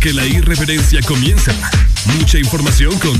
que la irreverencia comienza. Mucha información con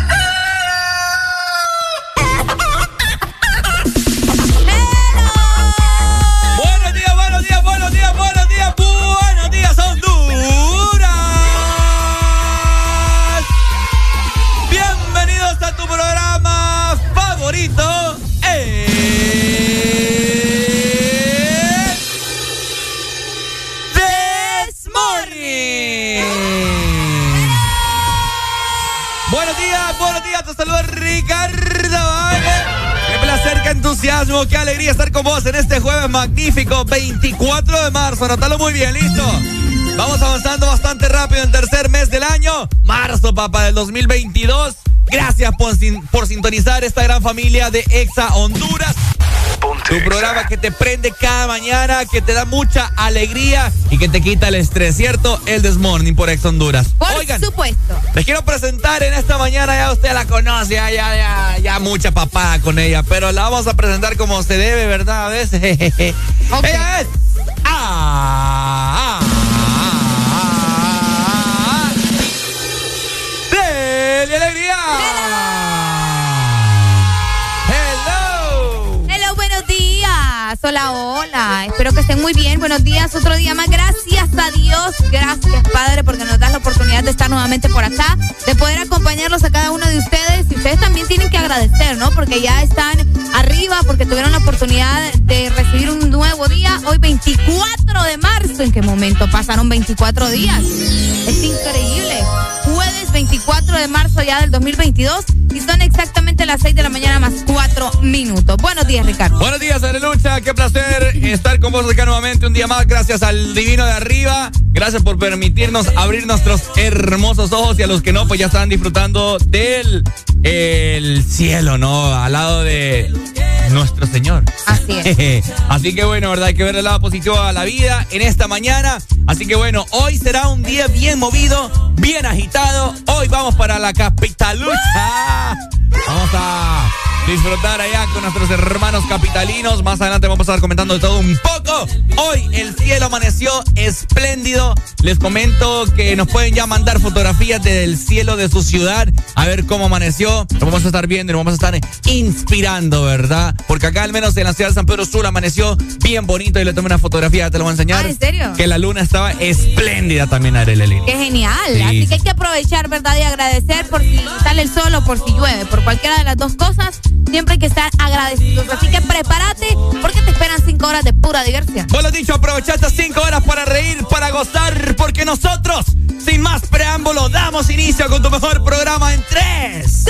Qué alegría estar con vos en este jueves magnífico, 24 de marzo. Anotalo muy bien, listo. Vamos avanzando bastante rápido en tercer mes del año, marzo, papá, del 2022. Gracias por, por sintonizar esta gran familia de Exa Honduras. Tu programa que te prende cada mañana, que te da mucha alegría y que te quita el estrés, ¿cierto? El Desmorning por Ex Honduras. Por Oigan, supuesto. les quiero presentar en esta mañana, ya usted la conoce, ya, ya, ya, ya mucha papada con ella, pero la vamos a presentar como se debe, ¿verdad? A veces. Ok. Ella es. Ah, ah, ah, ah, Alegría. Hello. Hello, buenos días. Hola, hola. Espero que estén muy bien. Buenos días. Otro día más. Gracias a Dios. Gracias, Padre, porque nos das la oportunidad de estar nuevamente por acá, de poder acompañarlos a cada uno de ustedes. Y ustedes también tienen que agradecer, ¿no? Porque ya están arriba, porque tuvieron la oportunidad de recibir un nuevo día. Hoy, 24 de marzo. ¿En qué momento pasaron 24 días? Es increíble. Jueves 24 de marzo ya del 2022 y son exactamente las 6 de la mañana más 4 minutos. Buenos días, Ricardo. Buenos días, Arelucha. Qué placer estar con vos acá nuevamente un día más. Gracias al divino de arriba. Gracias por permitirnos abrir nuestros hermosos ojos y a los que no, pues ya están disfrutando del el cielo, ¿no? Al lado de nuestro Señor. Así es. Así que bueno, ¿verdad? Hay que ver el lado positivo a la vida en esta mañana. Así que bueno, hoy será un día bien movido, bien agitado. Hoy vamos para la capitalucha. Vamos a disfrutar allá con nuestros hermanos capitalinos. Más adelante vamos a estar comentando de todo un poco. Hoy el cielo amaneció espléndido. Les comento que nos pueden ya mandar fotografías del cielo de su ciudad. A ver cómo amaneció. Lo vamos a estar viendo y lo vamos a estar inspirando, ¿verdad? Porque acá al menos en la ciudad de San Pedro Sur amaneció bien bonito y le tomé una fotografía. Te lo voy a enseñar. Ah, ¿en serio? Que la luna estaba espléndida también, Arelelín. Qué genial. Sí. Así que hay que aprovechar, ¿verdad? Y agradecer por si sale el sol o por si llueve. Por cualquiera de las dos cosas, siempre hay que estar agradecidos. Así que prepárate porque te esperan cinco horas de pura diversión. Vos lo dicho, aprovecha estas cinco horas para reír, para gozar, porque nosotros, inicio con tu mejor programa en 3.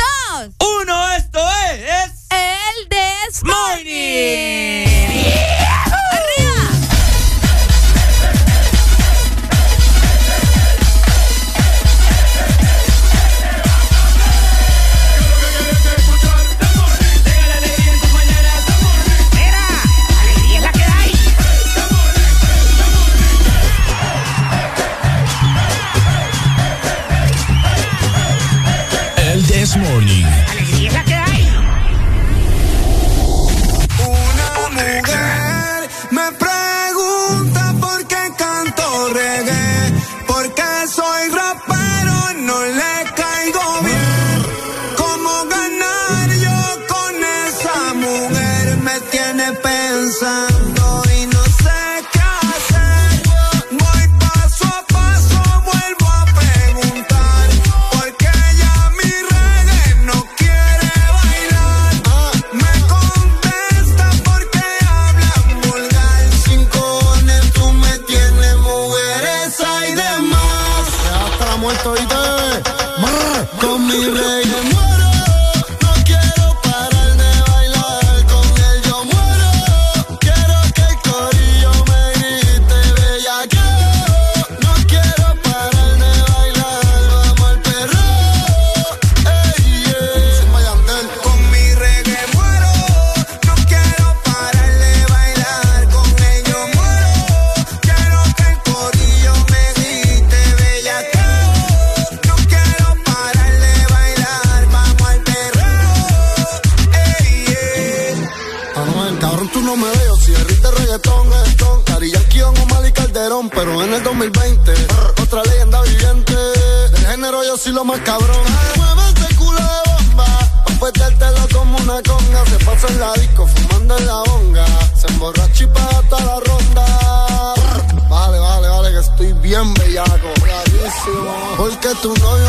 Tu novio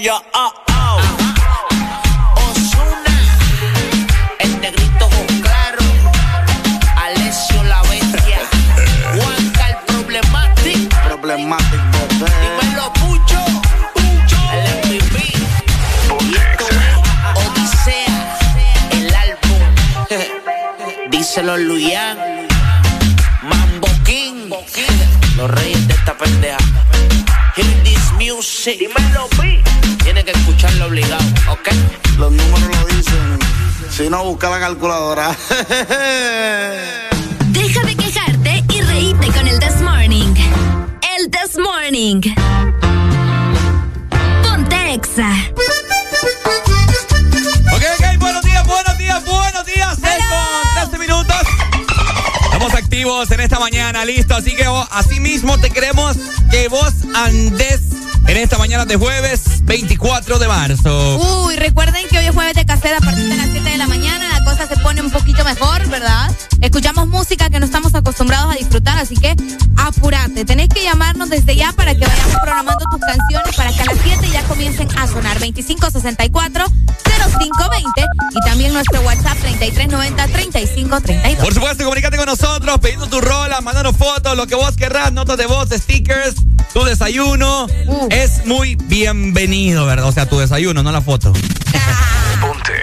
ya. Lo que vos querrás, notas de voz, stickers, tu desayuno. Uh. Es muy bienvenido, ¿verdad? O sea, tu desayuno, no la foto.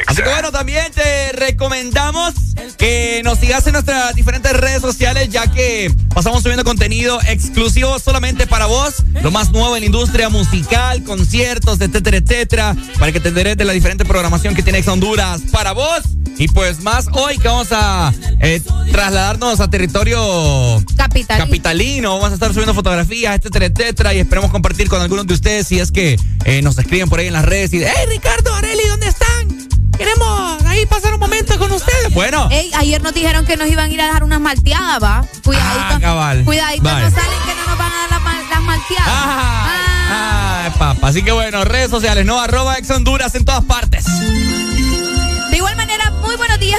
Así que bueno, también te recomendamos que nos sigas en nuestras diferentes redes sociales, ya que pasamos subiendo contenido exclusivo solamente para vos, lo más nuevo en la industria musical, conciertos, etcétera, etcétera, para que te enteres de la diferente programación que tiene Ex Honduras para vos. Y pues más hoy que vamos a eh, trasladarnos a territorio Capital. capitalino, vamos a estar subiendo fotografías, etcétera, etcétera, y esperemos compartir con algunos de ustedes si es que eh, nos escriben por ahí en las redes y, hey Ricardo, Areli, ¿dónde están? Queremos ahí pasar un momento con ustedes. Bueno, Ey, ayer nos dijeron que nos iban a ir a dejar unas malteadas, ¿va? Cuidadito. Ah, cabal. Cuidadito, Vale. no salen que no nos van a dar las malteadas. Ah, Ah. ay, papá. Así que bueno, redes sociales, ¿no? Arroba ex Honduras en todas partes.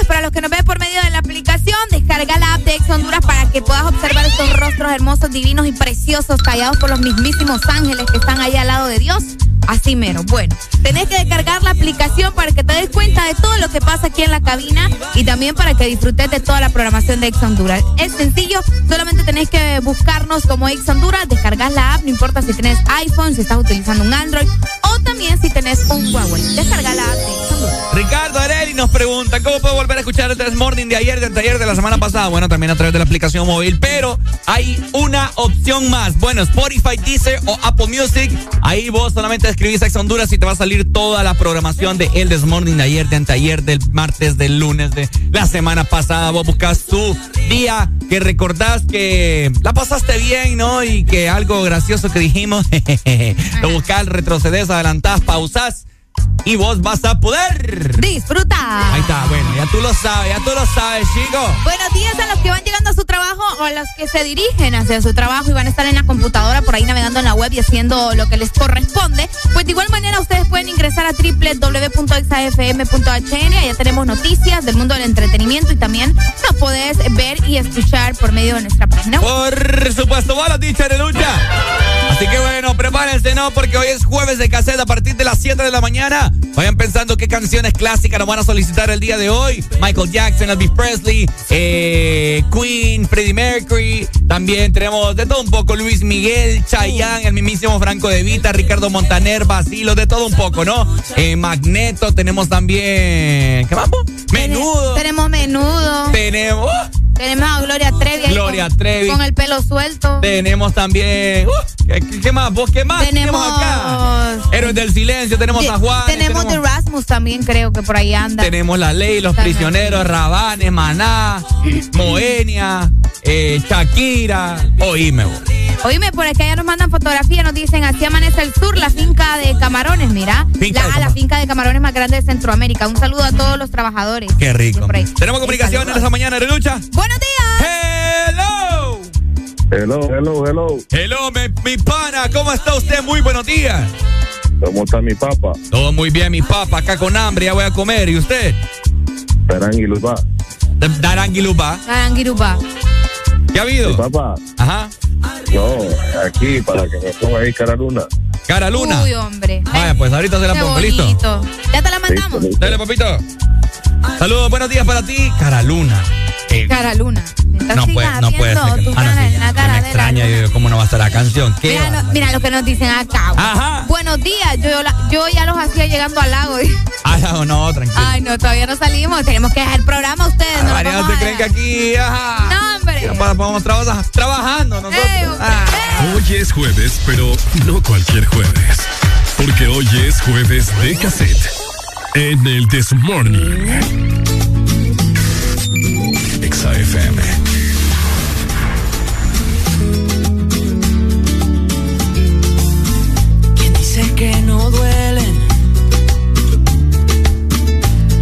Para los que nos ven por medio de la aplicación. Descarga la app de Ex Honduras para que puedas observar estos rostros hermosos, divinos y preciosos, tallados por los mismísimos ángeles que están ahí al lado de Dios. Así mero. Bueno, tenés que descargar la aplicación para que te des cuenta de todo lo que pasa aquí en la cabina y también para que disfrutes de toda la programación de Ex Honduras. Es sencillo, solamente tenés que buscarnos como Ex Honduras, descargar la app, no importa si tenés iPhone, si estás utilizando un Android o también si tenés un Huawei. Descarga la app. Ricardo Areli nos pregunta, ¿cómo puedo volver a escuchar el Tres Morning de ayer, del taller de la semana pasada? Bueno, también a través de la aplicación móvil, pero hay una opción más. Bueno, Spotify, Deezer o Apple Music. Ahí vos solamente escribís Ex Honduras y te va a salir toda la programación de El This Morning de ayer, de anteayer, del martes, del lunes, de la semana pasada. Vos buscas tu día que recordás que la pasaste bien, ¿no? Y que algo gracioso que dijimos, lo buscás, retrocedés, adelantás, pausás y vos vas a poder. Disfruta. Ahí está, bueno, ya tú lo sabes, ya tú lo sabes, chico. Buenos días a los que van llegando a su trabajo o a los que se dirigen hacia su trabajo y van a estar en la computadora por ahí navegando en la web y haciendo lo que les corresponde. Pues de igual manera ustedes pueden ingresar a www.exafm.hn. Allá tenemos noticias del mundo del entretenimiento y también nos podés ver y escuchar por medio de nuestra página. Por supuesto, va la dicha de lucha. Así que bueno, prepárense, ¿no? Porque hoy es jueves de cassette a partir de las 7 de la mañana. Vayan pensando qué canciones clásicas nos van a solicitar el día de hoy. Michael Jackson, Elvis Presley, eh, Queen, Freddie Mercury. También tenemos de todo un poco Luis Miguel, Chayanne, el mismísimo Franco De Vita, Ricardo Montaner, Basilo, de todo un poco, ¿no? Eh, Magneto, tenemos también... ¿Qué más? po? Menudo. Tenemos menudo. Tenemos... Tenemos a Gloria Trevi. Gloria con, Trevi. Con el pelo suelto. Tenemos también. uh, ¿qué, más? ¿Vos qué más? Tenemos- acá? Héroes del silencio, tenemos a Juan. tenemos de Rasmus también, creo que por ahí anda. Tenemos la ley, los También. prisioneros, Rabanes, Maná, Moenia, eh, Shakira. Oíme, vos. Oíme, por acá ya nos mandan fotografía, nos dicen, así amanece el sur, la finca de camarones, mira. Finca La, de la finca de camarones más grande de Centroamérica. Un saludo a todos los trabajadores. Qué rico. Tenemos comunicación en esta mañana, Relucha. Buenos días. Hello. Hello, hello, hello. Hello, mi, mi pana. ¿Cómo está usted? Muy buenos días. ¿Cómo está mi papá? Todo muy bien, mi papá. Acá con hambre, ya voy a comer. ¿Y usted? Taranguilupá. Daranguilupá. Aranguirupá. ¿Qué ha habido? Mi papá. Ajá. No, aquí para que me ponga ahí cara luna. Cara luna. Uy, hombre. Vaya, pues ahorita se la pongo, ¿listo? ¿Ya te la mandamos? Dale, papito. Saludos, buenos días para ti, Cara Luna. Eh, Cara Luna. No puede, no puede ser. que- ah, no, cara sí, la cara me de la extraña yo, cómo no va a estar la canción. ¿Qué? Mira, no- mira lo que nos dicen acá. Ajá. Buenos días. Yo, ya los hacía llegando al lago. Ah, no, no, tranquilo. Ay, no, todavía no salimos. Tenemos que dejar el programa a ustedes. No, María, ¿te creen que aquí, ajá? No, hombre. Vamos traba- trabajando nosotros. Ey, hombre, Ah. Hoy es jueves, pero no cualquier jueves. Porque hoy es jueves de cassette. En el This Morning. Exa FM. ¿Quién dice que no duelen?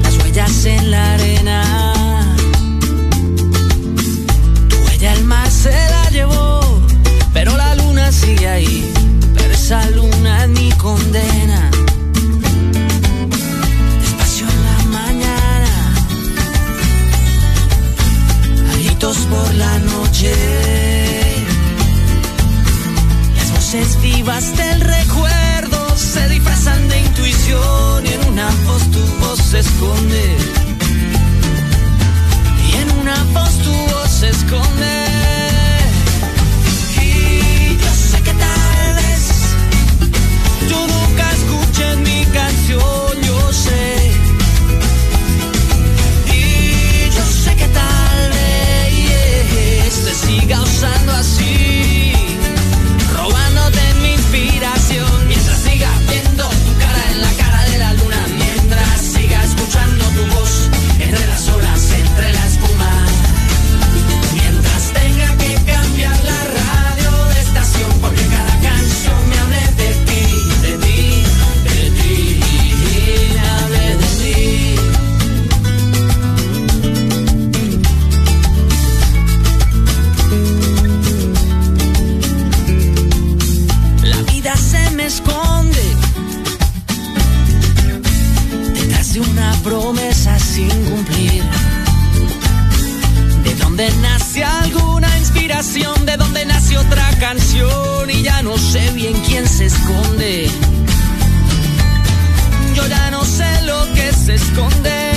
Las huellas en la arena. Tu huella el mar se la llevó, pero la luna sigue ahí. Pero esa luna es mi condena. Por la noche. Las voces vivas del recuerdo se disfrazan de intuición y en una voz tu voz se esconde. Y en una voz tu voz se esconde. Siga así sin cumplir. De donde nace alguna inspiración, de donde nace otra canción y ya no sé bien quién se esconde. Yo ya no sé lo que se esconde.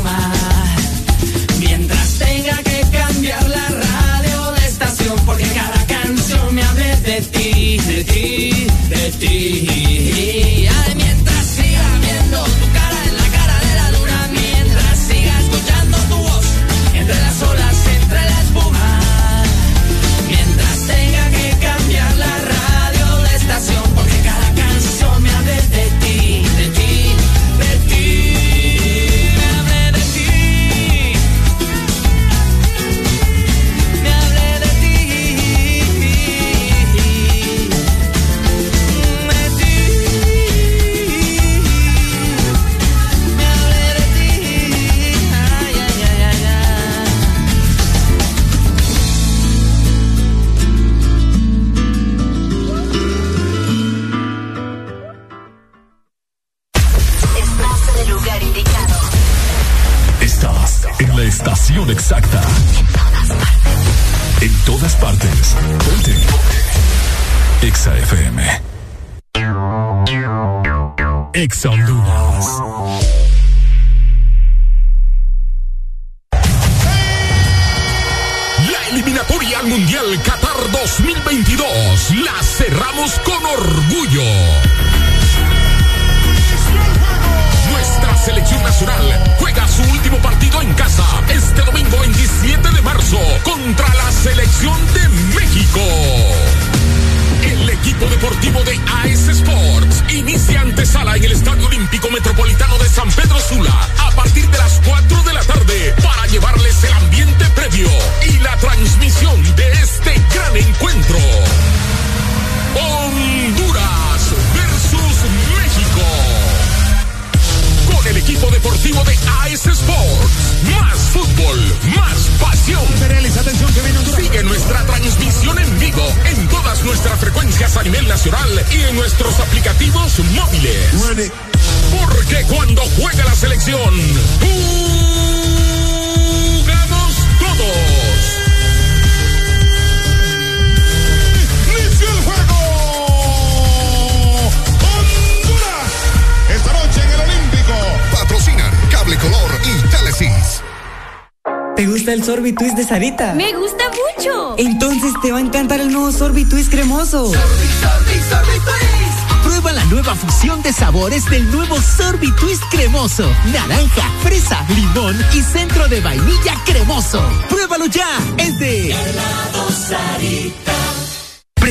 De ti. Sarita? Me gusta mucho. Entonces te va a encantar el nuevo Sorbitwist cremoso. Prueba la nueva fusión de sabores del nuevo Sorbitwist cremoso. Naranja, fresa, limón y centro de vainilla cremoso. Pruébalo ya. Es de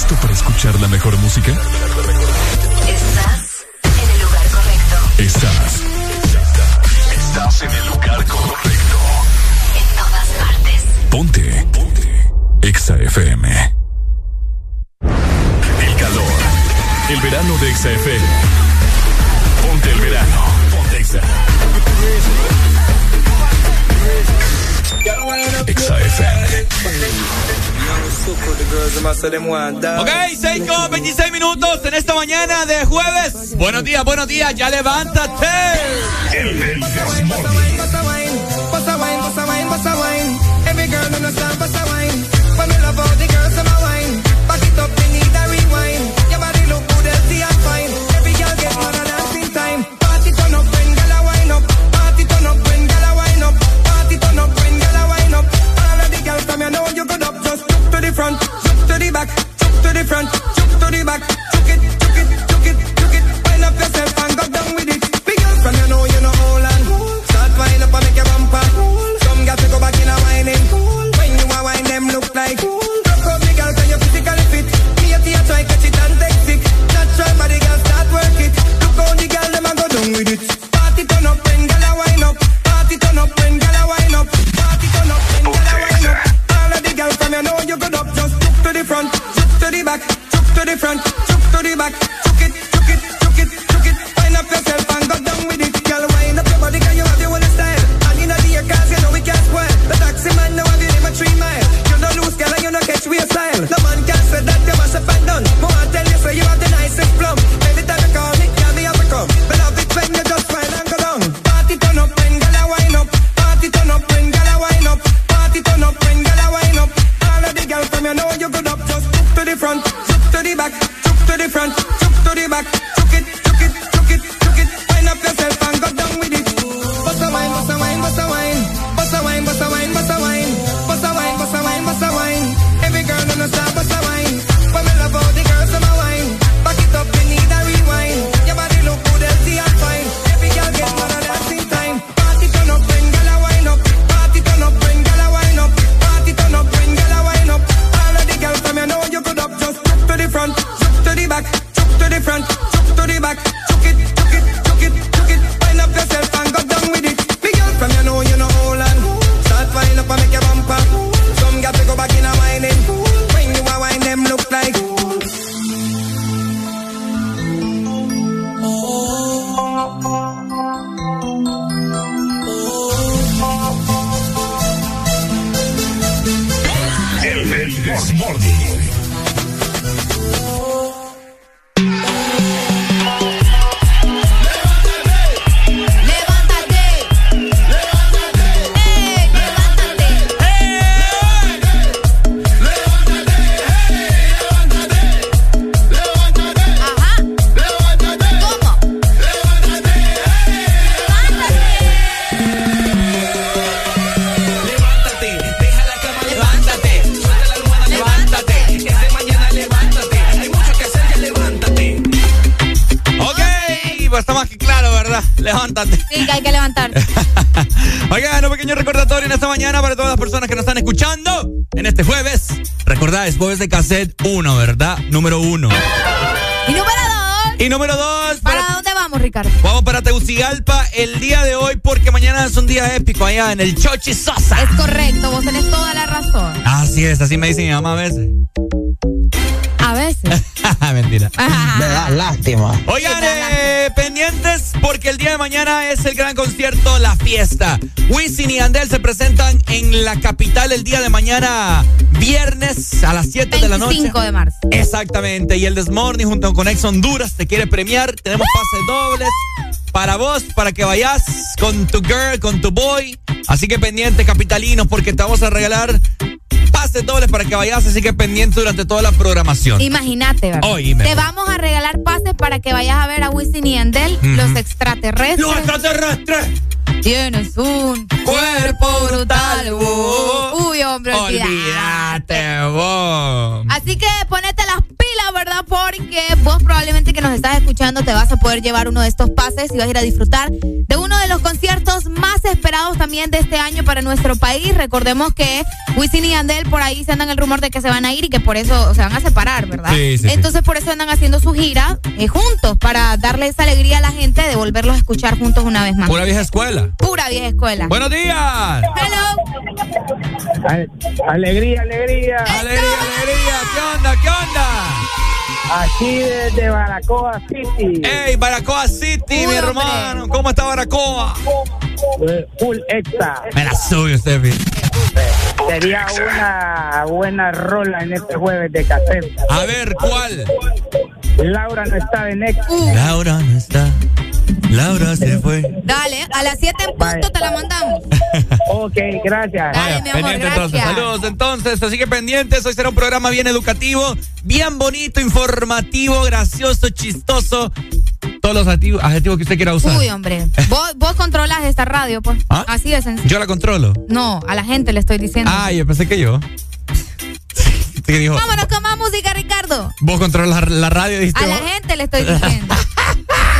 ¿Listo para escuchar la mejor música? Estás en el lugar correcto. Estás. Estás, en el lugar correcto. En todas partes. Ponte. Ponte. Exa FM. El calor. El verano de Exa FM. Ponte el verano. Ponte Exa. Exa FM. Ok, 6 con 26 minutos en esta mañana de jueves. Buenos días, buenos días, ya levántate. Front. Vamos para Tegucigalpa el día de hoy porque mañana es un día épico allá en el Chochi Sosa. Es correcto, vos tenés toda la razón. Así es, así me dice mi mamá a veces. A veces. Mentira. Me da lástima. Oiga, el día de mañana es el gran concierto La Fiesta. Wisin y Andel se presentan en la capital el día de mañana, viernes a las 7 de la noche. 5 de marzo. Exactamente. Y el Desmorning junto con Ex Honduras te quiere premiar. Tenemos pases dobles para vos, para que vayas con tu girl, con tu boy. Así que pendiente, capitalinos, porque te vamos a regalar pases dobles para que vayas, así que pendiente durante toda la programación. Imagínate, ¿verdad? Oíme. Te vamos a regalar pases para que vayas a ver a Wisin y Andel, los extraterrestres. Los extraterrestres. Tienes un cuerpo brutal. Porque vos probablemente que nos estás escuchando te vas a poder llevar uno de estos pases y vas a ir a disfrutar de uno de los conciertos más esperados también de este año para nuestro país. Recordemos que Wisin y Andel por ahí se andan el rumor de que se van a ir y que por eso se van a separar, ¿verdad? Sí, sí, sí. Entonces por eso andan haciendo su gira eh, juntos para darle esa alegría a la gente de volverlos a escuchar juntos una vez más. Pura vieja escuela. Pura vieja escuela. Buenos días. Hello. Alegría, alegría. Alegría, alegría. ¿Qué onda? ¿Qué onda? Aquí desde Baracoa City. ¡Ey, Baracoa City, mi hermano! ¿Cómo está Baracoa? Full extra. Me la sube usted, mi. Sería una buena rola en este jueves de cassette. A ver, ¿cuál? Laura no está de Next. Laura no está. Laura se fue. Dale, a las 7 en punto te la mandamos. ok, gracias. Dale, mi amor, Pendiente entonces. gracias. Saludos entonces. Así que pendientes. Hoy será un programa bien educativo, bien bonito, informativo, gracioso, chistoso. Todos los adjetivos, adjetivos que usted quiera usar. Uy, hombre. Vos, vos controlas esta radio, pues. ¿Ah? Así de sencillo. Yo la controlo. No, a la gente le estoy diciendo. Ah, yo pensé que yo. Sí, que dijo, Vámonos con más música, Ricardo. vos controlas la, la radio, dijiste A la gente le estoy diciendo.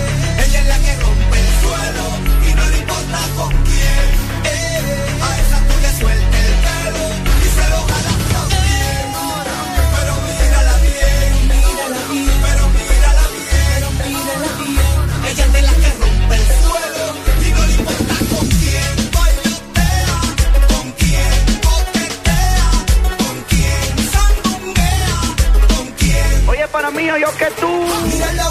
Oye, para mí, yo que tú.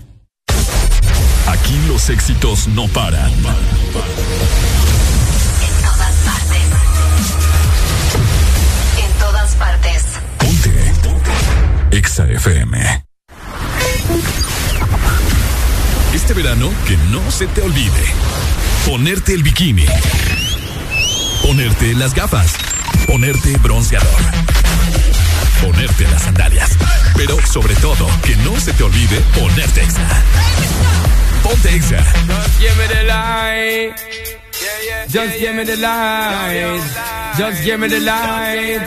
Aquí los éxitos no paran. En todas partes. En todas partes. Exa FM. Este verano, que no se te olvide. Ponerte el bikini. Ponerte las gafas. Ponerte bronceador. Ponerte las sandalias. Pero sobre todo, que no se te olvide ponerte Exa. Ponte Exa. Just give me the light. Just give me the light. Just give me the light.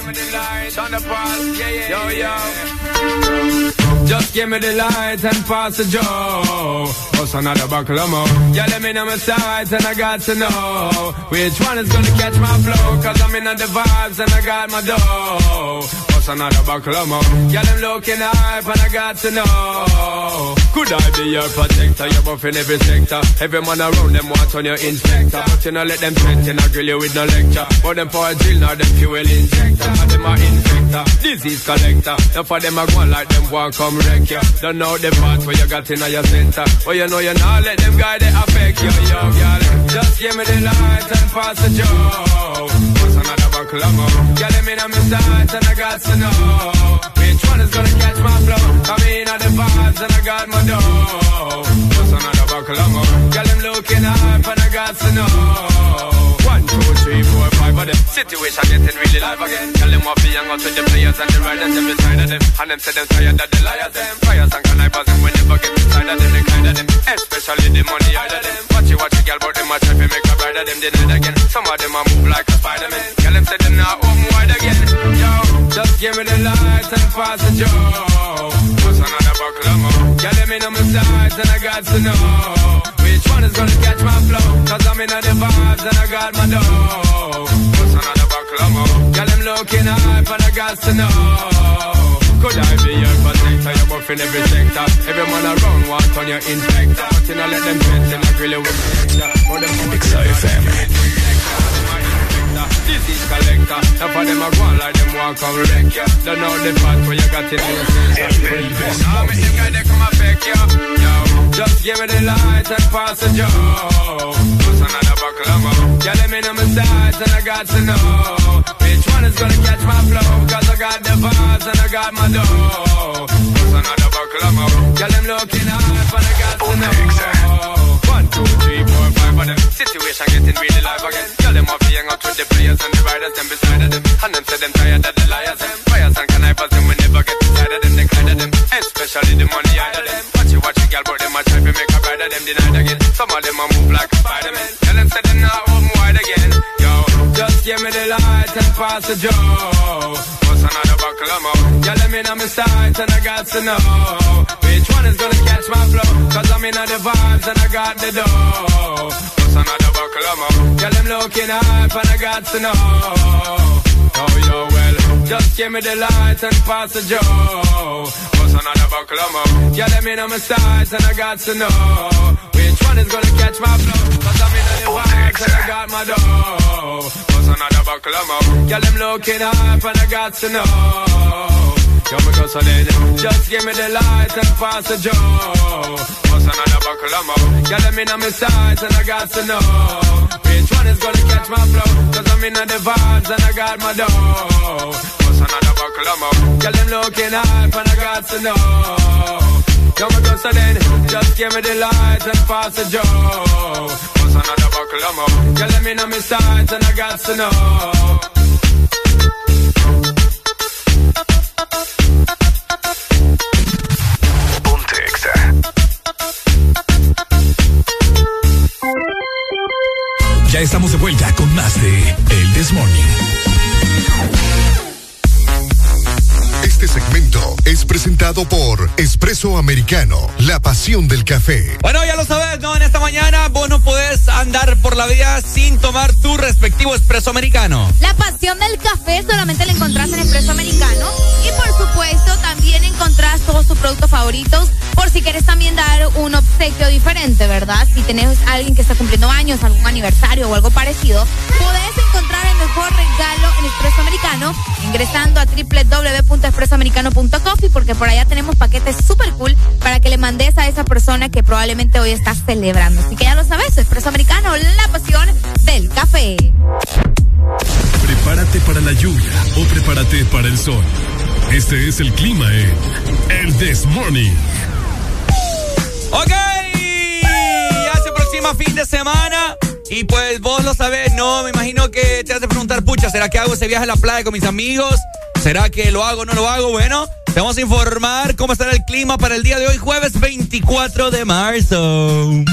Yo, yo. Just give me the light and pass the joe. What's another buckle of more? Yeah, let me know my sights and I got to know which one is gonna catch my flow. Cause I'm in the vibes and I got my dough. What's another buckle of more? Yeah, them looking hype and I got to know. Could I be your protector? You're buff every sector. Every man around them wants on your inspector. But you know, let them threaten, I grill you with no lecture. But them for a drill, now them fuel injector. Them are infector, disease collector. Now for them I go like them want come wreck you. Don't know the part where you got in your center. Well, you know you not let them guy they affect you, yo, girl. Just give me the light and pass the joe. What's another buckle of more? Girl, let me know my sights and I got to know which one is gonna catch my flow. I mean, all the vibes and I got my dough. What's another buckle of more? Girl, I'm looking hype and I got to know. Of them. Situation getting really live again. Tell them what be young out with the players and the riders every side of them. And them say them tired that the liars them. Fires and connivers and we never get inside of them, the kind of them. Especially the money out of them. Watch it, watch it, girl, but them a try to make a bride of them deny it again. Some of them a move like a Spider-Man. Tell them say them not home wide again. Yo, just give me the light and pass the joe. What's another buckle of more? Girl, let me know my sides and I got to know which one is gonna catch my flow. Cause I'm in the vibes and I got my dough. What's another buckle of? Girl, I'm looking hype and I got to know. Could I be your protector? You're buff in every sector. Every man around want on your inspector. But you know, let them threaten, I grill you with Exa FM. Disease collector. Now for them a go on like them want come wreck ya. Don't know the part where you got it in your center. Now me guy they come affect ya. Yo, just give me the light and pass the joe. What's another buckle of? Yeah, let me know my sides and I got to know which one is gonna catch my flow. Cause I got the vibes and I got my dough. What's another buckle of? Yeah, them looking hype and I got to know. Two, three, four, five of them. Situation getting really live again. Tell them off hang out with the players and the riders, them beside of them. And them say them tired of the liars, them. Fires and connivers, them we never get inside of them, they kind of them. Especially the money out of them. Watch it, watch it, girl, but them a try to make a bride of them denied again. Some of them a move like a Spider-Man. Tell them say give me the light and pass the joe. What's another buckle of more? Yeah, let me know my sights and I got to know which one is gonna catch my flow. Cause I'm in the vibes and I got the dough. What's another buckle of more? Yeah, them looking hype and I got to know. Oh, yo, well, just give me the light and pass the joe. What's another buckle of more? Yeah, let me know my sights and I got to know which one is gonna catch my flow. Cause I'm in the and I got my dough. What's another buckle of more? Yeah, them looking hype and I got to know. Yo, me just give me the light and pass the joe. What's another buckle of more? My sights and I got to know which one is gonna catch my flow. Cause I'm in the vibes and I got my dough. What's another buckle of more? Looking hype and I got to know. Yo, me then, just give me the light and pass the joe. What's another buckle of more? Yeah, let me know my sights and I got to know. Ya estamos de vuelta con más de El This Morning. Este segmento es presentado por Espresso Americano, la pasión del café. Bueno, ya lo sabes, ¿no? En esta mañana vos no podés andar por la vida sin tomar tu respectivo espresso americano. La pasión del café solamente la encontrás en Espresso Americano. Y por supuesto, también encontrás todos tus productos favoritos. Por si quieres también dar un obsequio diferente, ¿verdad? Si tenés a alguien que está cumpliendo años, algún aniversario o algo parecido, podés encontrar el mejor regalo en Espresso Americano ingresando a www.espressoamericano.coffee porque por allá tenemos paquetes súper cool para que le mandes a esa persona que probablemente hoy está celebrando. Así que ya lo sabes, Espresso Americano, la pasión del café. Prepárate para la lluvia o prepárate para el sol. Este es el clima en El This Morning. Ok, ya se aproxima fin de semana. Y pues vos lo sabés, no, me imagino que te hace preguntar, pucha, ¿será que hago ese viaje a la playa con mis amigos? ¿Será que lo hago o no lo hago? Bueno, te vamos a informar cómo estará el clima para el día de hoy, jueves 24 de marzo. Muy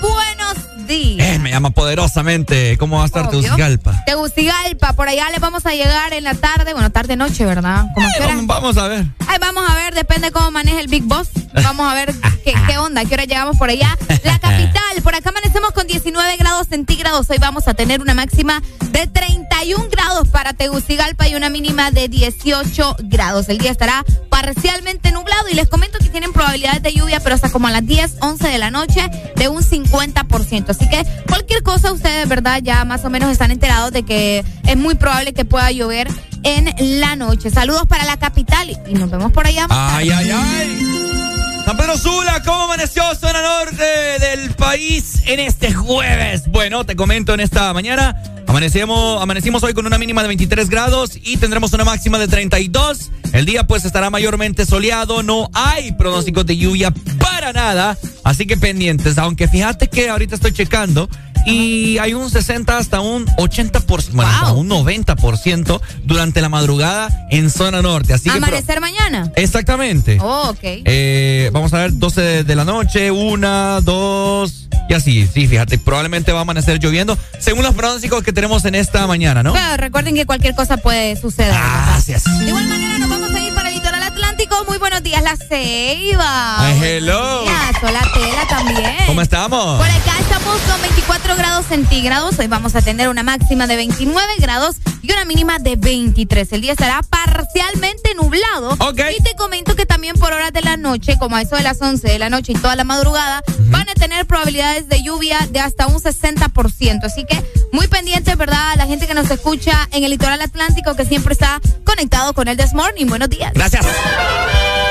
buenos días. Eh, me llama poderosamente. ¿Cómo va a estar Obvio. Tegucigalpa? Tegucigalpa, por allá le vamos a llegar en la tarde, bueno, tarde noche, ¿verdad? ¿Cómo Eh, vamos, vamos a ver. Ay, vamos a ver, depende cómo maneja el Big Boss. Vamos a ver qué, qué onda, a qué hora llegamos por allá. La capital, por acá amanecemos con 19 grados centígrados. Hoy vamos a tener una máxima de 31 grados para Tegucigalpa y una mínima de 18 grados. El día estará parcialmente nublado y les comento que tienen probabilidades de lluvia, pero hasta como a las 10, 11 de la noche de un 50%. Así que cualquier cosa ustedes, ¿verdad? Ya más o menos están enterados de que es muy probable que pueda llover en la noche. Saludos para la capital y- nos vemos por allá. más Ay, tarde. ay, ay. San Pedro Sula, ¿cómo amaneció zona norte del país en este jueves? Bueno, te comento en esta mañana. Amanecemos, amanecimos hoy con una mínima de 23 grados y tendremos una máxima de 32. El día pues estará mayormente soleado, no hay pronósticos de lluvia para nada, así que pendientes. Aunque fíjate que ahorita estoy checando y hay un 60 hasta un 80%, bueno, hasta un 90% durante la madrugada en zona norte. Así que Amanecer mañana. Exactamente. Oh, ok. Eh, vamos a ver, 12 de, de la noche, una, dos, y así, sí, fíjate, probablemente va a amanecer lloviendo, según los pronósticos que tenemos en esta mañana, ¿no? Pero recuerden que cualquier cosa puede suceder. Gracias. De igual manera nos vamos a ir para el litoral atlántico. Muy buenos días, La Ceiba. Ay, hello. días, Hola, Tela también. ¿Cómo estamos? Por acá estamos con 24 grados centígrados. Hoy vamos a tener una máxima de 29 grados y una mínima de 23. El día estará parcialmente nublado. Y te comento que también por horas de la noche, como a eso de las 11 de la noche y toda la madrugada, van a tener probabilidades de lluvia de hasta un 60%. Así que muy pendientes, ¿verdad? La gente que nos escucha en el litoral atlántico que siempre está conectado con el This Morning. Buenos días. Gracias.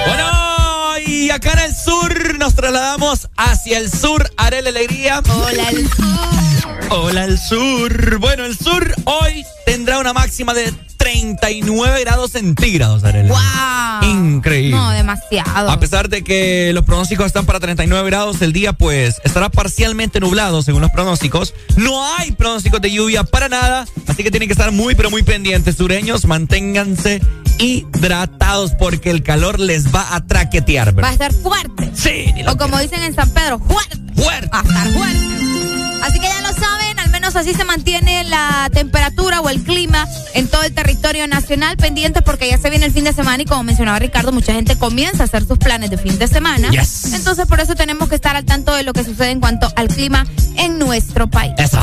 Bueno, y acá en el sur nos trasladamos hacia el sur, Arel Alegría. Hola, el sur. Hola, el sur. Bueno, el sur hoy tendrá una máxima de 39 grados centígrados, Arel. ¡Wow! Increíble. No, demasiado. A pesar de que los pronósticos están para 39 grados, el día pues estará parcialmente nublado según los pronósticos. No hay pronósticos de lluvia para nada, así que tienen que estar muy pero muy pendientes, sureños. Manténganse hidratados porque el calor les va a traquetear. Va a estar fuerte. Sí, ni lo O como dicen en San Pedro, fuerte. Fuerte. Va a estar fuerte. Así que ya lo saben, al menos así se mantiene la temperatura o el clima en todo el territorio nacional pendiente porque ya se viene el fin de semana y como mencionaba Ricardo, mucha gente comienza a hacer sus planes de fin de semana. Yes. Entonces por eso tenemos que estar al tanto de lo que sucede en cuanto al clima en nuestro país. Eso.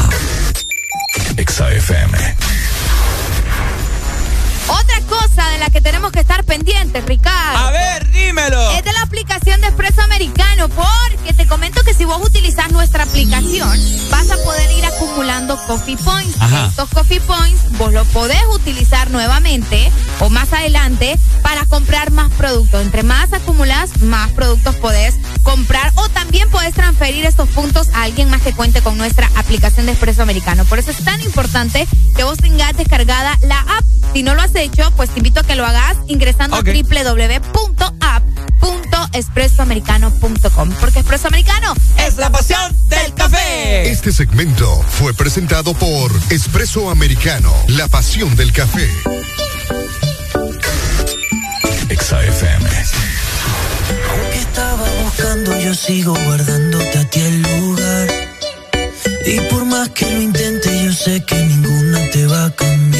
Otra cosa de la que tenemos que estar pendientes, Ricardo. A ver, dímelo. Es de la aplicación de Expreso Americano, porque te comento que si vos utilizas nuestra aplicación, vas a poder ir acumulando coffee points. Ajá. Estos coffee points vos los podés utilizar nuevamente o más adelante para comprar más productos. Entre más acumulas, más productos podés comprar o también podés transferir estos puntos a alguien más que cuente con nuestra aplicación de Expreso Americano. Por eso es tan importante que vos tengas descargada la app. Si no lo has hecho, pues te invito a que lo hagas ingresando okay. a www.app.expresoamericano.com. Porque Expreso Americano es la pasión del café. Este segmento fue presentado por Expreso Americano, la pasión del café. XAFM. Lo estaba buscando, yo sigo guardándote a ti el lugar. Y por más que lo intente, yo sé que ninguna te va a cambiar.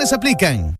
Condiciones aplican.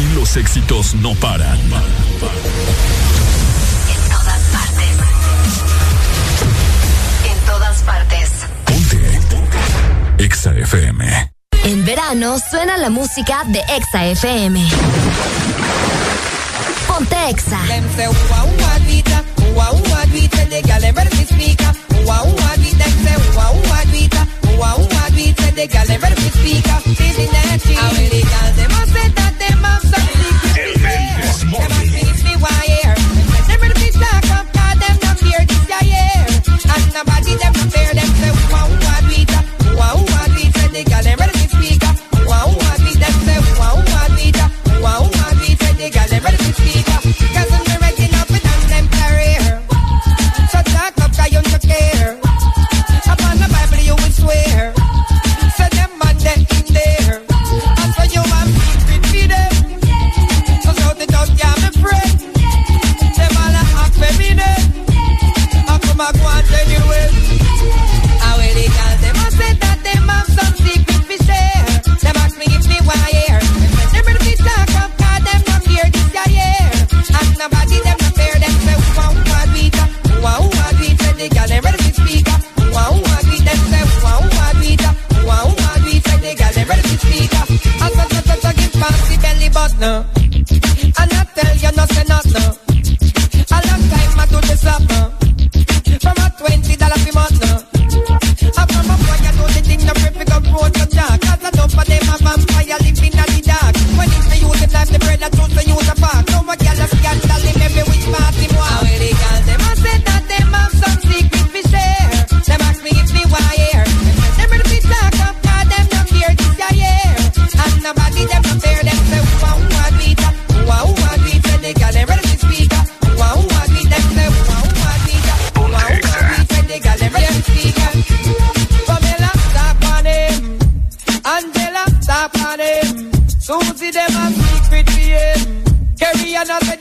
Aquí los éxitos no paran. En todas partes. En todas partes. Ponte. Ponte. Exa FM. En verano suena la música de Exa FM. Ponte Exa. nobody them fear them. nothing. No. Not tell you no say nothing. A long time I do this up. No. Twenty dollar fee month. No. I from a boy I do the thing no free pick road to dark. Cause I don't for them a vampire living in the dark. When it's me use the knife the bread I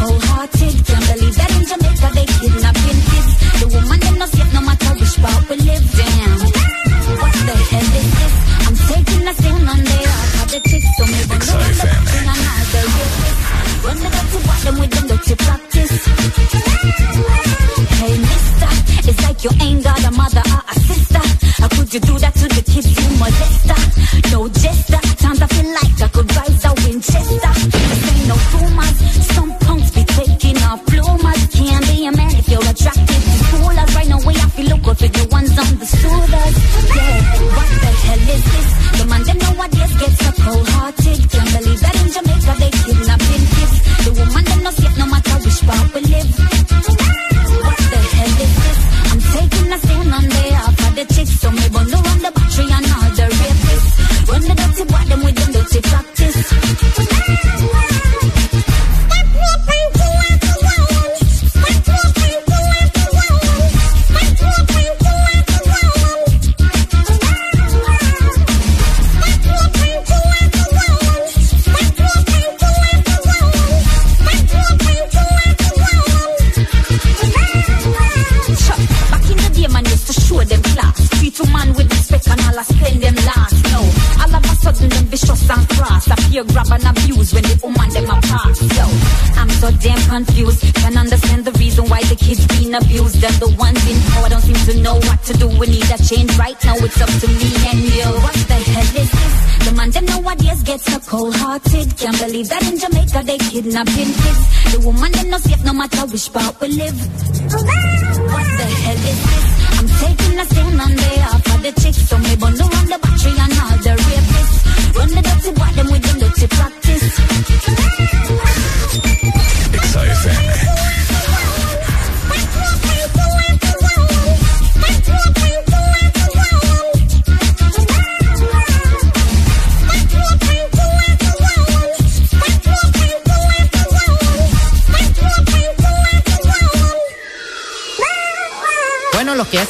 Wholehearted, don't believe that in Jamaica they give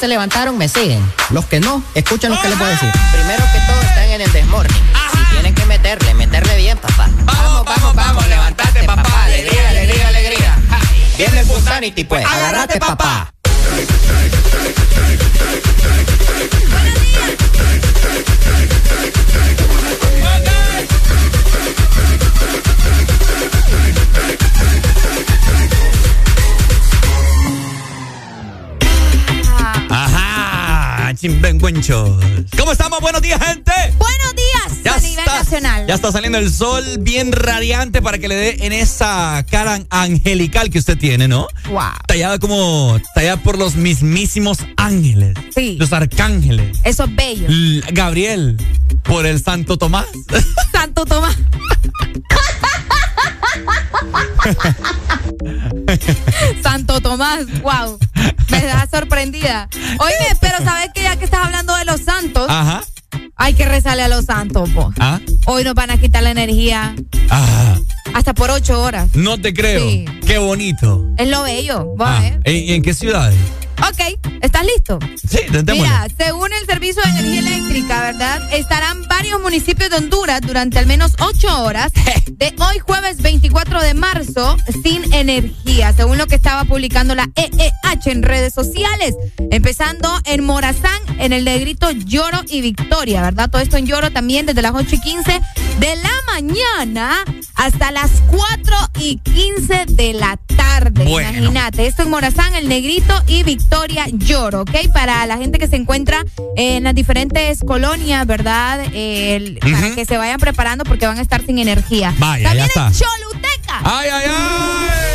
se levantaron me siguen. Los que no, escuchen lo que les voy a decir. Primero que todo están en el desmorning. Si tienen que meterle, meterle bien, papá. Vamos, vamos, vamos, levantate, papá. Alegría, alegría, alegría. Ja. Viene el Pusanity, pues. Agarrate, papá. Ajá, chimbenguenchos. ¿Cómo estamos? Buenos días, gente. Buenos días Ya a nivel está, nacional. ya está saliendo el sol bien radiante para que le dé en esa cara angelical que usted tiene, ¿no? Wow. Tallada como, tallada por los mismísimos ángeles. Sí. Los arcángeles. Eso es bello. L- Gabriel, por el Santo Tomás. Santo Tomás. Santo Tomás, wow. A los santos, po. Ah. Hoy nos van a quitar la energía Ah, hasta por ocho horas. no te creo. Sí. Qué bonito. Es lo bello. Vos, Ah. ¿en, en qué ciudades? Ok, ¿estás listo? Sí, démosle. Mira, según el Servicio de Energía Eléctrica, ¿verdad? Estarán varios municipios de Honduras durante al menos ocho horas de hoy jueves 24 de marzo sin energía, según lo que estaba publicando la EEH en redes sociales. Empezando en Morazán, en el negrito Lloro y Victoria, ¿verdad? Todo esto en Lloro también desde las 8 y 15 de la mañana hasta las 4 y 15 de la tarde. Bueno. Imagínate, esto en Morazán, el negrito y Victoria Lloro, ¿ok? Para la gente que se encuentra en las diferentes colonias, ¿verdad? El- Para que se vayan preparando porque van a estar sin energía. Vaya, También ya en está. Choluteca. ¡Ay, ay, ay!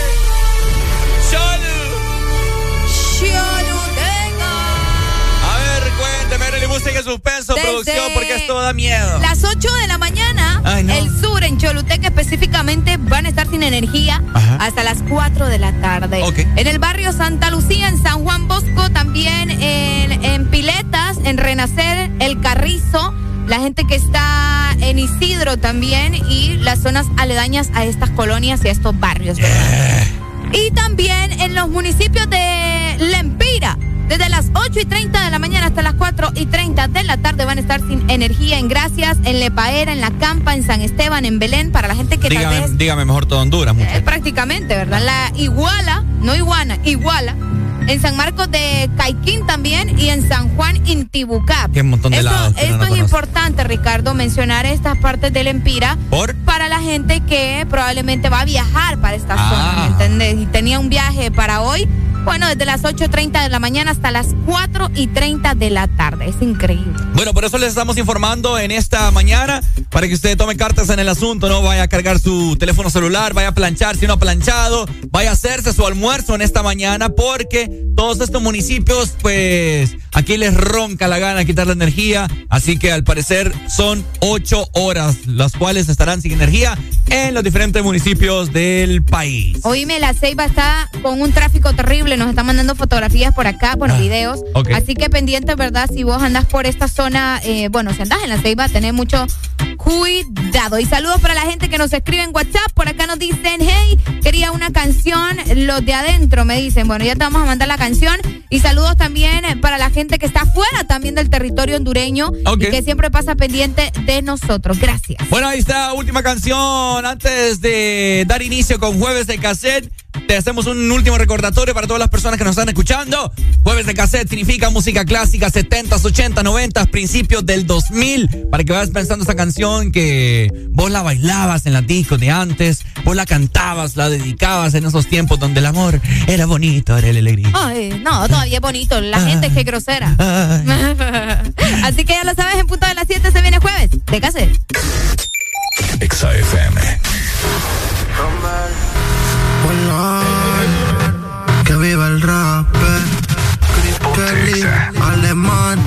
Música en suspenso, Desde producción, porque esto da miedo. Las 8 de la mañana, Ay, no. el sur en Choluteca específicamente van a estar sin energía Ajá. hasta las 4 de la tarde. En el barrio Santa Lucía, en San Juan Bosco, también en, en Piletas, en Renacer, El Carrizo, la gente que está en Isidro también y las zonas aledañas a estas colonias y a estos barrios. ¿verdad? Y también en los municipios de Lempira. Desde las 8 y 30 de la mañana hasta las 4 y 30 de la tarde van a estar sin energía en Gracias, en Lepaera, en La Campa, en San Esteban, en Belén, para la gente que tal Dígame, vez dígame mejor todo Honduras, eh, muchacho. prácticamente, ¿verdad? La Iguala, no Iguana, Iguala. En San Marcos de Caiquín también y en San Juan Intibucap. Qué montón de Esto, lados esto no es conoce. importante, Ricardo, mencionar estas partes del Empira ¿Por? para la gente que probablemente va a viajar para esta Ah. zona, ¿me entendés? Y tenía un viaje para hoy, bueno, desde las 8.30 de la mañana hasta las 4 y 30 de la tarde. Es increíble. Bueno, por eso les estamos informando en esta mañana para que usted tome cartas en el asunto, no vaya a cargar su teléfono celular, vaya a planchar si no ha planchado, vaya a hacerse su almuerzo en esta mañana porque todos estos municipios, pues aquí les ronca la gana quitar la energía, así que al parecer son ocho horas las cuales estarán sin energía en los diferentes municipios del país. Oíme, la Ceiba está con un tráfico terrible. Nos están mandando fotografías por acá, bueno, Ah, videos. Así que pendiente, ¿verdad? Si vos andás por esta zona, eh, bueno, si andás en la Ceiba, tenés mucho cuidado. Y saludos para la gente que nos escribe en WhatsApp. Por acá nos dicen, hey, quería una canción, los de adentro, me dicen. Bueno, ya te vamos a mandar la canción. Y saludos también para la gente que está fuera también del territorio hondureño Ok. y que siempre pasa pendiente de nosotros. Gracias. Bueno, ahí está, última canción. Antes de dar inicio con Jueves de Cassette, te hacemos un último recordatorio para todas las personas que nos están escuchando. Jueves de cassette significa música clásica 70s, 80s, 90 principios del 2000. Para que vayas pensando esa canción que vos la bailabas en la discos de antes, vos la cantabas, la dedicabas en esos tiempos donde el amor era bonito, era el alegría. Ay, no, todavía es bonito. La gente es que grosera. Así que ya lo sabes, en punto de las 7 se viene jueves de cassette. XFM. Que viva el rap. Kelly, alemán.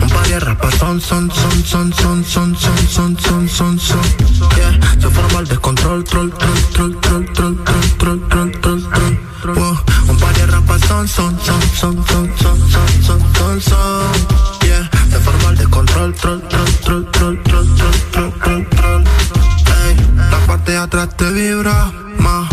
Un par de rapas son, son, son, son, son, son, son, son, son, son, son. Yeah, se forma el descontrol, troll, troll, troll, troll, troll, troll, troll, troll, troll. Un par de rapas son, son, son, son, son, son, son, son, son, son. Yeah, se forma el descontrol, troll, troll, troll, troll, troll, troll, troll, troll, la parte de atrás te vibra más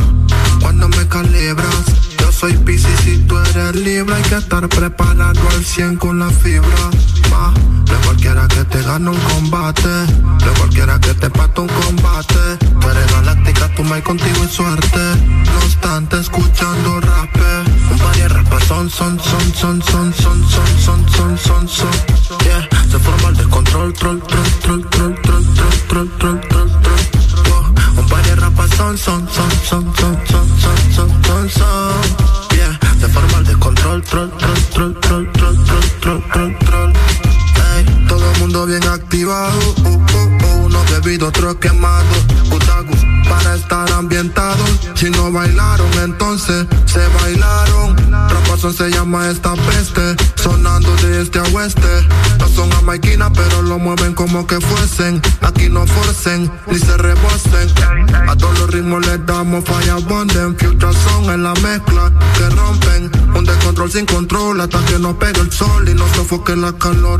cuando me calibras. Yo soy Pisces y tú eres Libra. Hay que estar preparado al 100 con la fibra. Ma, de cualquiera que te gane un combate. De cualquiera que te pate un combate. Tú eres galáctica, tú me contigo y suerte. No obstante, escuchando rap. Un par de rapas son, son, son, son, son, son, son, son, son, son, son. Yeah, se forma el descontrol, troll, troll, troll, troll, troll, troll, troll, troll. Son, son, son, son, son, son, son, son, son, son. Yeah, se forma el descontrol, troll, troll, troll, troll, troll, troll, troll, troll, troll. Ey, todo el mundo bien activado, uh, uh, uh, unos bebidos, otros quemados, Utagus, para estar ambientados. Si no bailaron, entonces se bailaron. Se llama esta peste, sonando de este a oeste. No son jamaiquinas, pero lo mueven como que fuesen. Aquí no forcen, ni se rebosen. A todos los ritmos les damos falla bonden. Future son en la mezcla que rompen. Un descontrol sin control hasta que nos pegue el sol y nos sofoque la calor.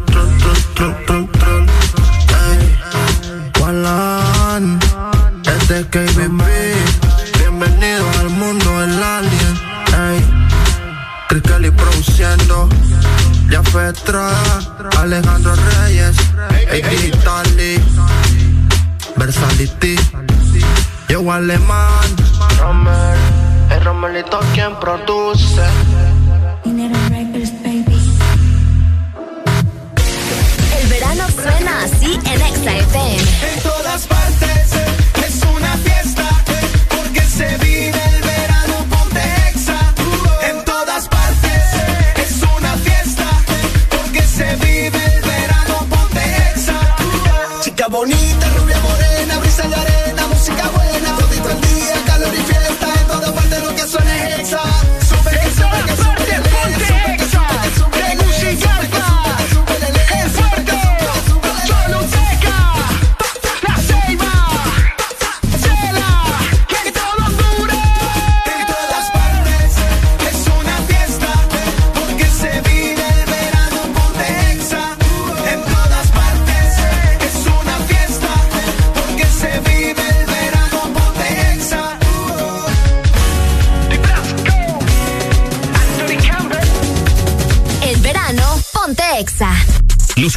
Alejandro Reyes, Ey Digitali, Versality, yo Alemán, Romer, el Romelito quien produce.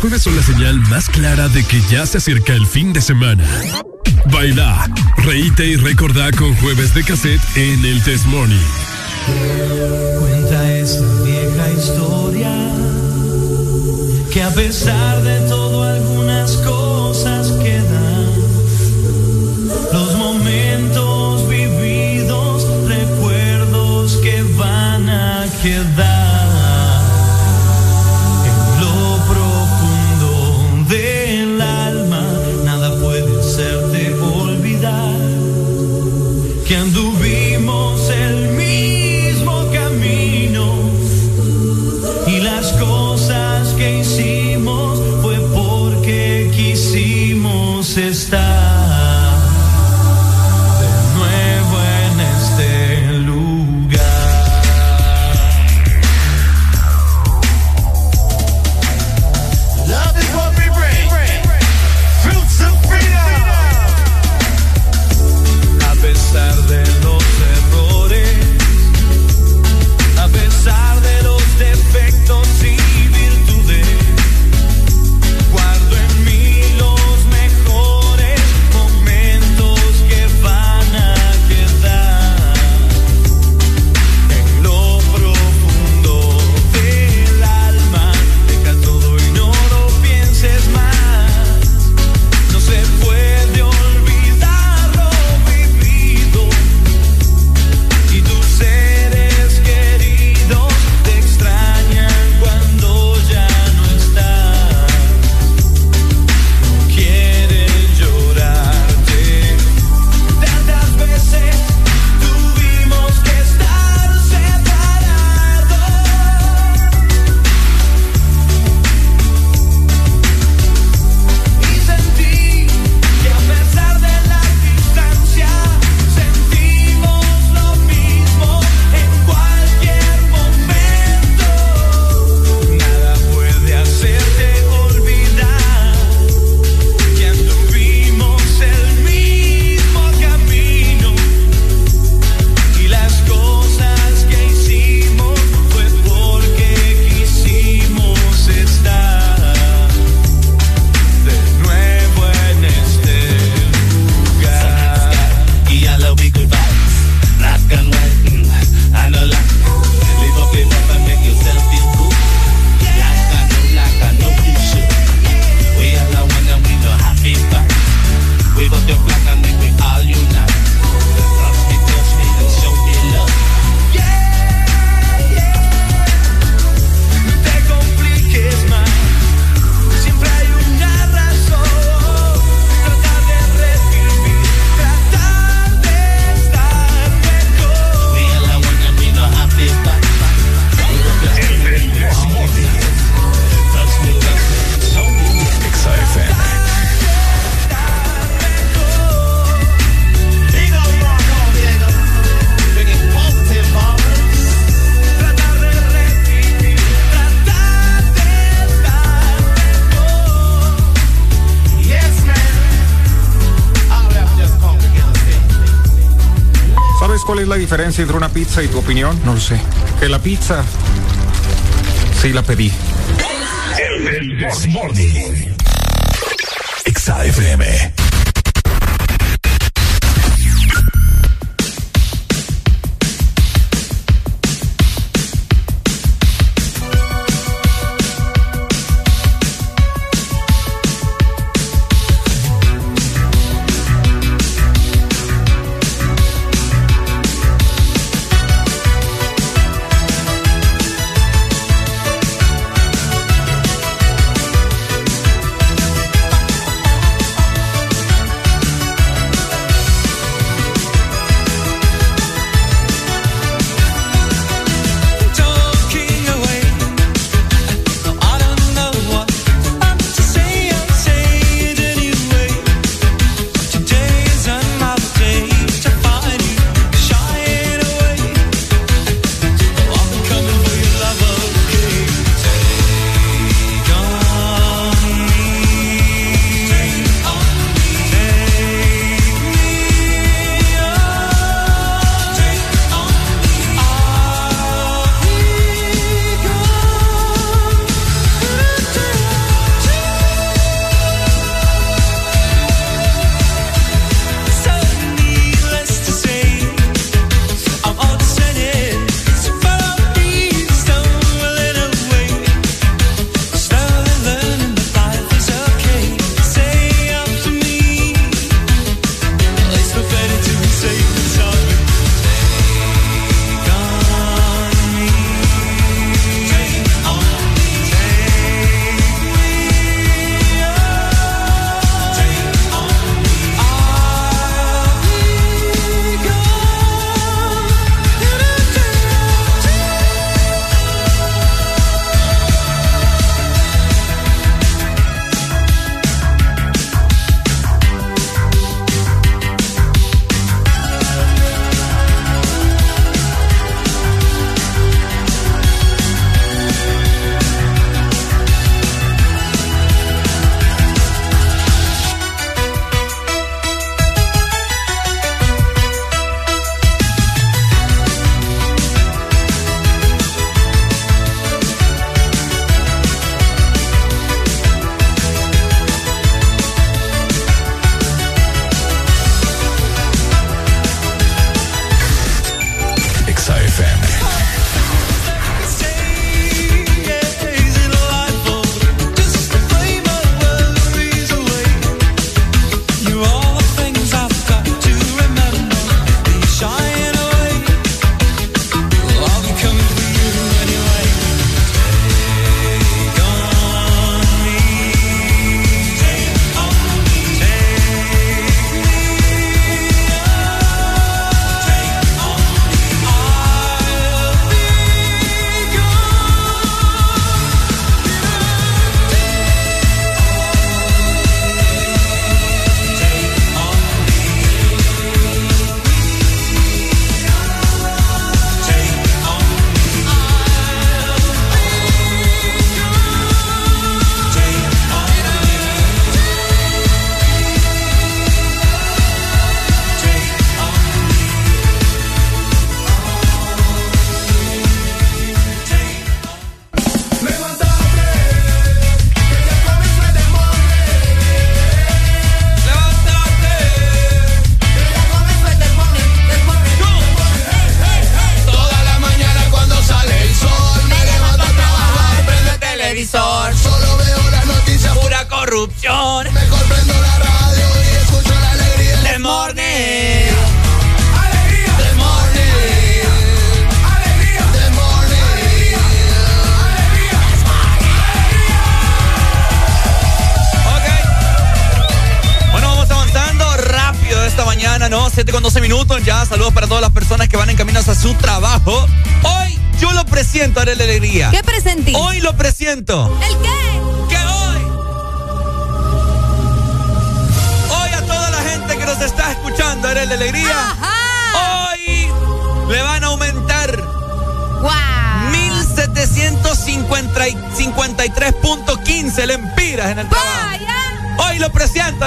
Jueves son la señal más clara de que ya se acerca el fin de semana. Baila, reíte y recordá con jueves de cassette en el Test Morning. Cuenta esa vieja historia que a pesar de todo diferencia entre una pizza y tu opinión? No lo sé. Que la pizza sí la pedí. El, el, el, el, el,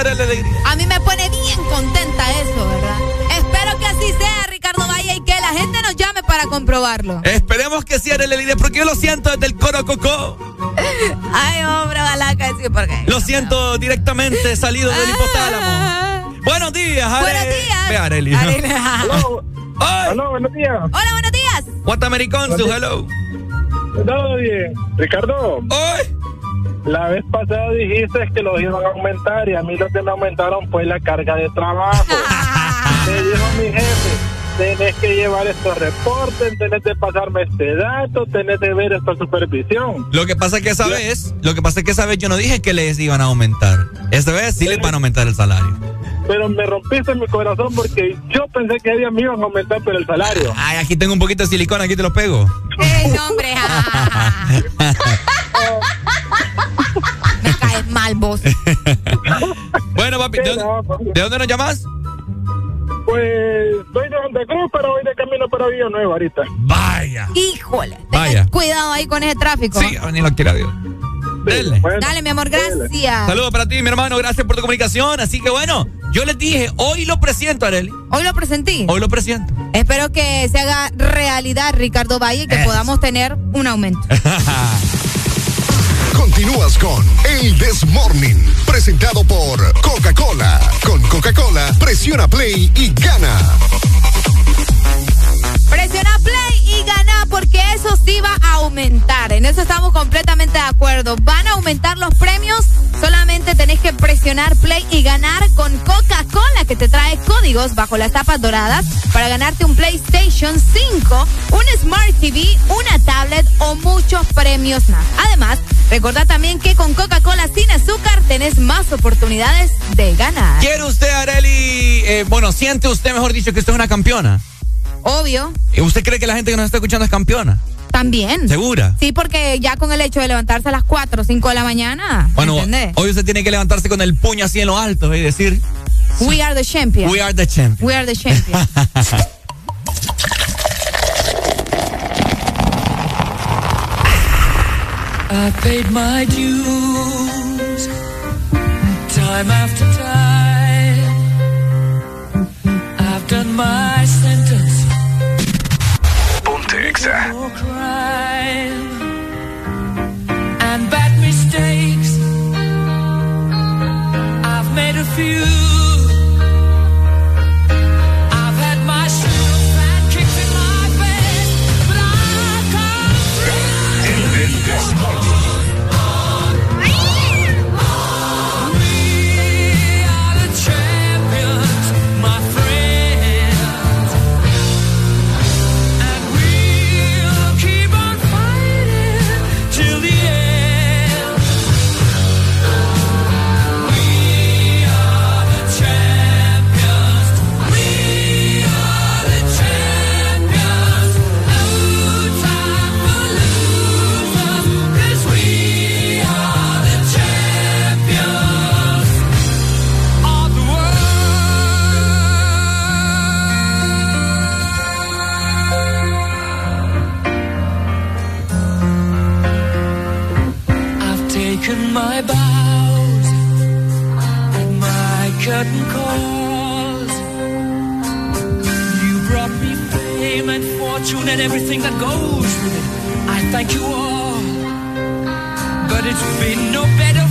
Alegría. A mí me pone bien contenta eso, ¿verdad? Espero que así sea, Ricardo Valle, y que la gente nos llame para comprobarlo. Esperemos que sí, Arely Alegría, porque yo lo siento desde el Coro Cocó. Ay, hombre, ojalá que sí, porque. Lo siento directamente salido del hipotálamo. Buenos días, Arely. Buenos días. Ve, Arely. Arely. Hola, buenos días. Hola, buenos días. What American, hello. Todo bien. Ricardo. Hoy. La vez pasada dijiste que los iban a aumentar y a mí lo que me aumentaron fue la carga de trabajo. Me dijo mi jefe, tenés que llevar estos reportes, tenés que pasarme este dato, tenés que ver esta supervisión. Lo que pasa es que esa vez, lo que pasa es que esa vez yo no dije que les iban a aumentar. Esta vez sí les van a aumentar el salario. Pero me rompiste mi corazón porque yo pensé que ellos me iban a aumentar pero el salario. Ay, aquí tengo un poquito de silicona, aquí te lo pego. ¡Ey, hombre! mal vos. bueno, papi, ¿de dónde, ¿de dónde nos llamas? Pues soy de Santa Cruz, pero voy de camino para Villa Nueva ahorita. Vaya. Híjole. Vaya. Cuidado ahí con ese tráfico. Sí, ni lo quiera Dios. Dele. Dale, mi amor, gracias. Saludos para ti, mi hermano. Gracias por tu comunicación. Así que bueno, yo les dije, hoy lo presento, Areli. Hoy lo presenté. Hoy lo presento. Espero que se haga realidad, Ricardo Valle, y que podamos tener un aumento. Continúas con El This Morning, presentado por Coca-Cola. Con Coca-Cola, presiona play y gana. Presiona play y gana porque eso sí va a aumentar. En eso estamos completamente de acuerdo. Van a aumentar los premios. Solamente tenés que presionar play y ganar con Coca-Cola que te trae códigos bajo las tapas doradas para ganarte un PlayStation 5, un Smart TV, una tablet o muchos premios más. Además, recordá también que con Coca-Cola sin azúcar tenés más oportunidades de ganar. ¿Quiere usted, Areli? eh, bueno, siente usted, mejor dicho, que usted es una campeona. Obvio. ¿Y ¿Usted cree que la gente que nos está escuchando es campeona? También. ¿Segura? Sí, porque ya con el hecho de levantarse a las 4 o 5 de la mañana, Bueno, ¿entendés? hoy usted tiene que levantarse con el puño así en lo alto y decir, We are the champions. We are the champions. We are the champions. I paid my dues time after time. I've done my sentence. Crime and bad mistakes. I've made a few. Fortune and everything that goes with it. I thank you all, but it's been no bed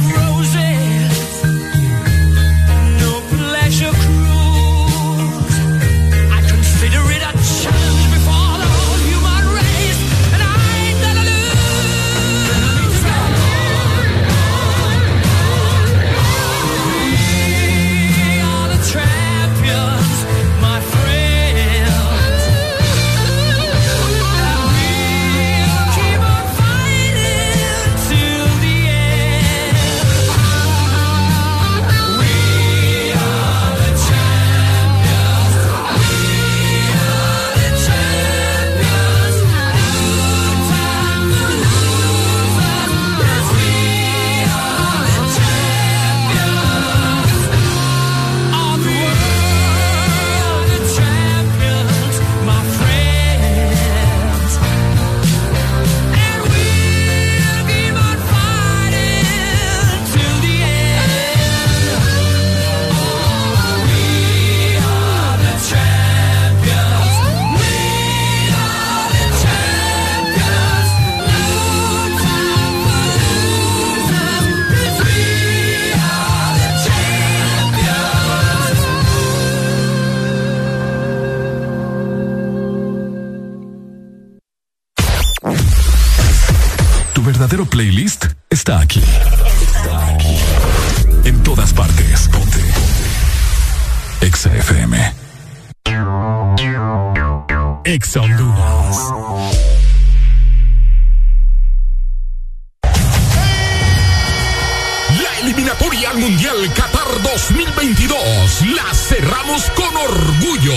verdadero playlist está aquí. Está aquí. En todas partes. Ponte. Exa FM. Exa Honduras. La eliminatoria al Mundial Qatar 2022 la cerramos con orgullo.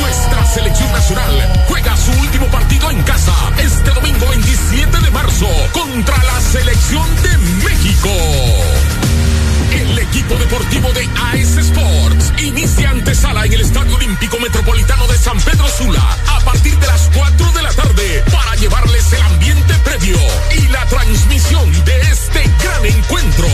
Nuestra selección nacional juega este domingo 27 de marzo contra la selección de México. El equipo deportivo de AS Sports inicia antesala en el Estadio Olímpico Metropolitano de San Pedro Sula a partir de las 4 de la tarde para llevarles el ambiente previo y la transmisión de este gran encuentro.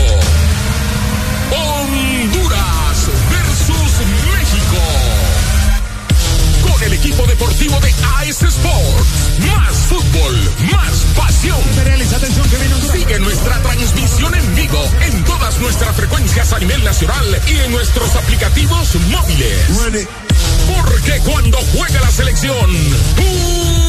Deportivo de AS Sports. Más fútbol, más pasión. Sigue nuestra transmisión en vivo en todas nuestras frecuencias a nivel nacional y en nuestros aplicativos móviles. Porque cuando juega la selección, jugamos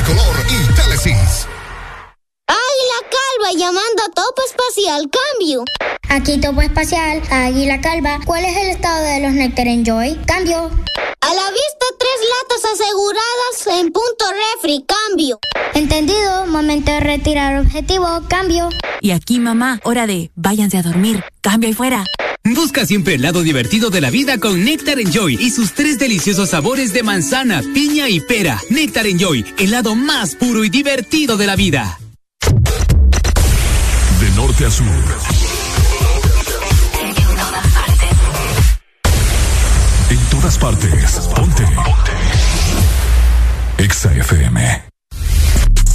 Patrocinan Cable Color y Telesis. Águila Calva llamando a Topo Espacial Cambio. Aquí Topo Espacial, Águila Calva. ¿Cuál es el estado de los Nectar Enjoy? Cambio. A la vista, tres latas aseguradas en punto refri. Cambio. Entendido. Momento de retirar objetivo. Cambio. Y aquí, mamá, hora de váyanse a dormir. Cambio ahí fuera. Busca siempre el lado divertido de la vida con Nectar Enjoy y sus tres deliciosos sabores de manzana, piña y pera. Nectar Enjoy, el lado más puro y divertido de la vida. De norte a sur. En todas partes. Ponte. Exa FM.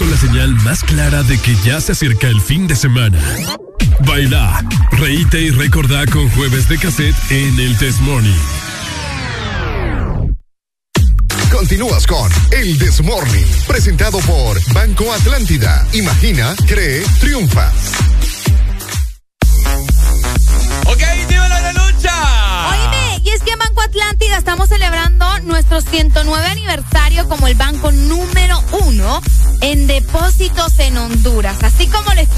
Son la señal más clara de que ya se acerca el fin de semana. Baila, reíte y recordá con jueves de cassette en el Test Morning. Continúas con El This Morning, presentado por Banco Atlántida. Imagina, cree, triunfa.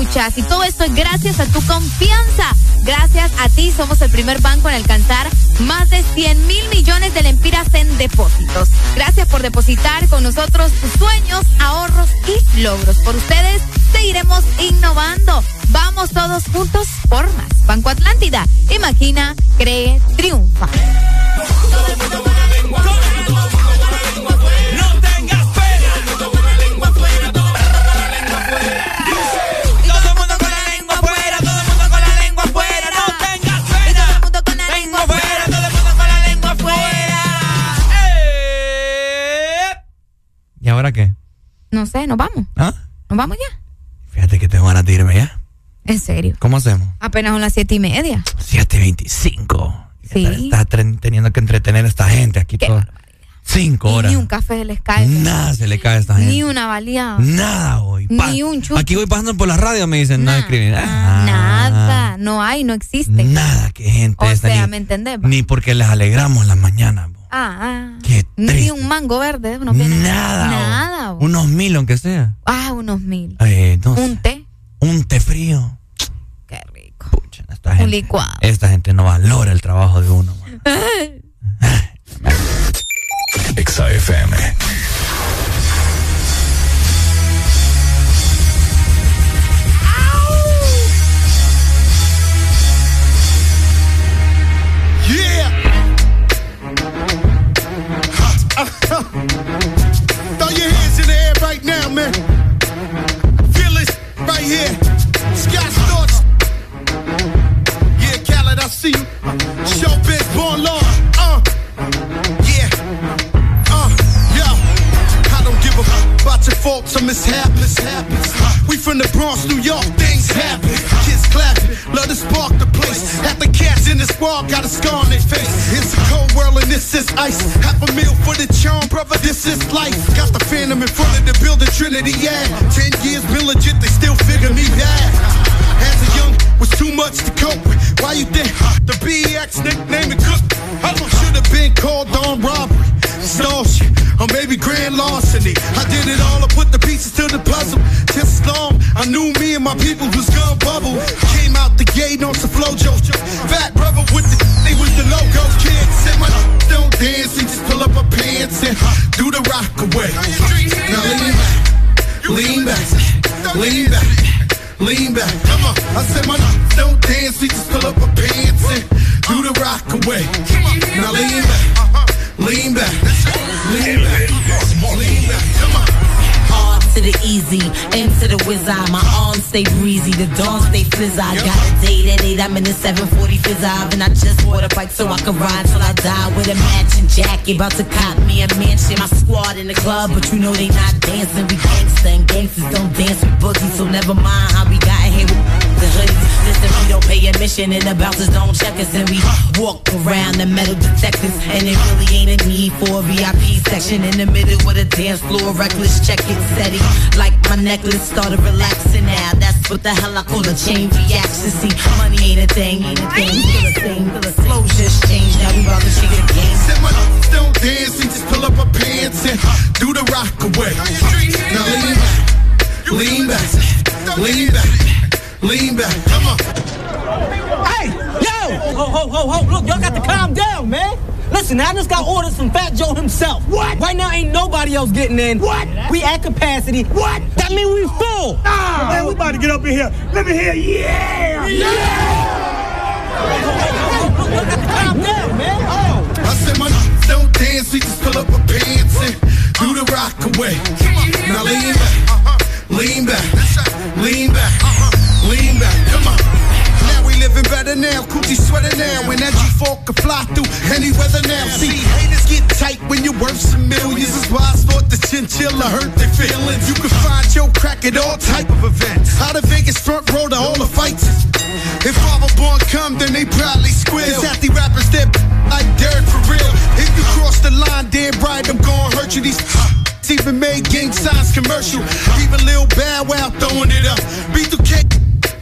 Escuchás. Y todo esto es gracias a tu confianza. Gracias a ti somos el primer banco en alcanzar más de 100 mil millones de lempiras en depósitos. Gracias por depositar con nosotros tus sueños, ahorros y logros. Por ustedes seguiremos innovando. Vamos todos juntos por más. Banco Atlántida. Imagina, cree, triunfa. ¿Cómo hacemos? Apenas son las siete y media. 7.25. Sí. Estás teniendo que entretener a esta gente aquí todo. Cinco Y horas. Ni un café se les cae. Nada se le cae a esta gente. Ni una baleada. Nada hoy. Ni un chucho. Aquí voy pasando por la radio, me dicen, no escriben. Ah, Nada. No hay, no existe. Nada, que gente O esta, sea, ni, ¿me entendés? ni porque les alegramos la mañana. bo. Ah, ah. Qué Ni triste. un mango verde. Nada. Nada. bo. Unos mil, aunque sea. Ah, unos mil. Eh, no sé. Un té. Un té frío. Esta Un gente, licuado. esta gente no valora el trabajo de uno. man. Exa FM. Faults or mishaps. We from the Bronx, New York, things happen. Kids clapping, love to spark the place. Half the cats in the squad got a scar on their face. It's a cold world and this is ice. Half a meal for the charm, brother, this is life. Got the phantom in front of the building, Trinity, yeah. Ten years been legit, they still figure me bad. As a young, was too much to cope with. Why you think the BX nickname it cook? I should have been called on robbery, extortion, or maybe grand larceny. I did it all, I put the pieces to the puzzle. Just long I knew me and my people was gonna bubble. Came out the gate on some flojo. Fat brother with the they was the logo. Kid said my don't dance, he just pull up my pants and do the rock away. Now lean back, lean back, lean back. Lean back, come on. I said my don't dance, we just pull up my pants and do the rock away. Now lean back, lean back, lean back, lean back, come on. To the easy, into the whiz eye. My arms stay breezy, the dawn stay fizz. I got a date at 8, I'm in the 740 fizz and I just bought a bike so I can ride till I die with a matching jacket. About to cop me a mansion, my squad in the club, but you know they not dancing. We gangsta and gangsters don't dance with boogies, so never mind how we got here with the hoodies. Listen, we don't pay admission and the bouncers don't check us, and we walk around the metal detectors, and it really ain't a need for a VIP section in the middle with a dance floor. Reckless check it, steady, like my necklace started relaxing now. That's what the hell I call a chain reaction. See, money ain't a thing, ain't a thing. Still a thing, still a flow just changed. Now we about to shake it again. Said my don't dance, we just pull up our pants and do the rock away. Now lean back, lean back, lean back, lean back, come on. Hey, yo! Ho, ho, ho, ho, look, y'all got to calm down, man. Listen, I just got orders from Fat Joe himself. What? Right now, ain't nobody else getting in. What? We at capacity. What? That mean we full. Ah, man, we about to get up in here. Let me hear, yeah! Yeah! Calm down, man. Oh. I said my don't dance, we just pull up our pants and do the rock away. Now lean back, lean back, lean back, lean back, come on. Now we living better now, coochie sweater now. And that G4 can fly through any weather now. See, haters get tight when you're worth some millions. That's why I thought the chinchilla hurt their feelings. You can find your crack at all type of events. Out of Vegas front row to all the fights. If Father Born come, then they proudly squeal. It's at the rappers that like Derek for real. If you cross the line, damn right, I'm gonna hurt you. These even made gang signs commercial. Even Lil Bow Wow throwing it up. B2K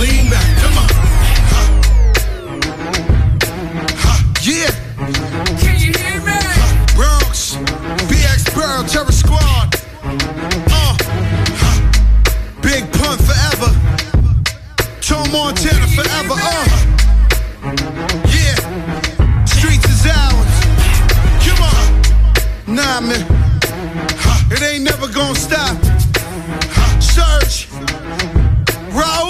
lean back, come on. Yeah. Can you hear me? Bronx, BX Pearl, Terror Squad. Uh. Big pun forever. Tom Montana forever. Uh. Yeah. Streets is ours. Come on. Nah, man. It ain't never gonna stop. Search. Raúl.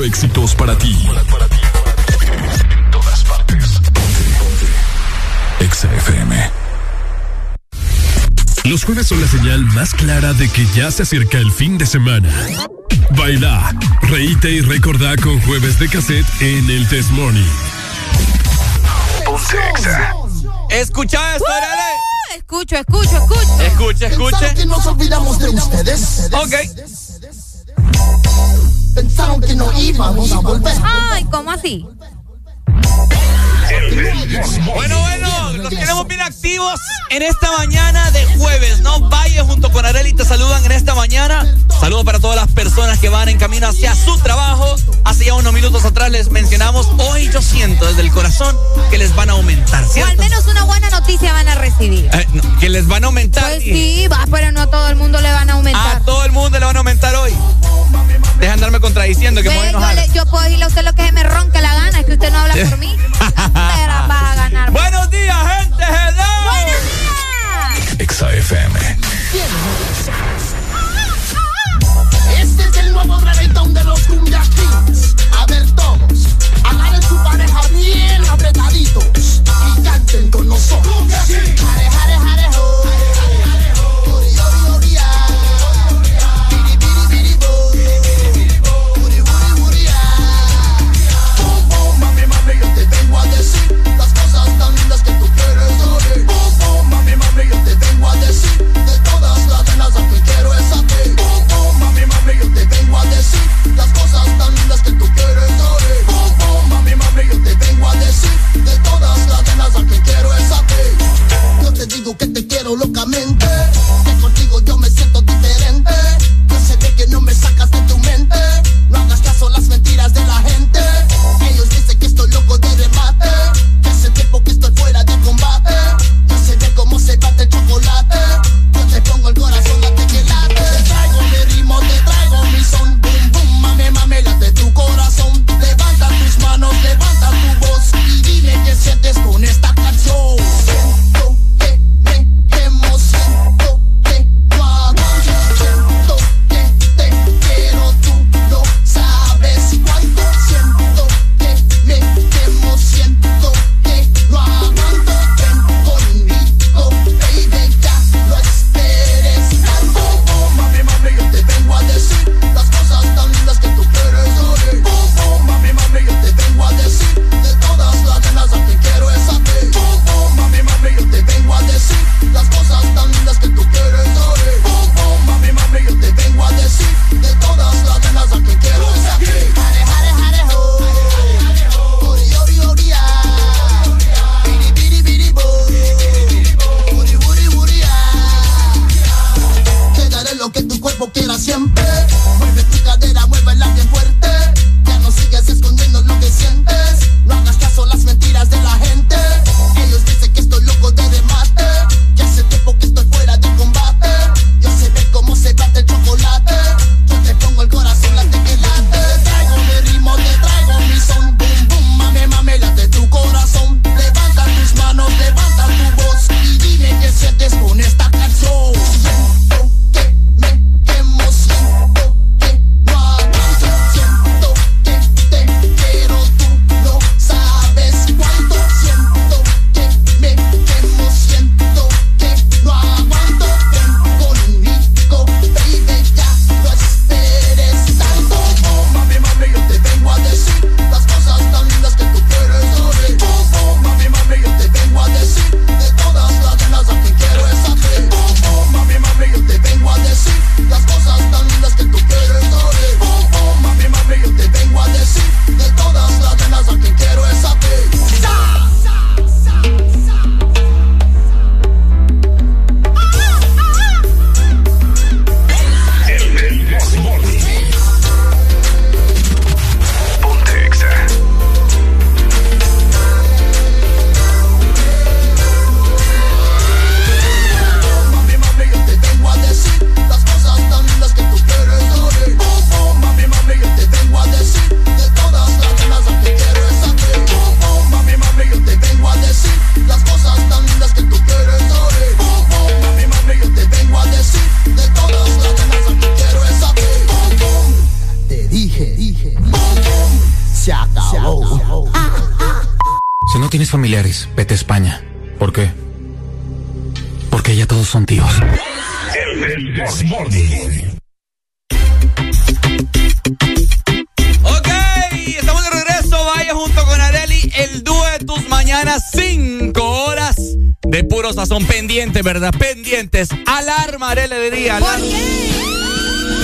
Solo éxitos para ti. En todas partes. Ponte, ponte. Exa FM. Los jueves son la señal más clara de que ya se acerca el fin de semana. Baila, reíte y recordá con jueves de cassette en el Test Morning. Ponte Exa. Escucha esto, Arale. Escucho, escucho, escucho. Escuche. Pensaron que nos olvidamos de ustedes. Ok. Pensaron que no íbamos a volver. Ay, ¿cómo así? Bueno, bueno, los tenemos bien activos en esta mañana de jueves, ¿no? Valle junto con Areli te saludan en esta mañana. Saludos para todas las personas que van en camino hacia su trabajo. Hace ya unos minutos atrás les mencionamos, hoy yo siento desde el corazón que les van a aumentar, O al ¿cierto? menos una buena noticia van a recibir. Eh, no, que les van a aumentar. Pues y- sí, va, pero no a todo el mundo le van a aumentar. A todo el mundo le van a aumentar hoy. Deja de andarme contradiciendo que yo, le- yo puedo decirle a usted lo que se me ronca la gana, es que usted no habla por mí. Pero vas a ganar. Buenos días, gente. Hello. Buenos días. Exa FM. Este es el nuevo reggaetón de los Cumbia Kings. A ver todos, agarren su pareja bien apretaditos y canten con nosotros. Jare, jare, jare, las cosas tan lindas que tú quieres oír. Oh, oh, mami, mami, yo te vengo a decir de todas las nenas a que quiero es a ti. Yo te digo que te quiero locamente. Pendientes, ¿verdad? Pendientes. Alarma, de día. Alarma.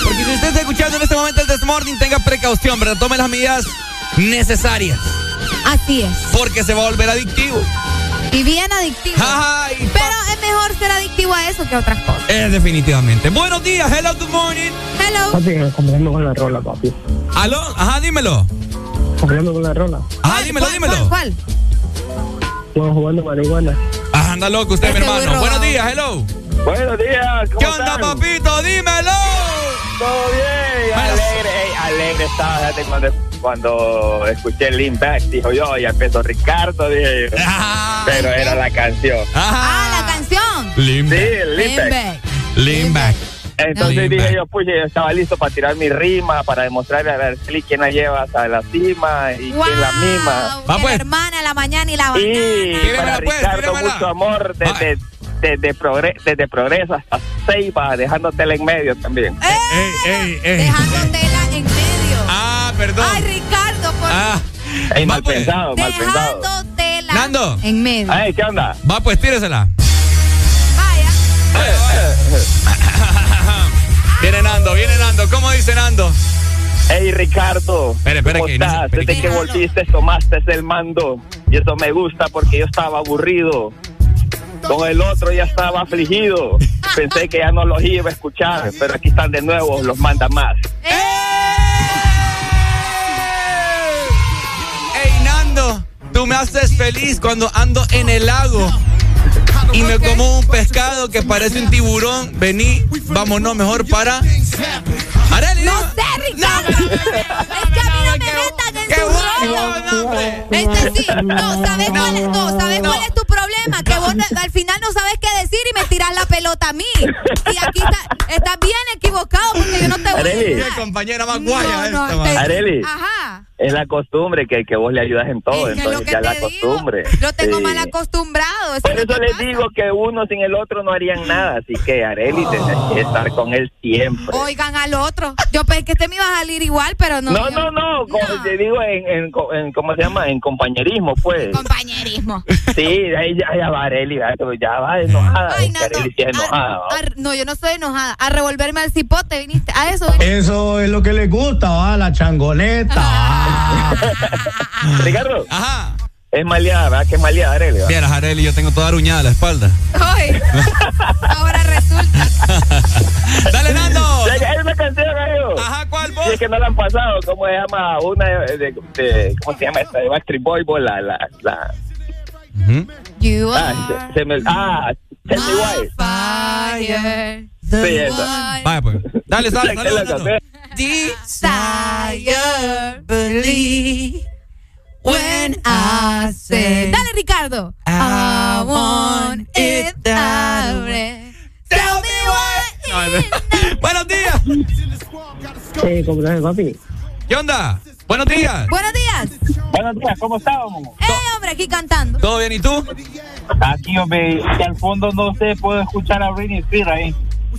Porque si usted está escuchando en este momento el Desmorning, tenga precaución, ¿verdad? Tome las medidas necesarias. Así es. Porque se va a volver adictivo. Y bien adictivo. Ay, Pero es mejor ser adictivo a eso que a otras cosas. Eh, definitivamente. Buenos días, hello, good morning. Hello. Papi, comprando con la rola, papi. ¿Aló? Ajá, dímelo. Comprando con la rola. Ajá, dímelo, dímelo. ¿Cuál? Estamos jugando marihuana. Anda loco usted, mi Este hermano. burro. Buenos días, hello. Buenos días, ¿cómo ¿Qué onda, están? papito? Dímelo. Todo bien, alegre, ey, alegre estaba fíjate, cuando, cuando escuché Lean Back, dijo yo, ya empezó Ricardo, dije yo. Pero era la canción. Ah, la canción. Lean Sí, back. Lean Back. Lean back. Entonces Lean dije back. yo, pues yo estaba listo para tirar mi rima, para demostrarle a Araceli quién la lleva hasta la cima y quién la mima. Va, pues. La mañana y la banana. Y para Ricardo, mucho amor desde, desde, progre- desde Progreso hasta Ceiba, dejándotela en medio también. Ey, ey, ey. Dejándotela en medio. Ah, perdón. Ay, Ricardo, por Ah. Ey, mal pues. pensado, mal pensado. Dejándotela Nando. en medio. Ay, ¿qué onda? Va, pues tíresela. Viene Nando, viene Nando. ¿Cómo dice Nando? Hey Ricardo, espere ¿cómo que estás? Desde que- que volviste tomaste el mando y eso me gusta porque yo estaba aburrido. Con el otro ya estaba afligido. Pensé que ya no los iba a escuchar, pero aquí están de nuevo, los manda más. Ey, Nando, tú me haces feliz cuando ando en el lago y me como un pescado que parece un tiburón. Vení, vámonos mejor para. Areli, No sé, Ricardo. no rollo. Este sí, no, ¿sabes cuál es, no, ¿sabes cuál es tu problema? Que vos no- al final no sabes qué decir y me tiras la pelota a mí. Y aquí está- estás bien equivocado porque yo no te voy a compañera más guaya esta. Areli. Ajá. Es la costumbre que, que vos le ayudas en todo, Es entonces que ya la digo, costumbre. Lo tengo Sí. mal acostumbrado. eso Por eso les pasa. digo que uno sin el otro no harían nada, así que Areli tenés que estar con él siempre. Oigan al otro. Yo pensé que este me iba a salir igual, pero no. No, yo- no, no, como te digo en, en, ¿cómo se llama? En compañerismo, pues. Compañerismo. Sí, ahí ya, ya va Areli, ya, ya va enojada. sí es enojada. no, yo no soy enojada. A revolverme al cipote, viniste. A eso viniste. Eso es lo que le gusta, va, la changoneta. Ricardo. Ajá. Es maleada, ¿verdad? Que es maleada, Areli. Vieras, Areli, yo tengo toda aruñada la espalda. Ay, ahora resulta. Dale, Nando. Hay una canción, amigo. Ajá, ¿cuál Sí, es que no la han pasado. ¿Cómo se llama? Una de, de- de- ¿cómo se llama esta? De Backstreet Boy, boy, la, la, la. You Ah, are se, se me, ah, Tell Me Why. fire. Sí, esa. Vaya, pues. Dale, dale, dale. Desire, believe when I say. Dale, Ricardo. I want it that way. Tell me what. Buenos días. Sí, ¿cómo estás, papi? ¿Qué onda? Buenos días. Buenos días. Buenos días, ¿cómo estamos? Eh, hombre, aquí cantando. ¿Todo bien y tú? Aquí, hombre, que al fondo no sé, puedo escuchar a Britney Spears ahí.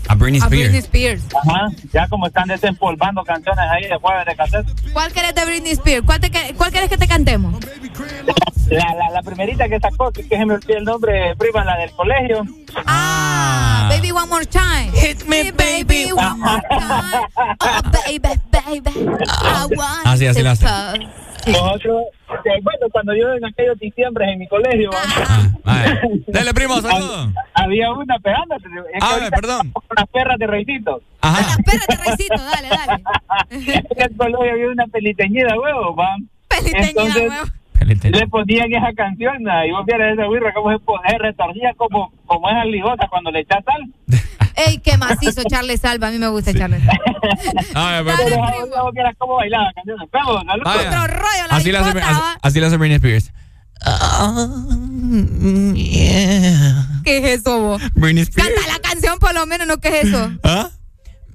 A Britney A Britney Spears. Ajá, ya como están desempolvando canciones ahí de jueves de cassette. ¿Cuál querés de Britney Spears? ¿Cuál, te cuál querés que te cantemos? La, la, la primerita que sacó, que, que se me olvidó el nombre, prima, la del colegio. Ah, baby one more time. Hit me, baby, one more time. Oh, baby, baby. I want Así, así to la hace. Nosotros, que, bueno, cuando yo en aquellos diciembres en mi colegio, Vaya. Dale, primo, saludos. había una pegándote. Es que Ah, ahorita perdón. con las perras de Reisito. Ajá. Espérate, Reycito, dale, dale. en el colegio había una peliteñida, huevo, va. Peliteñida, Entonces, huevo. Le ponían esa canción ¿no? y vos vieras esa birra cómo se pone retorcida como, como esas ligotas cuando le echas sal. ¡Ey, qué macizo, Charles Salva! A mí me gusta sí. Charles. A ver, pero, pero, pero, ¿Cómo bailaba? Vamos, Otro rollo, la así, la hace, así, así la hace Britney Spears. Uh, yeah. ¿Qué es eso, vos? Britney Spears. Canta la canción por lo menos, ¿no? ¿Qué es eso? ¿Ah?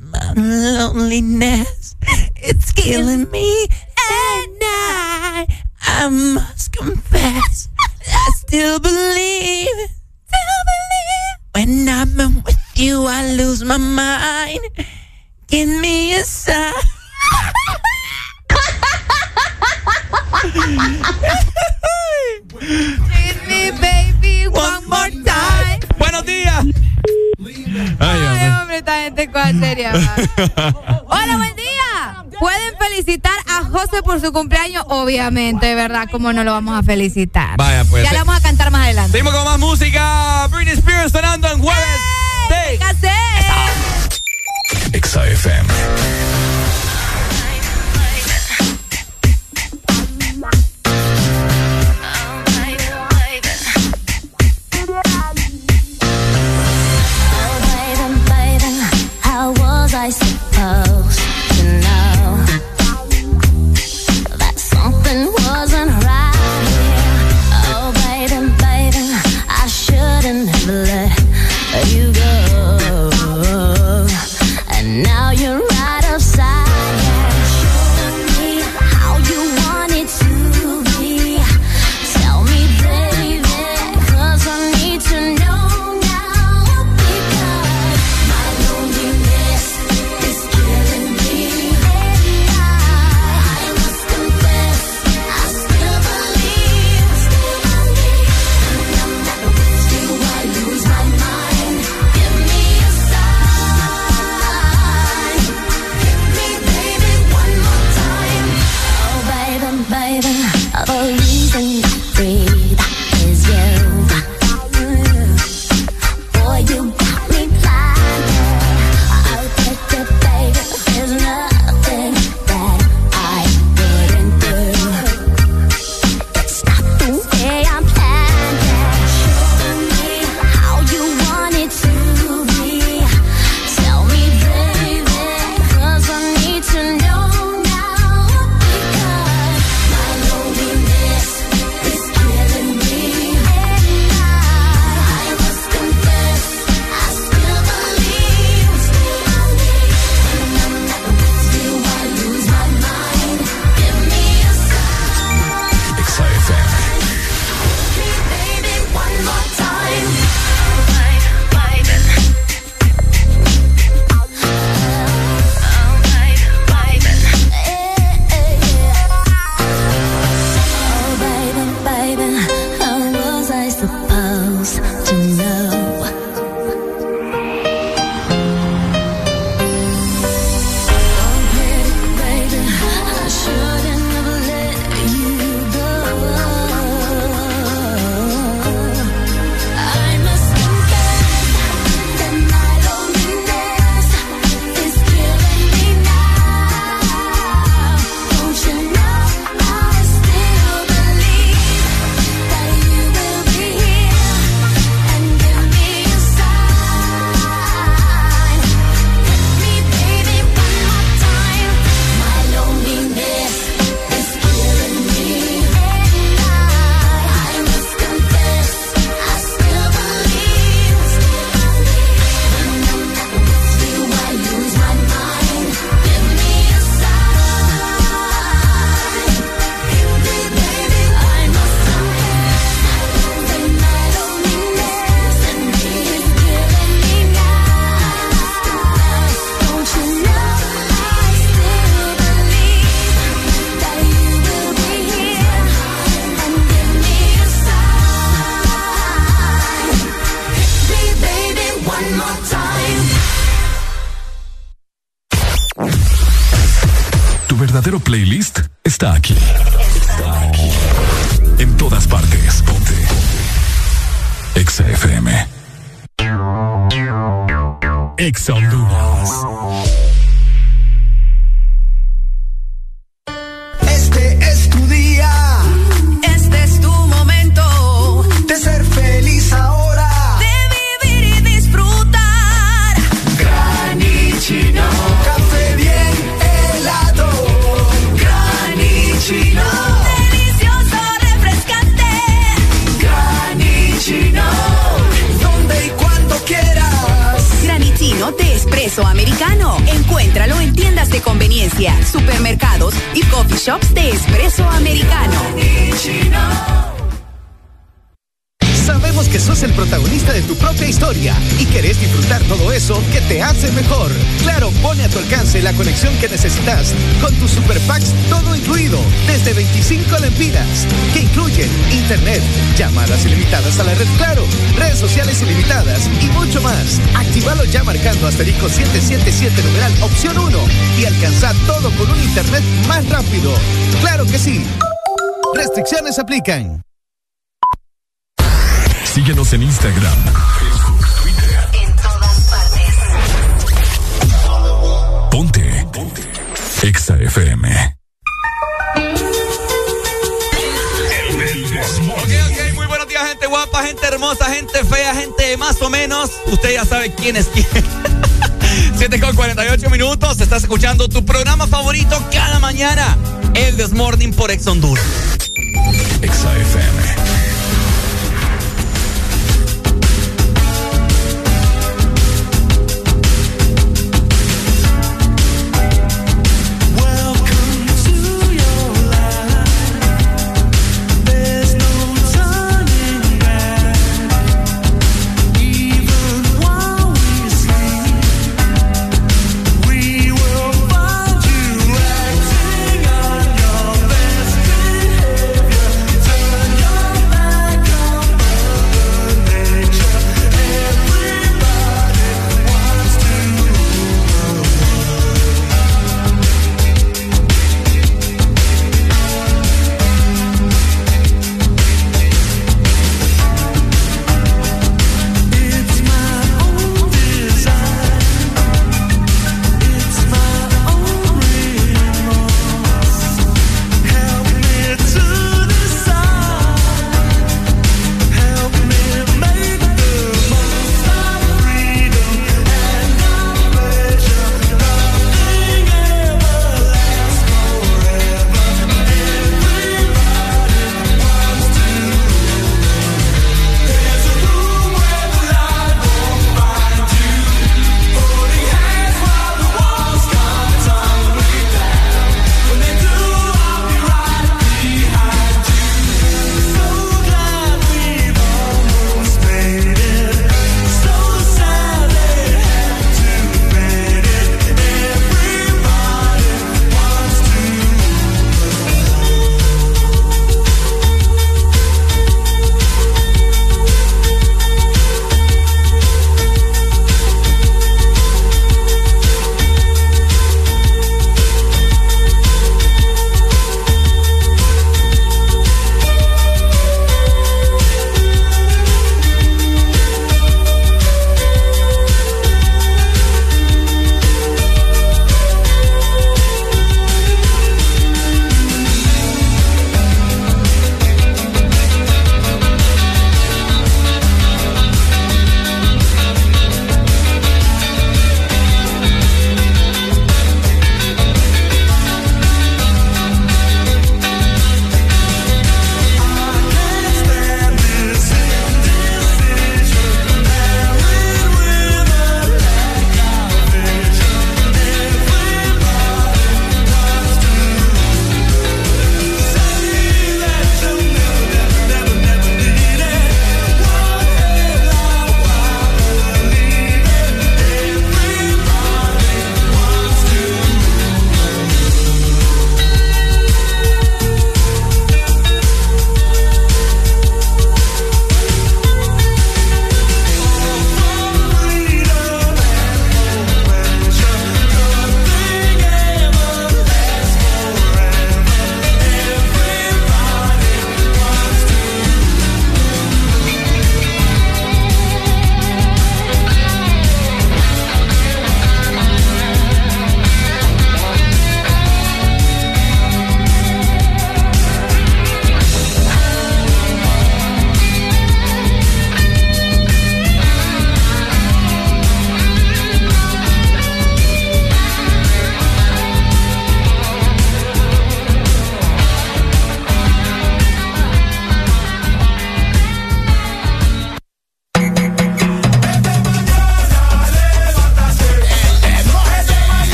My loneliness, it's killing me and I, I must confess, I still believe, still believe when I'm with you, I lose my mind. Give me a sign. Me, baby, one, more time. Buenos días. Ay, Ay, hombre, esta gente es seria. Hola, buen día. Pueden felicitar a José por su cumpleaños, obviamente, de ¿verdad? ¿Cómo no lo vamos a felicitar? Vaya, pues. Ya lo vamos a cantar más adelante. Seguimos con más música. Britney Spears sonando en jueves. Exa FM. weekend.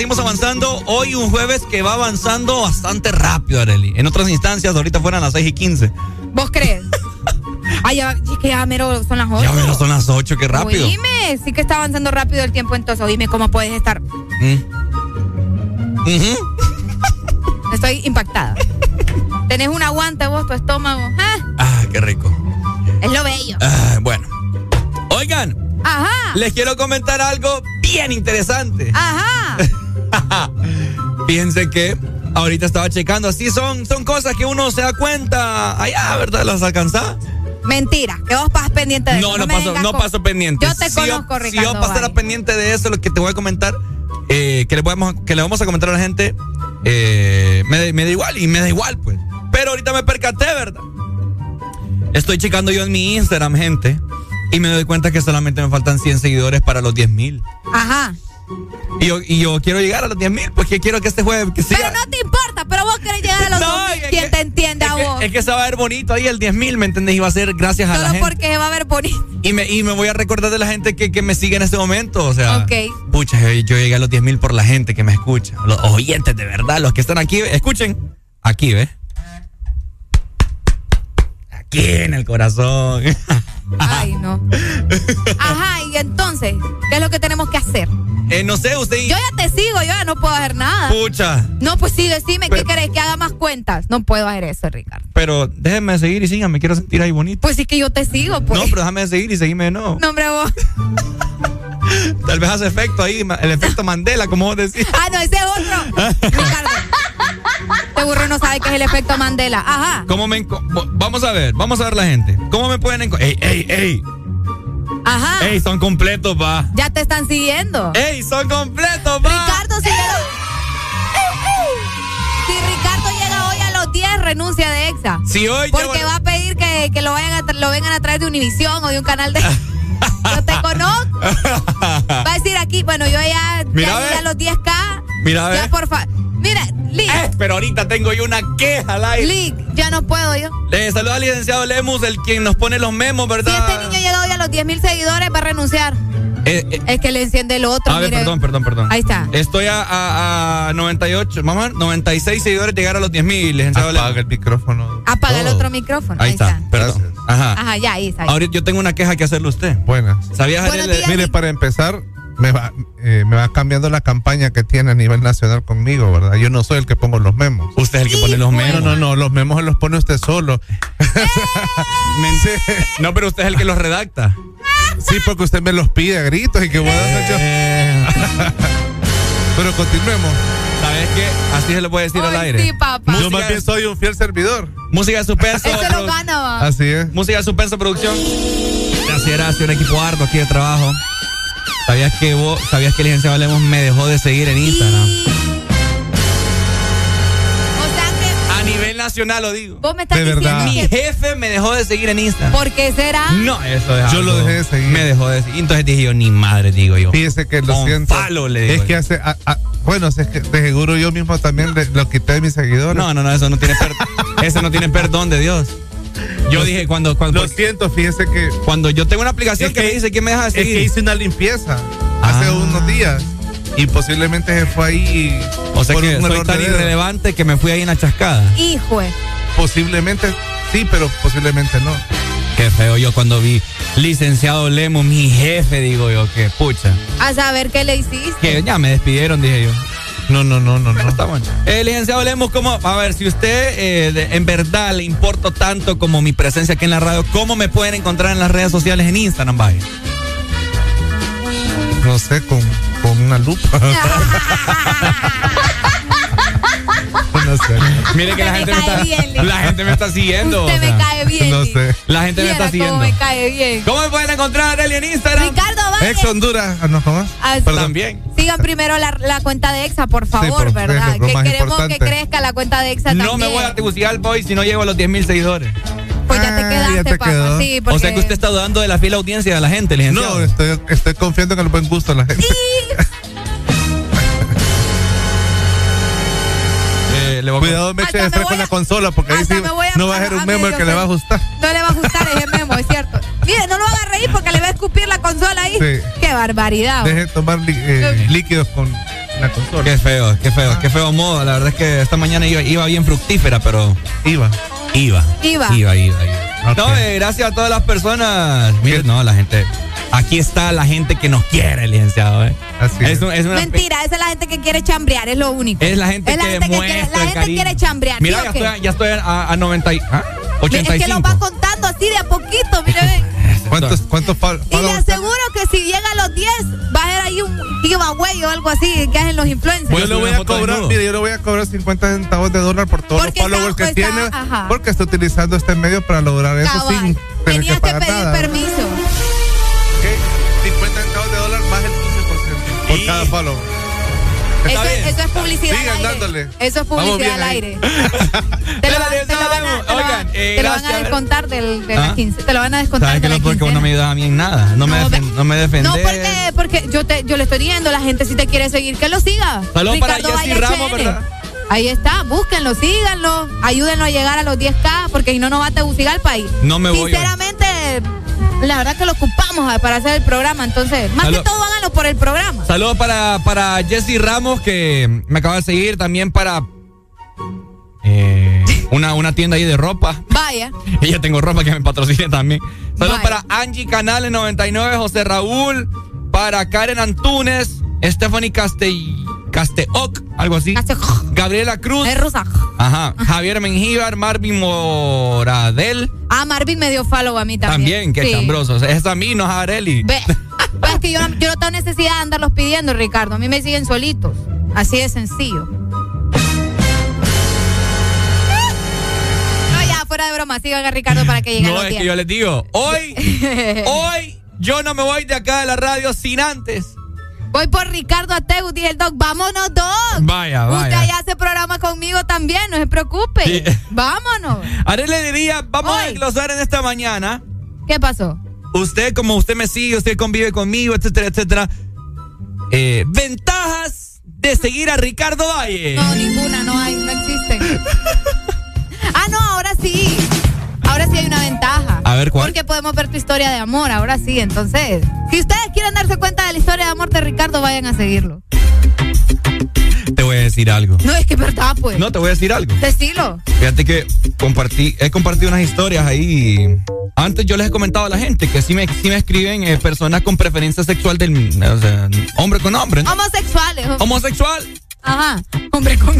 Seguimos avanzando. Hoy un jueves que va avanzando bastante rápido, Areli. En otras instancias, ahorita fueran las 6 y 15. ¿Vos crees? Ay, ya, es que ya mero son las 8. Ya menos son las 8, qué rápido. Oíme, sí que está avanzando rápido el tiempo entonces. Oíme, ¿cómo puedes estar? Mm. Estoy impactada. Tenés un aguante vos, tu estómago. Ah, Ah, qué rico. Es lo bello. Ah, bueno. Oigan, Ajá. les quiero comentar algo bien interesante. Ajá. Fíjense que ahorita estaba checando, así son, son cosas que uno se da cuenta allá, ¿verdad? ¿Las alcanzás? Mentira, que vos pasas pendiente de No, eso. no paso, no paso pendiente. Yo te Si conozco, Si Ricardo. yo pasara Valle. pendiente de eso, lo que te voy a comentar, eh, que, le vamos, que le vamos a comentar a la gente, eh, me, da- me da igual y me da igual, pues. Pero ahorita me percaté, ¿verdad? Estoy checando yo en mi Instagram, gente, y me doy cuenta que solamente me faltan 100 seguidores para los 10 mil. Ajá. Y yo, y yo quiero llegar a los 10 mil, porque quiero que este jueves que siga. Pero no te importa, pero vos querés llegar a los No, 2000. es ¿Quién que- te entiende a vos? que, es que se va a ver bonito ahí el 10 mil, ¿me entendés? Y va a ser gracias a la Solo gente. porque se va a ver bonito. Y me, y me voy a recordar de la gente que, que me sigue en este momento. O sea, Ok. pucha, yo, yo llegué a los 10 mil por la gente que me escucha. Los oyentes de verdad, los que están aquí. Escuchen. Aquí, ¿ves? Aquí en el corazón. Ay, no. Ajá, y entonces, ¿qué es lo que tenemos que hacer? Eh, no sé, usted. Yo ya te sigo, yo ya no puedo hacer nada. Pucha. No, pues sí, decime, ¿qué querés? Que haga más cuentas. No puedo hacer eso, Ricardo. Pero déjenme seguir y síganme, quiero sentir ahí bonito. Pues sí que yo te sigo, pues. No, pero déjame seguir y seguirme de nuevo. No, hombre, vos. Tal vez hace efecto ahí, el efecto Mandela, como vos decís. Ah, no, ese es otro. Ricardo. Este burro no sabe qué es el efecto Mandela. Ajá. ¿Cómo me Vamos a ver, vamos a ver la gente. ¿Cómo me pueden encontrar? ¡Ey, ey, ey! Ajá. ¡Ey, son completos, va! Ya te están siguiendo. ¡Ey, son completos, va! Ricardo, si, le- si Ricardo llega hoy a los 10, renuncia de EXA. Si hoy Porque llevo- va a pedir que, que lo, vayan a lo vengan a traer de Univisión o de un canal de. Yo te conozco. Va a decir aquí, bueno, yo ya, Mira, ya a los 10K. Mira, ve. Ya, por favor. Mira, Lick, Eh, pero ahorita tengo yo una queja al aire. Lick, ya no puedo yo. Le saluda al licenciado Lemus, el quien nos pone los memos, Si ¿verdad? este niño llega hoy a los 10 mil seguidores, va a renunciar. Eh, eh, Es que le enciende el otro. a ver, mire. perdón, perdón, perdón. Ahí está. Estoy a, a, a 98, vamos a ver, 96 seguidores llegar a los 10 mil, licenciado Lemus. Apaga el micrófono. Apaga el otro micrófono. Ahí está, perdón. Ajá. Ajá, ya, ahí está. Ahorita yo tengo una queja que hacerle a usted. Buenas. ¿Sabías, Mire, para empezar, me va, eh, me va cambiando la campaña que tiene a nivel nacional conmigo, ¿verdad? Yo no soy el que pongo los memos. Usted es el que pone los No, memos. no, no, los memos se los pone usted solo. Men- No, pero usted es el que los redacta. Sí, porque usted me los pide a gritos y que voy a hacer yo. Pero continuemos. ¿Sabes qué? Así se lo puede decir al aire. sí, papá. Yo más bien soy un fiel servidor. Música suspenso. Ese lo gana, va. Así es. Música suspenso producción. Gracias, gracias. Un equipo harto aquí de trabajo. ¿Sabías que vos, sabías que el licenciado Lemos me dejó de seguir en Instagram? O sea que A nivel nacional lo digo. vos me estás De diciendo verdad. Mi que. jefe me dejó de seguir en Instagram. ¿Por qué será? No, eso es Yo lo dejé de seguir. Me dejó de seguir. Entonces dije yo, ni madre, digo yo. Fíjese que lo Con siento. palo le digo es que hace. a- a- bueno, es que de seguro yo mismo también de- lo quité de mis seguidores. No, no, no, eso no tiene, per- eso no tiene perdón de Dios. Yo dije cuando, cuando, Lo siento, fíjese que. cuando yo tengo una aplicación Es que, que- me dice quién me deja de Es seguir. que hice una limpieza hace Ah. unos días. Y posiblemente se fue ahí. o sea por que un soy tan irrelevante que me fui ahí en la chascada. Hijo. Posiblemente sí, pero posiblemente no. Qué feo yo cuando vi licenciado Lemo, mi jefe, digo yo, que pucha. A saber qué le hiciste. Que ya me despidieron, dije yo. No, no, no, no, no. Está bueno. Eh, licenciado Lemos, ¿cómo? A ver, si usted eh, de- en verdad le importa tanto como mi presencia aquí en la radio, ¿cómo me pueden encontrar en las redes sociales en Instagram, vaya? No sé, con, con una lupa. no sé. Mire que Usted la gente, me está, bien, la gente me está siguiendo. Usted o me cae bien. no sé. La gente me está cómo siguiendo. me cae bien. ¿Cómo me pueden encontrar, Eli, en Instagram? Ricardo Valle. Ex Honduras. Ah, no, ¿cómo? Ah, Perdón. También. Sigan primero la, la cuenta de EXA, por favor, por- ¿verdad? Que queremos importante. que crezca la cuenta de EXA No también. me voy a Tegucigalpa hoy si no llego a los 10 mil seguidores. Pues ya te Ah, quedaste, ya te papá. quedó. Sí, porque... O sea que usted está dudando de la fiel audiencia de la gente, licenciado. No, estoy, estoy confiando en el buen gusto de la gente. Eh, le, Cuidado, me eche de con la consola porque ahí sí me voy a no va a ser un memo el que le va a gustar. No le va a gustar ese memo, es cierto. Mire, no lo haga reír porque le va a escupir la consola ahí. Sí. Qué barbaridad. Deje de tomar eh, líquidos con la consola. Qué feo, qué feo, qué feo modo. La verdad es que esta mañana iba, iba bien fructífera, pero. Iba. Iba. Iba. Iba, iba, iba. No, eh, gracias a todas las personas. Mire, no, la gente. Aquí está la gente que nos quiere, licenciado. ¿eh? es, un- es una, Mentira, esa es la gente que quiere chambrear, es lo único. Es la gente Es la que gente que quiere- la gente cariño. quiere chambrear, Mira, ¿sí ya estoy, ya estoy a, a 90 y, ¿ah? Es que lo 85. va contando así de a poquito, mire, ven. ¿Cuántos, cuántos fol- Y le aseguro que si llega a los 10, va a haber ahí un giveaway o algo así que hacen los influencers. Yo le voy a cobrar, mire, yo le voy a cobrar 50 centavos de dólar por todos Porque los followers está- que está- tiene, ajá. porque está utilizando este medio para lograr eso Cabal. sin tener que Tenías que pagar pedir nada. permiso. 50 centavos de dólar más el 15% por cada follower. Eso, eso es publicidad Sigan al aire. dándole. Eso es publicidad al aire. te lo, van- te lo van a, te lo eh, te lo van a gracias. descontar del, de la ¿Ah? 15. Te lo van a descontar ¿Sabes de que no? Porque 15. uno me ayuda a mí en nada. No, me, defen- no me defendés. No, porque, porque yo, te, yo le estoy diciendo, la gente si te quiere seguir, que lo siga. Saludos para Ricardo Jessy Valle Ramos, HN. ¿verdad? Ahí está, búsquenlo, síganlo, ayúdenlo a llegar a los 10K, porque si no, no va a Tegucigalpa ahí. No me voy hoy. Sinceramente, la verdad que lo ocupamos ah, para hacer el programa, entonces, más Salud. que todo háganlo por el programa. Saludos para, para Jessy Ramos, que me acaba de seguir. También para eh, una, una tienda ahí de ropa. Vaya. Y ya tengo ropa que me patrocine también. Saludos para Angie Canales 99, José Raúl, para Karen Antunes, Stephanie Castell, Casteoc, algo así. Gabriela Cruz. Es rusa. Ajá. Javier Mengíbar, Marvin Moradel. Ah, Marvin me dio follow a mí también. También, qué Sí. chambrosos. Es a mí, no es a Areli. Ve, pues es que yo, no- yo no tengo necesidad de andarlos pidiendo, Ricardo. A mí me siguen solitos. Así de sencillo. No, ya, fuera de broma. Sigan a Ricardo para que llegue a No, los es 10. que yo les digo, hoy, hoy yo no me voy de acá de la radio sin antes. Voy por Ricardo Ateu, dije el doc. Vámonos, doc. Vaya, vaya. Usted allá hace programa conmigo también, no se preocupe. Sí. Vámonos. Areli le diría, vamos a desglosar en esta mañana. ¿Qué pasó? Usted, como usted me sigue, usted convive conmigo, etcétera, etcétera. Eh, ventajas de seguir a Ricardo Valle. No, ninguna, no hay, no existen. ah, no, ahora sí. Ahora sí hay una ventaja. A ver, ¿cuál? Porque podemos ver tu historia de amor, ahora sí. Entonces, si ustedes quieren darse cuenta de la historia de amor de Ricardo, vayan a seguirlo. Te voy a decir algo. No, es que es verdad, pues. No, te voy a decir algo. Decilo. Fíjate que compartí, he compartido unas historias ahí. Antes yo les he comentado a la gente que sí me, sí me escriben eh, personas con preferencia sexual del o sea, hombre con hombre. ¿no? Homosexuales. hom- Homosexual. Ajá. Hombre con.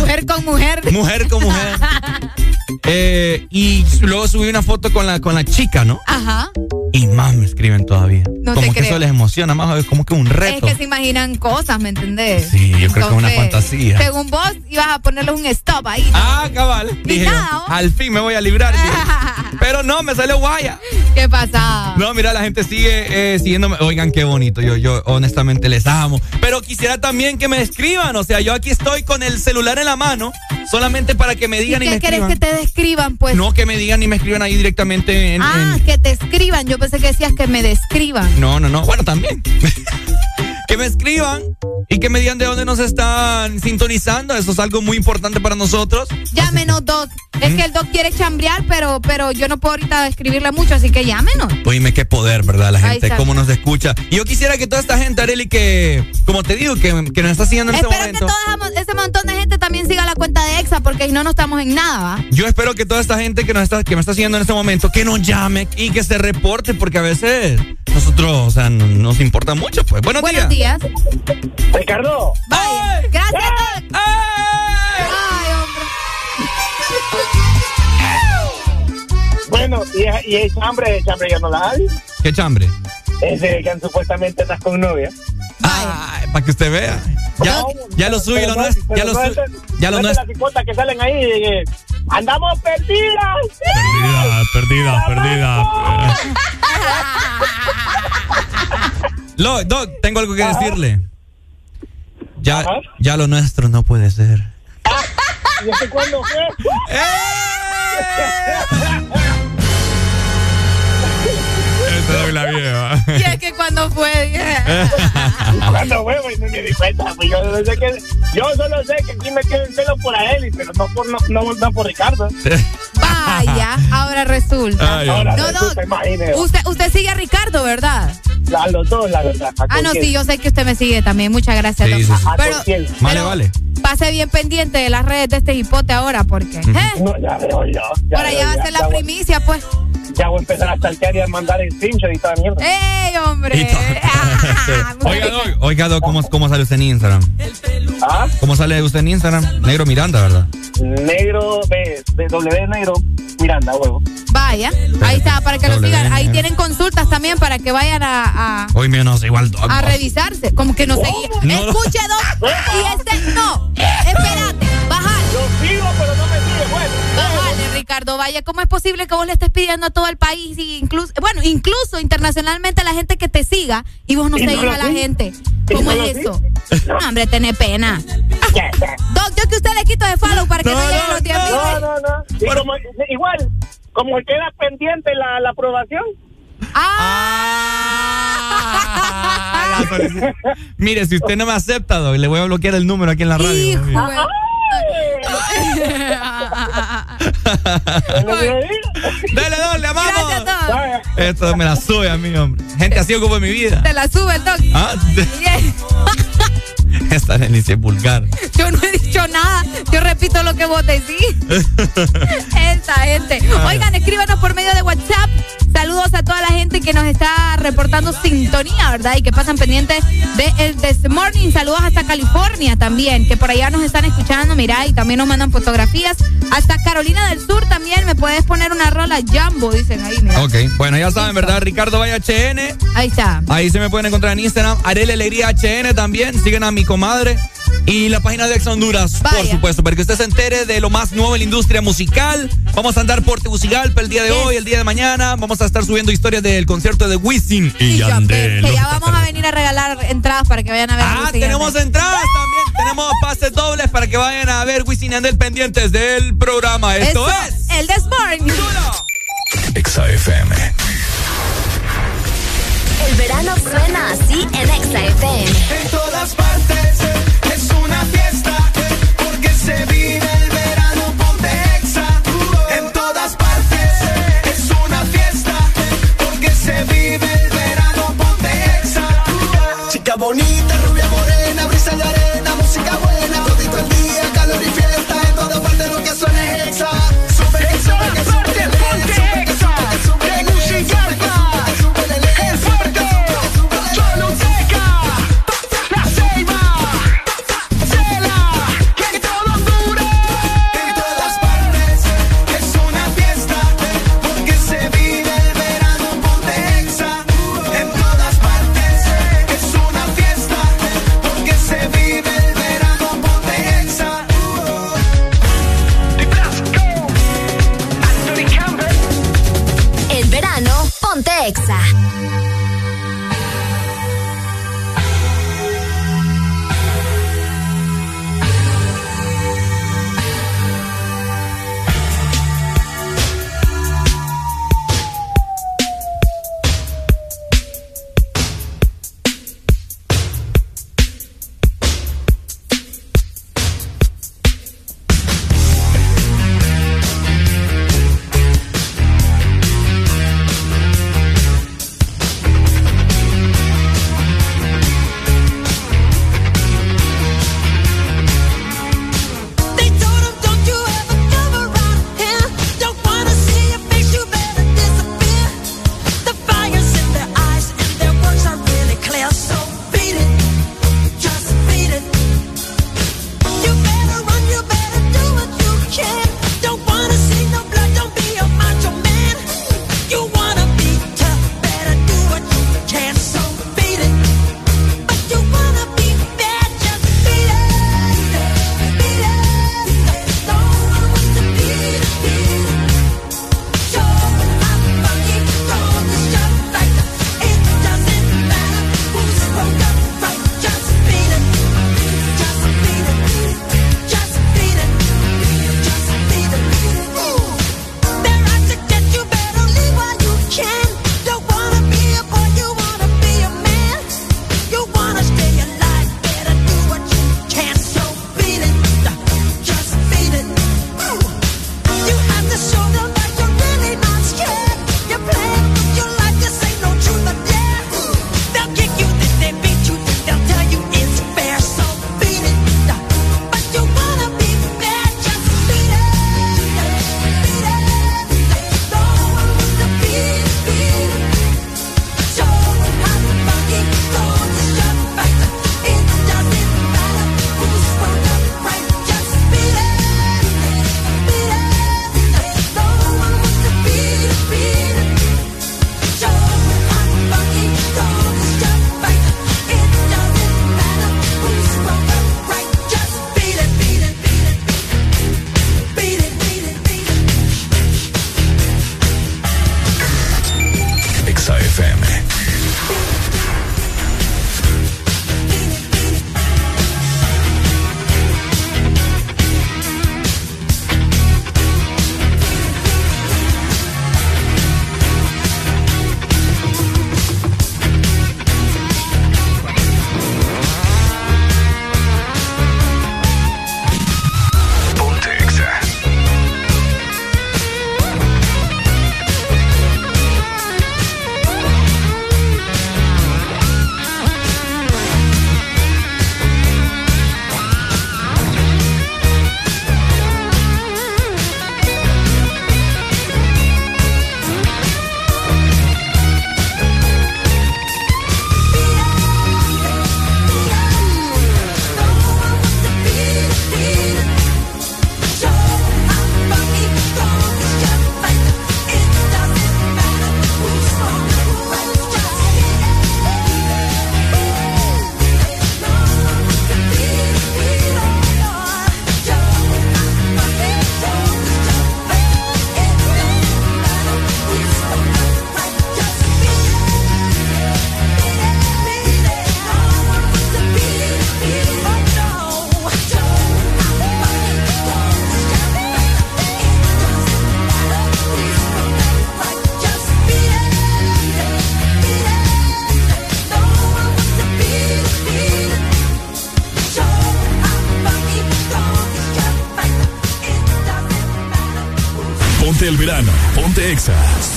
Mujer con mujer. Mujer con mujer. Eh, y luego subí una foto con la, con la chica, ¿no? Ajá. Y más me escriben todavía. No como te que creo. eso les emociona más, es como que un Es reto. que se imaginan cosas, ¿me entendés? Sí, yo creo que es una fantasía. Según vos, ibas a ponerle un stop ahí. Ah, cabal. Dije, nada, al fin me voy a librar. Pero no, me salió guaya. ¿Qué pasa? No, mira, la gente sigue eh, siguiéndome. Oigan, qué bonito. Yo, yo honestamente les amo. Pero quisiera también que me escriban. O sea, yo aquí estoy con el celular en la mano. Solamente para que me ¿Y digan y, qué me escriban. que te describan, pues? No, que me digan y me escriban ahí directamente en. ah, en- que te escriban. Yo pensé que decías que me describan. No, no, no. Bueno, también. que me escriban y que me digan de dónde nos están sintonizando. Eso es algo muy importante para nosotros. Llámenos, Doc. Es que el Doc quiere chambrear, pero, pero yo no puedo ahorita escribirle mucho, así que llámenos. Oíme qué poder, ¿verdad? La gente, cómo nos escucha. Y yo quisiera que toda esta gente, Areli, que, como te digo, que, que nos está siguiendo en este Espero que todo ese montón de gente también siga la cuenta de EXA, porque si no, no estamos en nada, ¿va? Yo espero que toda esta gente que, nos está, que me está siguiendo en este momento, que nos llame y que se reporte, porque a veces nosotros, o sea, no- nos importa mucho, pues. Buenos, Buenos días. Ricardo. Vaya. Gracias, Doc. Ay, hombre. Bueno, y, y el chambre, el chambre ya no la hay. ¿Qué chambre? Ese que supuestamente estás con novia. Ay, para que usted vea. Ya, ya lo suyo y lo no- nuestro. Ya lo suyo. Ya lo nuestro. las que salen ahí. eh, ¡Andamos perdidas! Perdida, perdida, perdida. Lo, Doc, tengo algo que decirle. Ya, ya lo nuestro no puede ser. ¿Y ese cuándo fue? ¡Eh! Se dobla bien, va. Y es que cuando fue. dije, Cuando huevo y no me di cuenta, pues yo, no sé que, yo solo sé que aquí me queda el pelo por Aeli, pero no por, no, no, no por Ricardo. Vaya, ahora resulta. Ay, ahora no, resulta, no. Usted, usted sigue a Ricardo, ¿verdad? A los dos, la verdad. ¿A Ah, no, quién? sí, yo sé que usted me sigue también. Muchas gracias, Sí, sí, sí. ¿A Pero? Vale, vale. Pase bien pendiente de las redes de este hipote ahora, porque. ¿eh? No, ya veo yo. ya Por allá veo, va a ya- ser ya la voy- primicia, pues. Ya voy a empezar a saltear y a mandar el screenshot y toda mierda. ¡Ey, hombre! Oiga, Doc, oiga, Doc, ¿cómo, ¿cómo sale usted en Instagram? ¿Ah? ¿Cómo sale usted en Instagram? Negro Miranda, ¿verdad? Negro, B, de W negro, Miranda, huevo. Vaya, ahí está, para que lo sigan. Ahí tienen consultas también para que vayan a, a, Hoy mío no sé igual, a revisarse. Como que no seguía. No. Escuche, dos. Y este, no. Espérate, bájale. Yo sigo, pero no me sigue, bueno. Bájale, Ricardo. Vaya, ¿cómo es posible que vos le estés pidiendo a todo el país y incluso, bueno, incluso internacionalmente a la gente que te siga y vos no ¿Y no seguís lo a la gente? ¿Y ¿Cómo no es eso? No, hombre, tenés pena. Doc, yo que usted le quito de follow para que no, No, lleguen no, los días No, no, no. Y como, igual, como queda pendiente la, la aprobación. Ah, solicitud. Mire, si usted no me acepta, Doc, le voy a bloquear el número aquí en la radio. Hijo. Dale, Doc, le amamos. Gracias, Doc. Esto me la sube a mí, hombre. Gente así ocupa mi vida. Te la sube el Doc. Ah, esta delicia es vulgar. Yo no he dicho nada. Yo repito lo que vos decís. Esta gente. Oigan, escríbanos por medio de WhatsApp. Saludos a toda la gente que nos está reportando sintonía, ¿verdad? Y que pasan pendientes de el This Morning. Saludos hasta California también, que por allá nos están escuchando, mira, y también nos mandan fotografías. Hasta Carolina del Sur también me puedes poner una rola Jumbo, dicen ahí, mira. Ok, bueno, ya saben, ¿verdad? Ricardo Vaya HN. Ahí está. Ahí se me pueden encontrar en Instagram. Arele Alegría HN también. Siguen a mi comadre. Y la página de Ex Honduras, por supuesto, para que usted se entere de lo más nuevo en la industria musical. Vamos a andar por Tegucigalpa el día de hoy, el día de mañana. Vamos a estar subiendo historias del concierto de Wisin y Y que, Yandel. que ya vamos a venir a regalar entradas para que vayan a ver. a Ah, tenemos Yandel. entradas también. Tenemos pases dobles para que vayan a ver Wisin y Yandel pendientes del programa. Esto Eso, es. el This Morning. Exa FM. El verano suena así en Exa FM. En todas partes es una fiesta porque se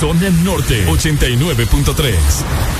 Zona Norte 89.3.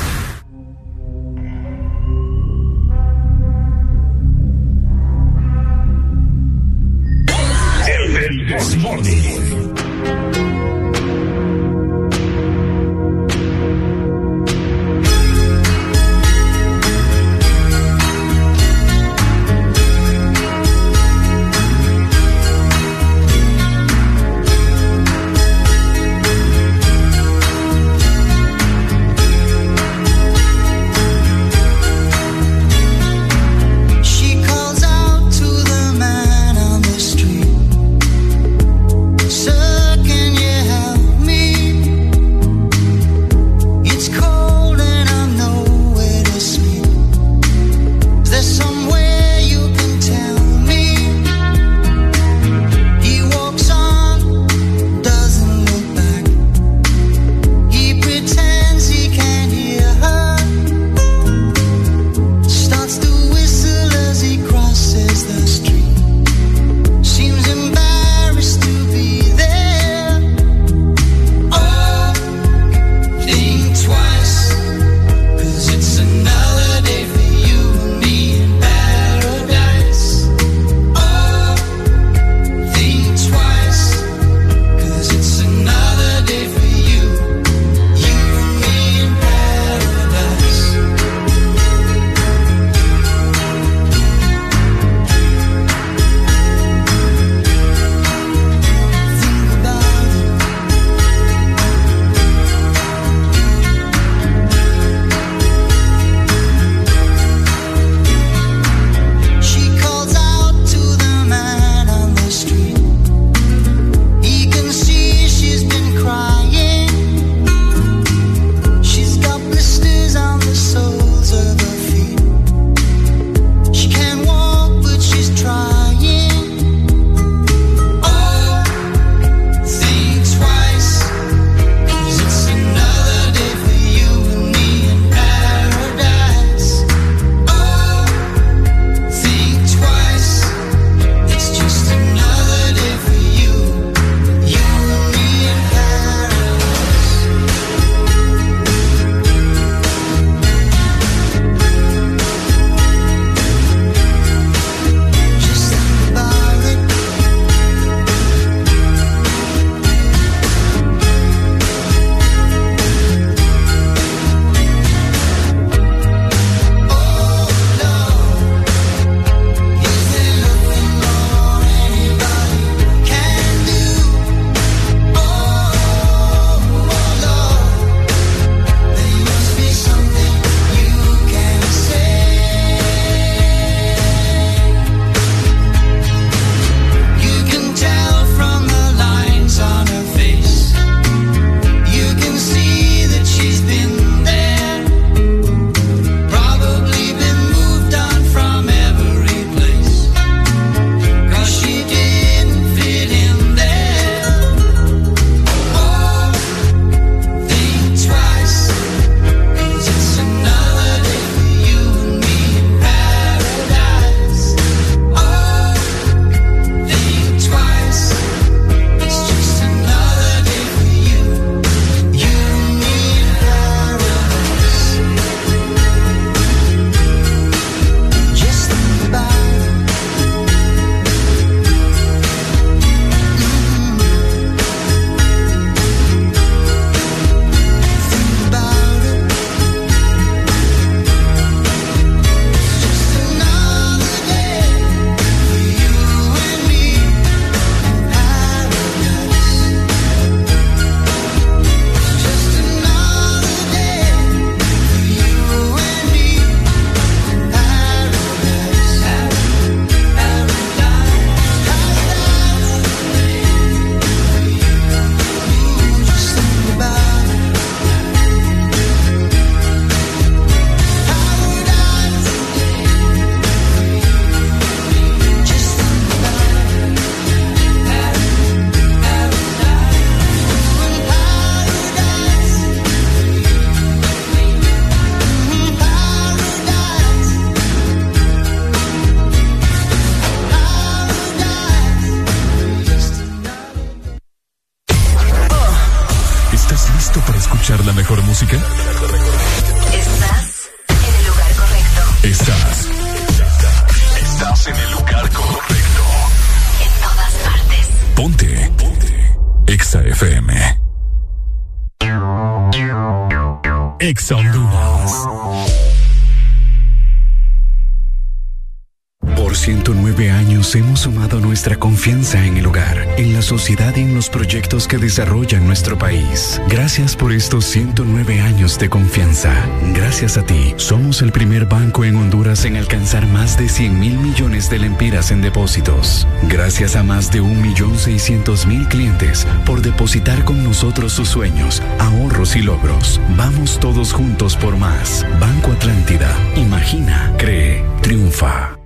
109 años de confianza. Gracias a ti, somos el primer banco en Honduras en alcanzar más de 100 mil millones de lempiras en depósitos. Gracias a más de 1.600.000 clientes por depositar con nosotros sus sueños, ahorros y logros. Vamos todos juntos por más. Banco Atlántida. Imagina, cree, triunfa.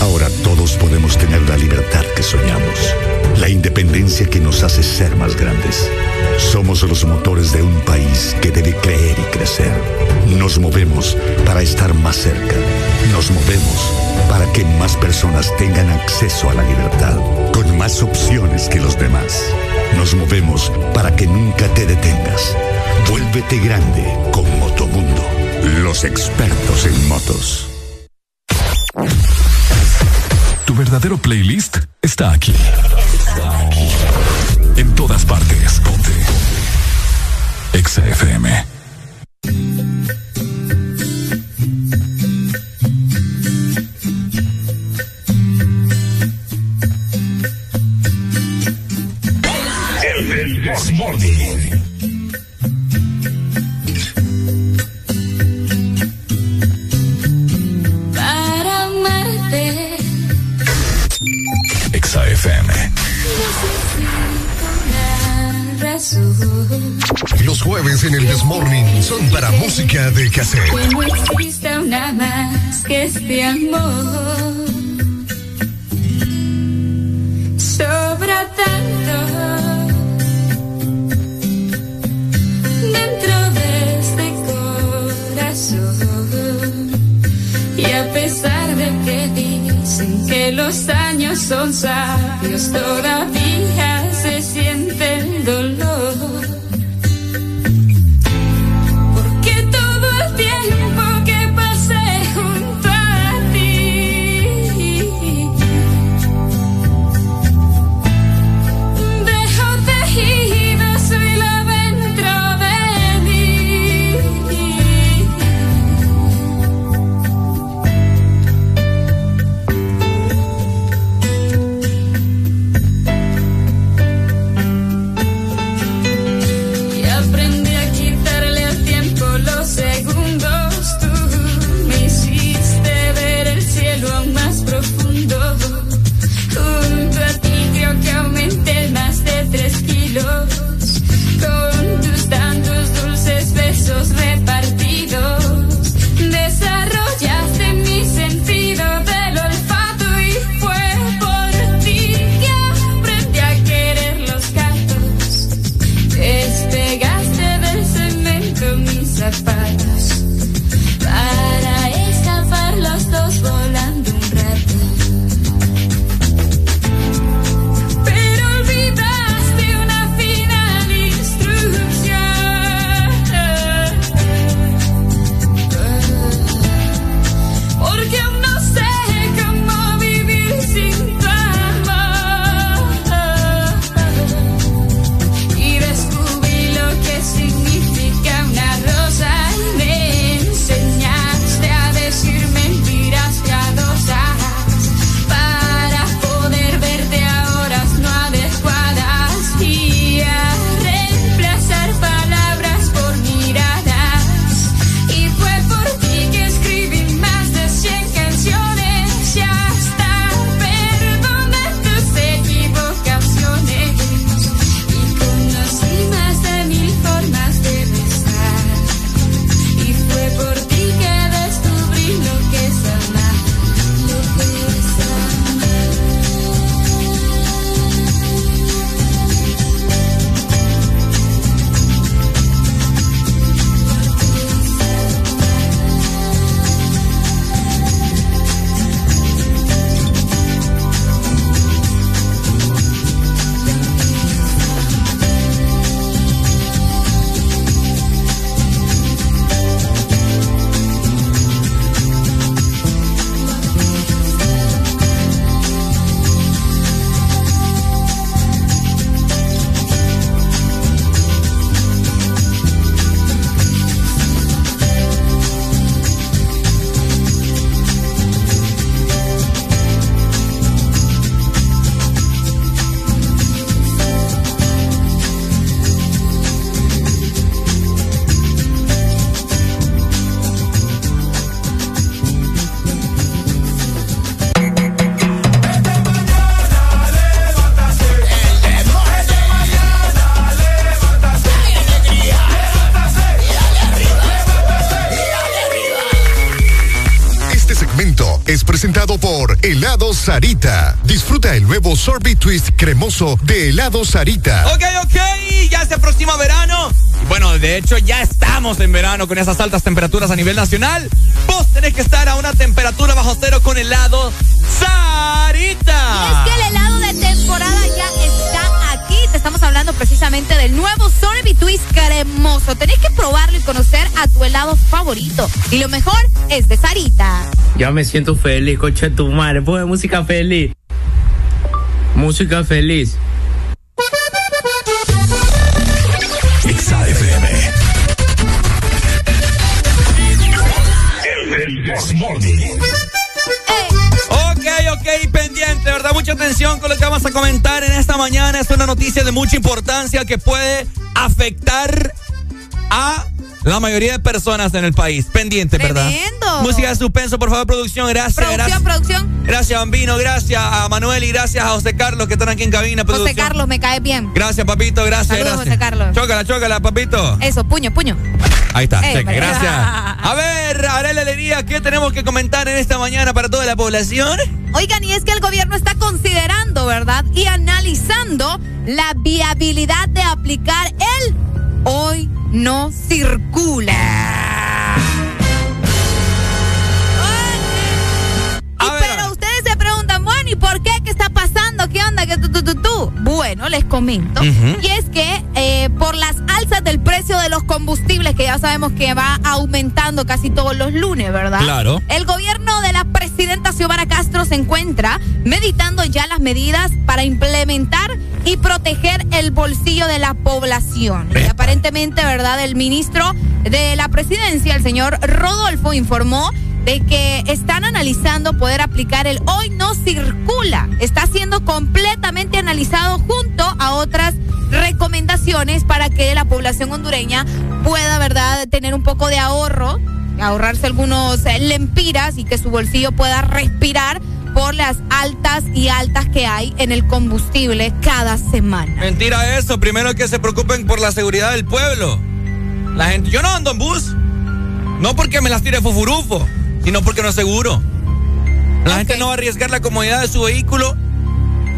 Ahora todos podemos tener la libertad que soñamos, la independencia que nos hace ser más grandes. Somos los motores de un país que debe creer y crecer. Nos movemos para estar más cerca. Nos movemos para que más personas tengan acceso a la libertad, con más opciones que los demás. Nos movemos para que nunca te detengas. Vuélvete grande con Motomundo, los expertos en motos. Tu verdadero playlist está aquí. Está aquí. En todas partes. Ponte. Exa FM. Sarita. Disfruta el nuevo Sorbet Twist cremoso de Helado Sarita. Ok, ok, ya se aproxima verano. Y bueno, de hecho ya estamos en verano con esas altas temperaturas a nivel nacional. Vos tenés que estar a una temperatura bajo cero con helado Sarita. Y es que el helado de temporada ya hablando precisamente del nuevo Sorbet Twist cremoso. Tenés que probarlo y conocer a tu helado favorito. Y lo mejor es de Sarita. Ya me siento feliz, coche tu madre. Pone música feliz. Música feliz. Noticia de mucha importancia que puede afectar a la mayoría de personas en el país. Pendiente, ¿verdad? Música de suspenso, por favor, producción. Gracias, Producción, gracias. producción. Gracias, Bambino. Gracias a Manuel y gracias a José Carlos que están aquí en cabina. José. Carlos, me cae bien. Gracias, papito. Gracias, Saludos, gracias. José Carlos. Chócala, chócala, papito. Eso, puño, puño. Ahí está, Eh, cheque, gracias. A ver, Arela Alegría, ¿qué tenemos que comentar en esta mañana para toda la población? Oigan, y es que el gobierno está considerando, ¿verdad? Y analizando la viabilidad de aplicar el hoy no circula. Y pero ustedes se preguntan, bueno, ¿y por qué? ¿Qué está pasando? ¿Qué onda? ¿Qué tú, tú, tú, tú? Bueno, les comento. Y es que eh, por las alzas del precio de los combustibles, que ya sabemos que va aumentando casi todos los lunes, ¿verdad? Claro. El gobierno de la presidenta Xiomara Castro se encuentra meditando ya las medidas para implementar y proteger el bolsillo de la población. Y aparentemente, ¿verdad? El ministro de la presidencia, el señor Rodolfo, informó de que están analizando poder aplicar el hoy no circula. Está siendo completamente analizado junto a otras recomendaciones para que la población hondureña pueda, ¿verdad?, tener un poco de ahorro, ahorrarse algunos eh, lempiras y que su bolsillo pueda respirar por las altas y altas que hay en el combustible cada semana. Mentira eso. Primero que se preocupen por la seguridad del pueblo. La gente, yo no ando en bus. No porque me las tire fufurufo, sino porque no es seguro. La gente no va a arriesgar la comodidad de su vehículo.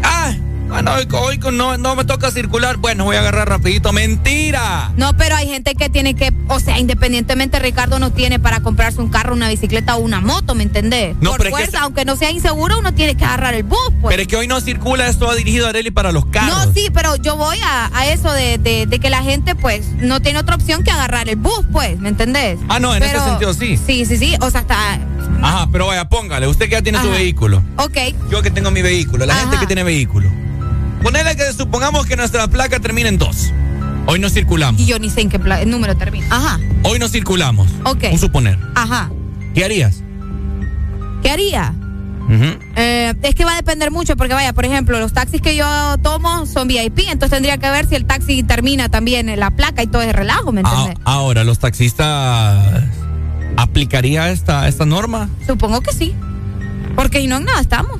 Ah, bueno, hoy, hoy no, no me toca circular. Bueno, voy a agarrar rapidito. Mentira. No, pero hay gente que tiene que, o sea, independientemente Ricardo no tiene para comprarse un carro, una bicicleta o una moto, ¿me entendés? No, Por pero es que fuerza, se- aunque no sea inseguro, uno tiene que agarrar el bus, pues. Pero es que hoy no circula, esto va dirigido a Areli para los carros. No, sí, pero yo voy a, a eso de, de- de que la gente, pues, no tiene otra opción que agarrar el bus, pues, ¿me entendés? Ah, no, en ese sentido sí. Sí, sí, sí, o sea, está... Ajá, pero vaya, póngale. Usted que ya tiene su vehículo. Ok, Yo que tengo mi vehículo. La gente que tiene vehículo. Ponele que supongamos que nuestra placa termina en dos. Hoy no circulamos. y yo ni sé en qué pla- número termina. Ajá, Hoy no circulamos. Ok. Un suponer. ajá. ¿Qué harías? ¿Qué haría? Ujú. Eh, es que va a depender mucho porque vaya, por ejemplo, los taxis que yo tomo son VIP, entonces tendría que ver si el taxi termina también en la placa y todo ese relajo, ¿me Ah, entiendes? ahora, ¿los taxistas aplicaría esta, esta norma? Supongo que sí. Porque si no, en nada estamos.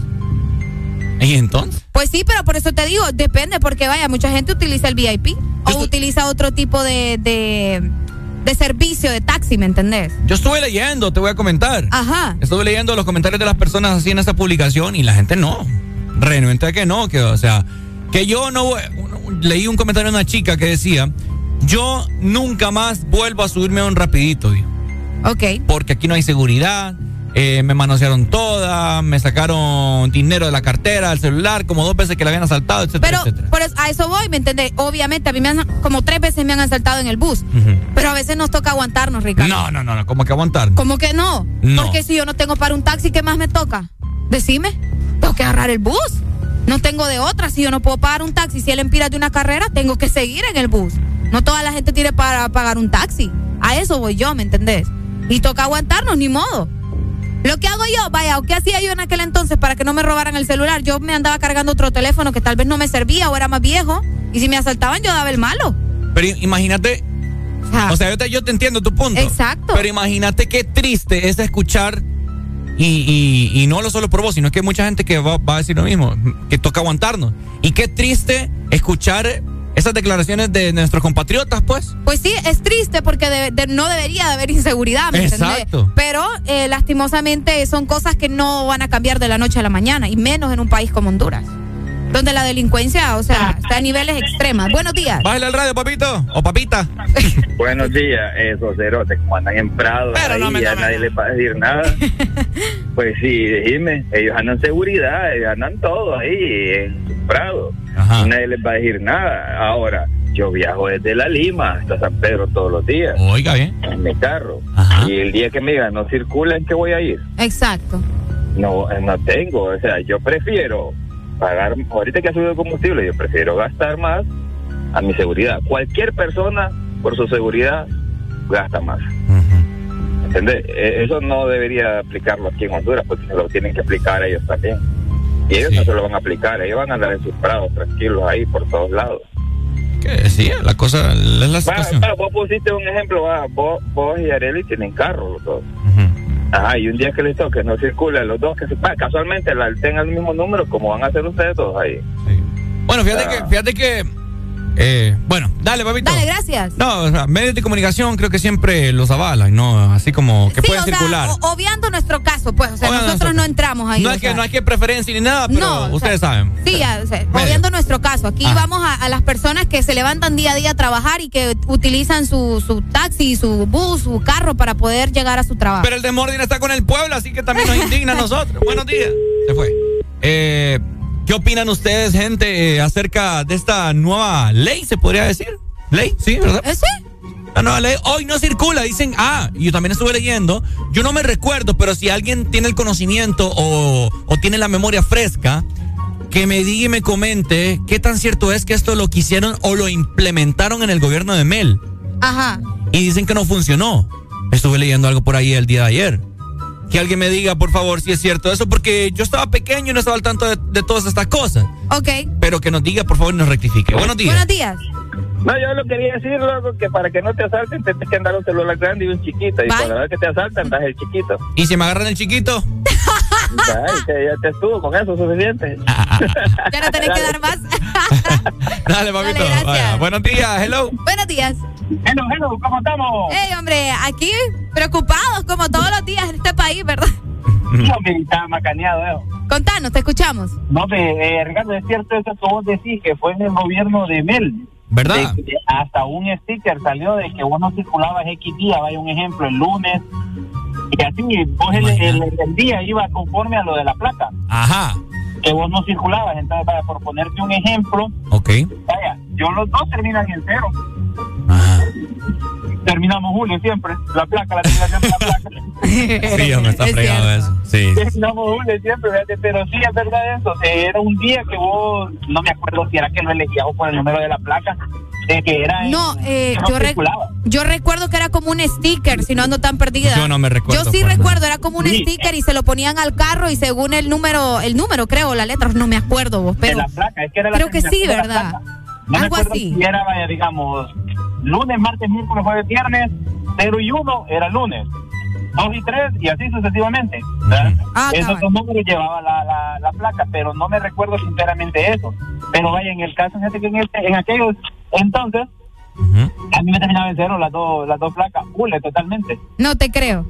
¿Y entonces? Pues sí, pero por eso te digo, depende, porque vaya, mucha gente utiliza el VIP o utiliza otro tipo de, de, de servicio de taxi, ¿me entendés? Yo estuve leyendo, te voy a comentar. Ajá. Estuve leyendo los comentarios de las personas así en esta publicación y la gente no. Renuente que no, que o sea, que yo no voy- leí un comentario de una chica que decía, yo nunca más vuelvo a subirme a un rapidito, dijo. Ok. Porque aquí no hay seguridad, eh, me manosearon toda, me sacaron dinero de la cartera, del celular, como dos veces que la habían asaltado, etcétera, Pero etcétera. por eso- a eso voy, ¿me entendés? Obviamente, a mí me han, como tres veces me han asaltado en el bus, pero a veces nos toca aguantarnos, Ricardo. No, no, no, no, como que aguantar. ¿Cómo que no? No. Porque si yo no tengo para un taxi, ¿qué más me toca? Decime. Tengo que agarrar el bus. No tengo de otra. Si yo no puedo pagar un taxi, si él empira de una carrera, tengo que seguir en el bus. No toda la gente tiene para pagar un taxi. A eso voy yo, ¿me entendés? Y toca aguantarnos, ni modo. Lo que hago yo, vaya, o qué hacía yo en aquel entonces para que no me robaran el celular. Yo me andaba cargando otro teléfono que tal vez no me servía o era más viejo. Y si me asaltaban, yo daba el malo. Pero imagínate, o sea, yo te, yo te entiendo tu punto. Exacto. Pero imagínate qué triste es escuchar, y, y, y no lo solo por vos, sino que hay mucha gente que va, va a decir lo mismo, que toca aguantarnos. Y qué triste escuchar esas declaraciones de nuestros compatriotas, pues. Pues sí, es triste porque de- de- no debería de haber inseguridad, ¿me entendés? Exacto. Pero eh, lastimosamente son cosas que no van a cambiar de la noche a la mañana, y menos en un país como Honduras, donde la delincuencia, o sea, está a niveles extremas. Buenos días. Bájale al radio, papito. O papita. Buenos días, esos cerotes como andan en Prado, Pero ahí no me nadie les va a decir nada. pues sí, dime, ellos andan seguridad, ellos andan todo ahí en su Prado. Y nadie les va a decir nada. Ahora, yo viajo desde La Lima hasta San Pedro todos los días. Oiga bien. En mi carro. Y el día que me digan no circula, ¿en qué voy a ir? Exacto. No, eh, no tengo. O sea, yo prefiero pagar, ahorita que ha subido el combustible, yo prefiero gastar más a mi seguridad. Cualquier persona, por su seguridad, gasta más. ¿Entendés? Eh, Eso no debería aplicarlo aquí en Honduras, porque se lo tienen que aplicar ellos también. Y ellos no se lo van a aplicar, ellos van a andar en sus prados tranquilos ahí por todos lados. ¿Qué decía? La cosa, la va, vos pusiste un ejemplo, vos, vos y Areli tienen carro los dos. Ajá, y un día que les toque no circula los dos, que se, va, casualmente la, tengan el mismo número, como van a hacer ustedes dos ahí. Bueno, fíjate que, fíjate que. Eh, bueno, dale, papito. Dale, gracias. No, o sea, medios de comunicación creo que siempre los avalan, ¿no? Así como que Sí, sea, circular. o- obviando nuestro caso, pues, o sea, nosotros no entramos ahí. no, hay que, sea. no hay que preferencia ni nada, pero No, sea, ustedes saben. Sí, ya, o sea, obviando nuestro caso. Aquí Ah. vamos a, a las personas que se levantan día a día a trabajar y que utilizan su, su taxi, su bus, su carro para poder llegar a su trabajo. Pero el de está con el pueblo, así que también nos indigna a nosotros. Buenos días. Se fue. Eh, ¿Qué opinan ustedes, gente, eh, acerca de esta nueva ley, se podría decir? ¿Ley? Sí, ¿verdad? ¿Sí? La nueva ley hoy no circula, dicen, ah, yo también estuve leyendo, yo no me recuerdo, pero si alguien tiene el conocimiento o, o tiene la memoria fresca, que me diga y me comente qué tan cierto es que esto lo quisieron o lo implementaron en el gobierno de Mel. Ajá. Y dicen que no funcionó. Estuve leyendo algo por ahí el día de ayer. Que alguien me diga, por favor, si es cierto eso, porque yo estaba pequeño y no estaba al tanto de, de todas estas cosas. Ok. Pero que nos diga, por favor, y nos rectifique. Buenos días. Buenos días. No, yo lo quería decir, loco, que para que no te asalten, tienes que andar un celular grande y un chiquito. Y Bye. cada vez que te asaltan, das el chiquito. ¿Y si me agarran el chiquito? Ay, que ya te estuvo con eso suficiente. Ya no tenés que dar más. Dale, papito. Dale, gracias. Vaya, Buenos días, hello. Buenos días. Hello, hello, ¿cómo estamos? Hey, hombre, aquí preocupados como todos los días en este país, ¿verdad? No, me estaba macaneado, eh. Contanos, te escuchamos. No, eh, Ricardo, es cierto eso que vos decís, que fue en el gobierno de Mel. ¿Verdad? De hasta un sticker salió de que vos no circulabas X día, vaya un ejemplo, el lunes. Y así, vos el, el- el día iba conforme a lo de la placa, Ajá. Que vos no circulabas. Entonces, vaya, por ponerte un ejemplo, Ok. vaya, yo los dos terminan en cero. Terminamos Julio siempre, la placa, la terminación de la placa. Sí, me está Es fregado cierto. eso. Sí. Terminamos Julio siempre, fíjate, pero sí es verdad eso. eh, Era un día que vos, no me acuerdo si era que lo elegías o por el número de la placa, de que era. en- No, eh, que no yo, re- circulaba. yo recuerdo que era como un sticker, si no ando tan perdida. Yo no me recuerdo, Yo sí recuerdo, era como un Sí. sticker y se lo ponían al carro y según el número, el número creo, la letra, no me acuerdo vos, de pero la placa, es que era la creo que sí, ¿verdad? placa. No me Algo acuerdo así. si era, digamos, lunes, martes, miércoles, jueves, viernes, 0 y 1 era lunes, 2 y 3 y así sucesivamente. Ah, Esos dos números llevaba la, la, la placa, pero no me recuerdo sinceramente eso. Pero vaya, en el caso, fíjate que en, este, en aquellos entonces, a mí me terminaban en cero las dos, las dos placas, hule totalmente. no te creo.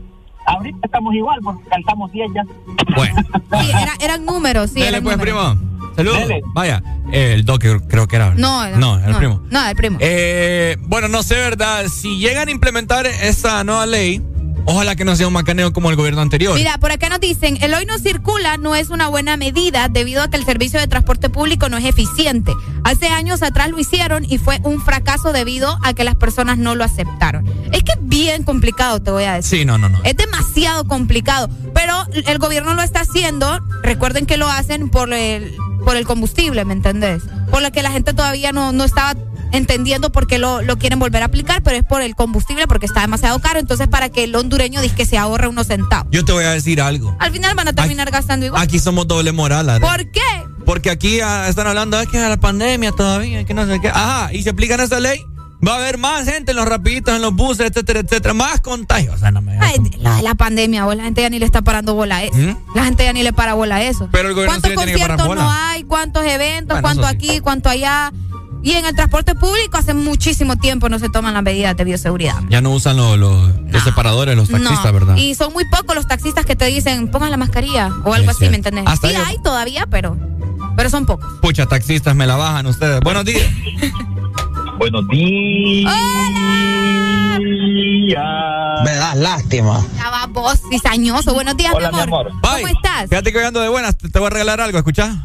Ahorita estamos igual porque calzamos 10 ya. Sí, era- eran números, sí. Dale, eran pues, números. primo. Saludos. Vaya, eh, el doc creo que era. No, era- No, era el primo. No, el primo. Eh, bueno, no sé, ¿verdad? Si llegan a implementar esta nueva ley, ojalá que no sea un macaneo como el gobierno anterior. Mira, por acá nos dicen, el hoy no circula no es una buena medida debido a que el servicio de transporte público no es eficiente. Hace años atrás lo hicieron y fue un fracaso debido a que las personas no lo aceptaron. Es que es bien complicado, te voy a decir. Sí, no, no, no. Es demasiado complicado, pero el gobierno lo está haciendo, recuerden que lo hacen por el, por el combustible, ¿me entendés? Por lo que la gente todavía no, no estaba entendiendo por qué lo, lo quieren volver a aplicar, pero es por el combustible porque está demasiado caro, entonces para que el hondureño dice que se ahorre unos centavos. Yo te voy a decir algo. Al final van a terminar gastando igual. Aquí somos doble moral. Are. ¿Por qué? Porque aquí ah, están hablando de que es la pandemia todavía, que no sé qué. Ajá, y se aplican esa ley, va a haber más gente en los rapiditos, en los buses, etcétera, etcétera, más contagios. O sea, no me Ay, la de la pandemia, vos, la gente ya ni le está parando bola a eso. ¿Mm? La gente ya ni le para bola a eso. Pero el gobierno sí ¿Cuántos le tiene que parar conciertos bola. no hay? ¿Cuántos eventos? Bueno, ¿Cuánto sí. aquí? ¿Cuánto allá? Y en el transporte público hace muchísimo tiempo no se toman las medidas de bioseguridad. Ya no usan los, los, los separadores, los taxistas, No, ¿verdad? Y son muy pocos los taxistas que te dicen pongan la mascarilla o algo Es así, ¿me entendés? Hasta sí yo- hay todavía, pero, pero son pocos. Pucha, taxistas, me la bajan ustedes. Buenos días. Buenos días. Me das lástima. Ya va vos, cizañoso. Buenos días, Hola, mi mi amor. ¿Cómo estás? Fíjate que hoy ando de buenas, te, te voy a regalar algo, ¿escuchás?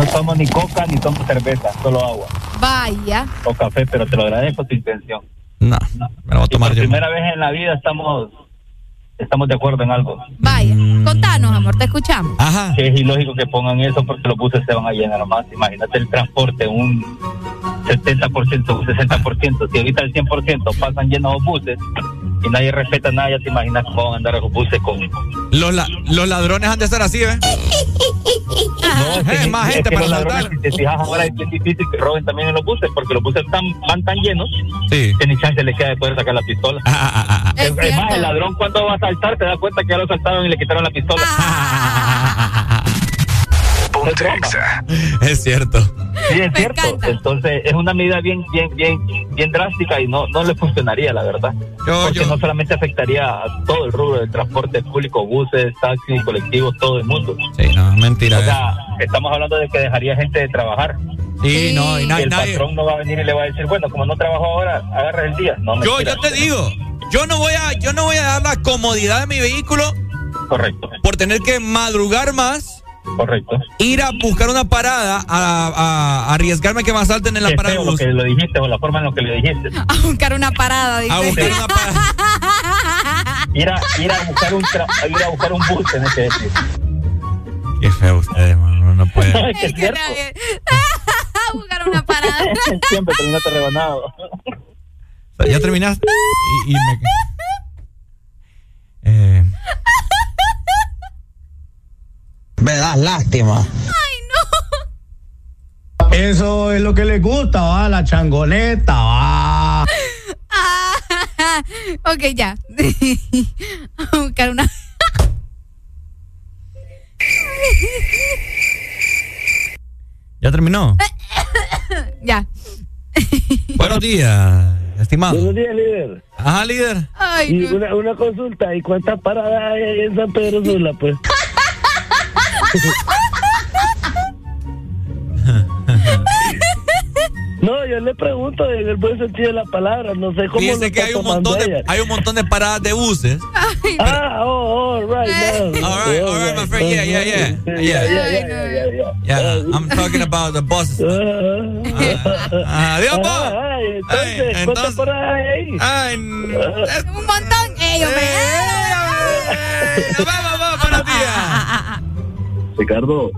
No tomo ni coca ni tomo cerveza, solo agua Vaya. o café, pero te lo agradezco tu intención. No, me lo voy a tomar Por yo. primera vez en la vida estamos estamos de acuerdo en algo. Vaya. Contanos, amor, te escuchamos. Ajá. Que es ilógico que pongan eso porque los buses se van a llenar más. Imagínate el transporte, un 70%, un 60%. Si ahorita el 100% pasan llenos los buses y nadie respeta nada, ya te imaginas cómo van a andar los buses con... Los, la- los ladrones han de ser así, ¿ves? No, Eh, más gente que para los ladrones, saltar. Si te fijas ahora es bien difícil que roben también en los buses porque los buses están, van tan llenos Sí. que ni chance le queda de poder sacar la pistola. Ah, es, es más, el ladrón cuando va a saltar se da cuenta que ya lo saltaron y le quitaron la pistola. Es cierto. Sí, es cierto. Entonces, es una medida bien, bien, bien, bien drástica y no, no le funcionaría, la verdad. Porque no solamente afectaría a todo el rubro del transporte público, buses, taxis, colectivos, todo el mundo. Sí, no, mentira. O ¿ves? sea, estamos hablando de que dejaría gente de trabajar. Sí, no, y na- el nadie- patrón no va a venir y le va a decir, bueno, como no trabajo ahora, agarra el día. No, Yo, yo te digo, yo no voy a, yo no voy a dar la comodidad de mi vehículo. Correcto. Por tener que madrugar más. Correcto. Ir a buscar una parada, a, a- a arriesgarme que me asalten en la parada lo que lo dijiste o la forma en lo que lo dijiste. A buscar una parada, dice. A buscar una parada. Ir a, ir a buscar un tra- ir a buscar un bus, tenés que decir. Qué feo ustedes, mano, no puede. que es cierto. A buscar una parada. Siempre terminaste rebanado. Ya terminaste y, y me... Eh, Me das lástima. Eso es lo que les gusta, va, la changoneta, va. ok, ya. A buscar una. ¿Ya terminó? ya. Buenos días, estimado. Buenos días, líder. Ajá, líder. Ay, y no. una, una consulta, ¿y cuántas paradas hay en San Pedro Sula, pues? no, yo le pregunto en el buen sentido de la palabra, no sé cómo Fíjense lo que hay un montón de, ella. hay un montón de paradas de buses. Ah, oh, oh, right, now. All right, all right, my friend. Yeah, yeah, yeah, yeah. Yeah, yeah, yeah, I'm talking about the buses. Ah, adiós, po. Ay, entonces, Ay, ¿cuántas entonces- paradas hay ahí? Ay, Un montón. Hombre. Nos vamos, días. Ricardo,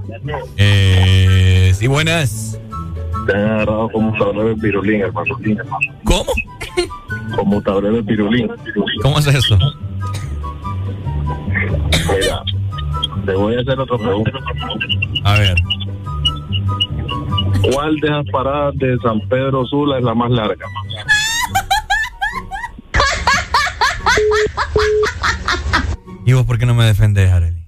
Eh, sí, buenas. te han agarrado como un tablero de pirulín, hermano. ¿Cómo? Como un tablero de pirulín. ¿Cómo es eso? Mira, te voy a hacer otra pregunta. A ver. ¿Cuál de las paradas de San Pedro Sula es la más larga? ¿Y vos por qué no me defendés, Arely?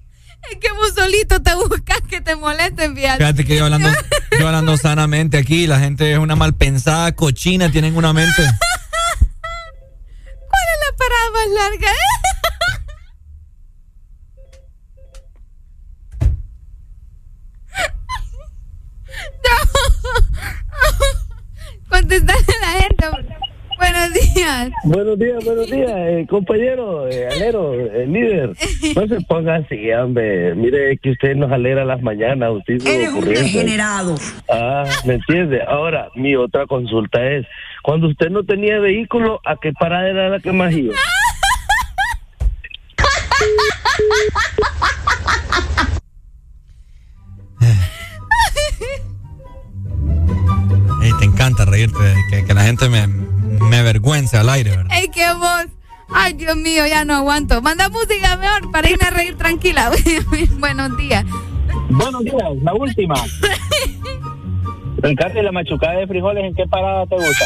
Es que vos solito te buscas que te molesten, fíjate. Fíjate que yo hablando, yo hablando sanamente aquí, la gente es una malpensada cochina, tienen una mente. ¿Cuál es la parada más larga? Contestarle a la gente. Buenos días. Buenos días, buenos días, eh, compañero, eh, alero, eh, líder. No se ponga así, hombre. Mire que usted nos alegra las mañanas. Usted es Eres un degenerado. Ah, ¿me entiende? Ahora, mi otra consulta es, cuando usted no tenía vehículo, ¿a qué parada era la que más iba? Ey, te encanta reírte, que, que la gente me, me avergüence al aire, ¿verdad? Ey, qué voz. Ay, Dios mío, ya no aguanto. Manda música mejor para irme a reír tranquila. Buenos días. Buenos días, la última. Ricardo, ¿y la machucada de frijoles en qué parada te gusta?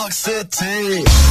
York City.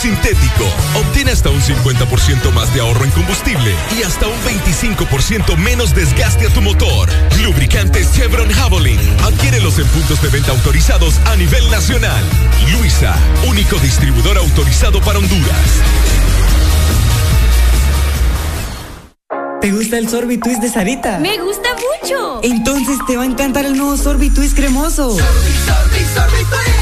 sintético. Obtén hasta un 50% más de ahorro en combustible y hasta un 25% menos desgaste a tu motor. Lubricantes Chevron Javelin. Adquiérelos en puntos de venta autorizados a nivel nacional. Luisa, único distribuidor autorizado para Honduras. ¿Te gusta el sorbitwist de Sarita? Me gusta mucho. Entonces te va a encantar el nuevo sorbitwist cremoso. Sorbi, sorbi, sorbi,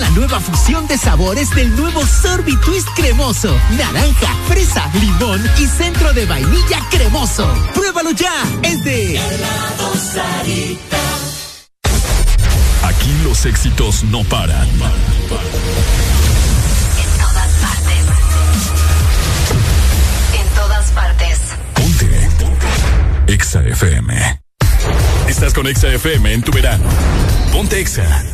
la nueva fusión de sabores del nuevo Sorbit Twist cremoso. Naranja, fresa, limón y centro de vainilla cremoso. ¡Pruébalo ya! Es de Aquí los éxitos no paran. En todas partes. En todas partes. Ponte. Exa FM. Estás con Exa FM en tu verano. Ponte Exa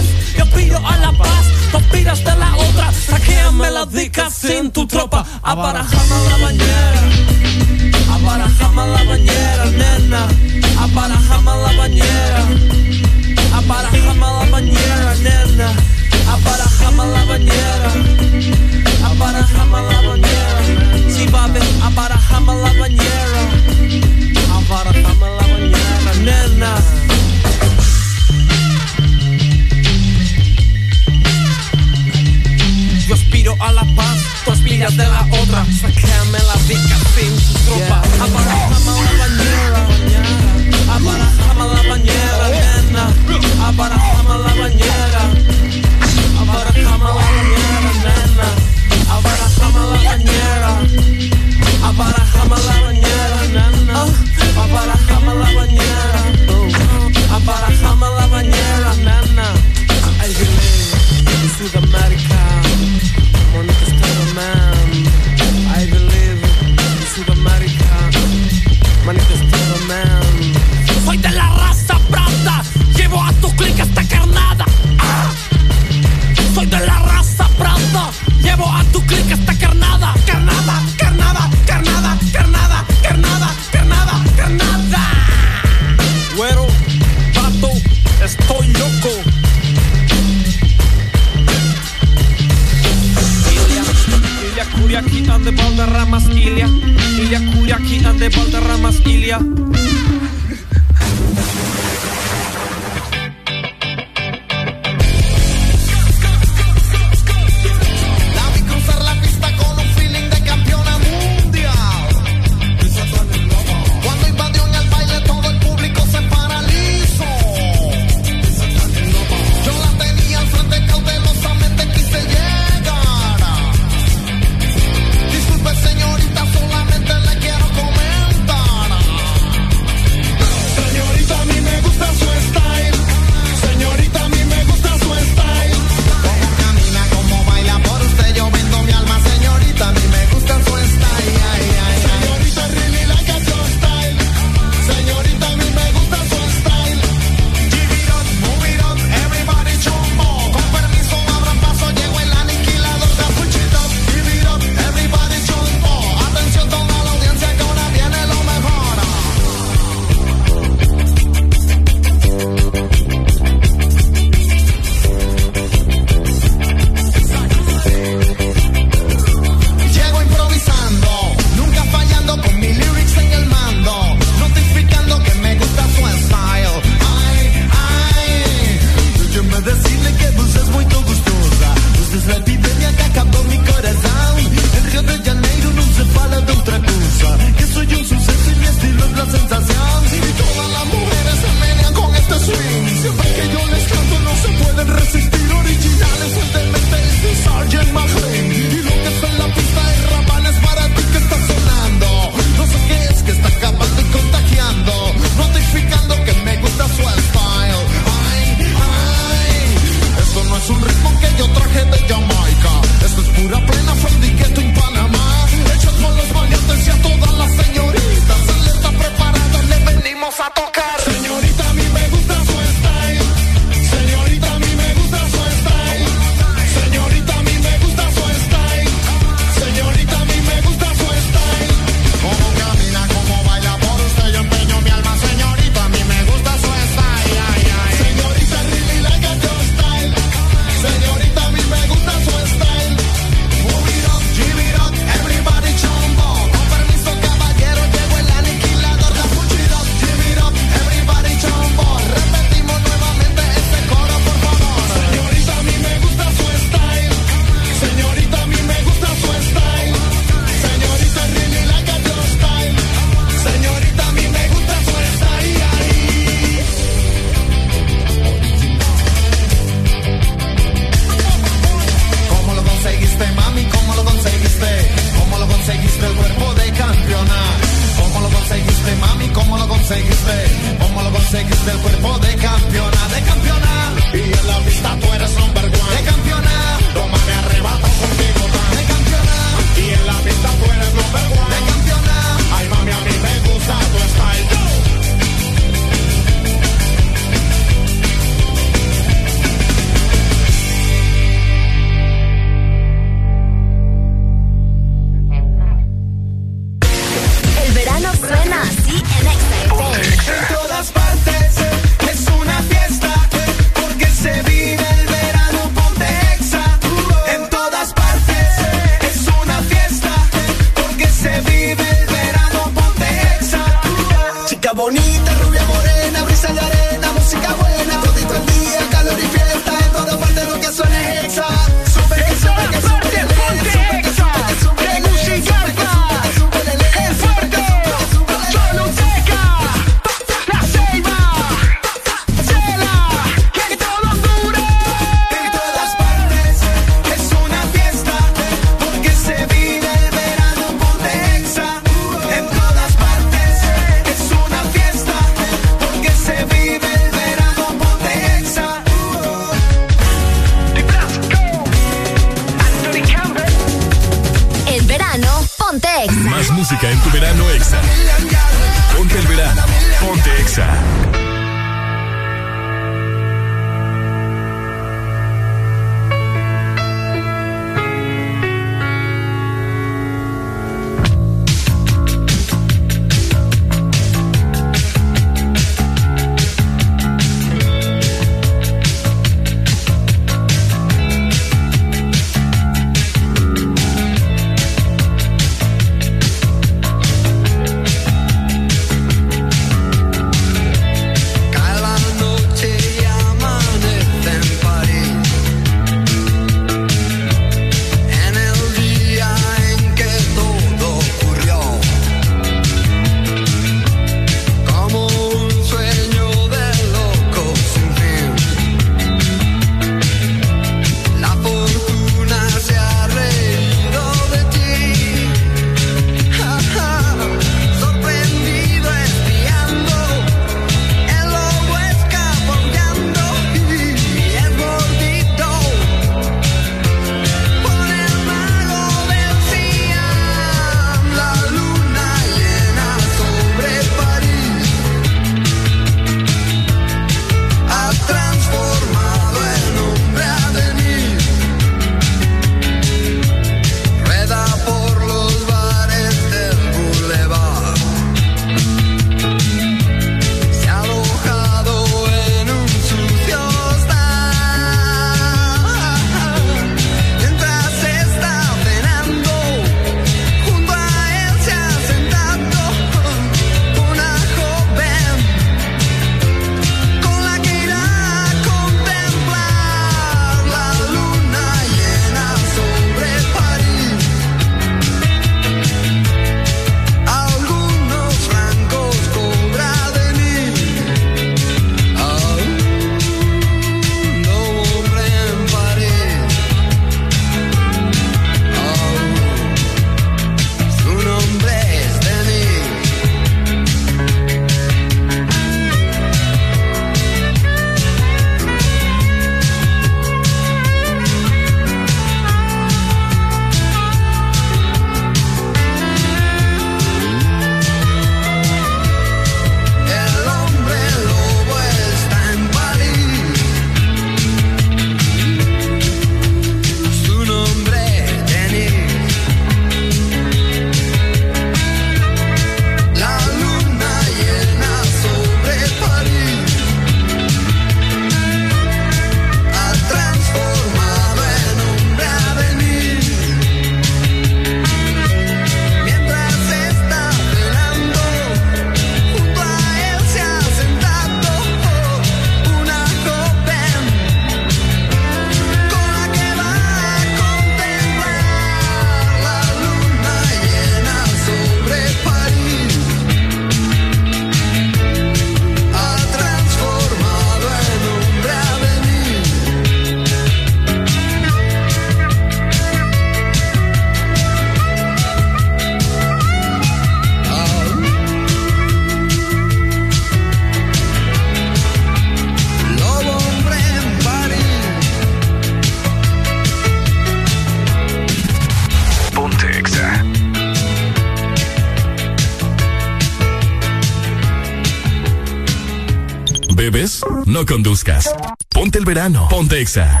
Conduzcas. Ponte el verano. Ponte Exa.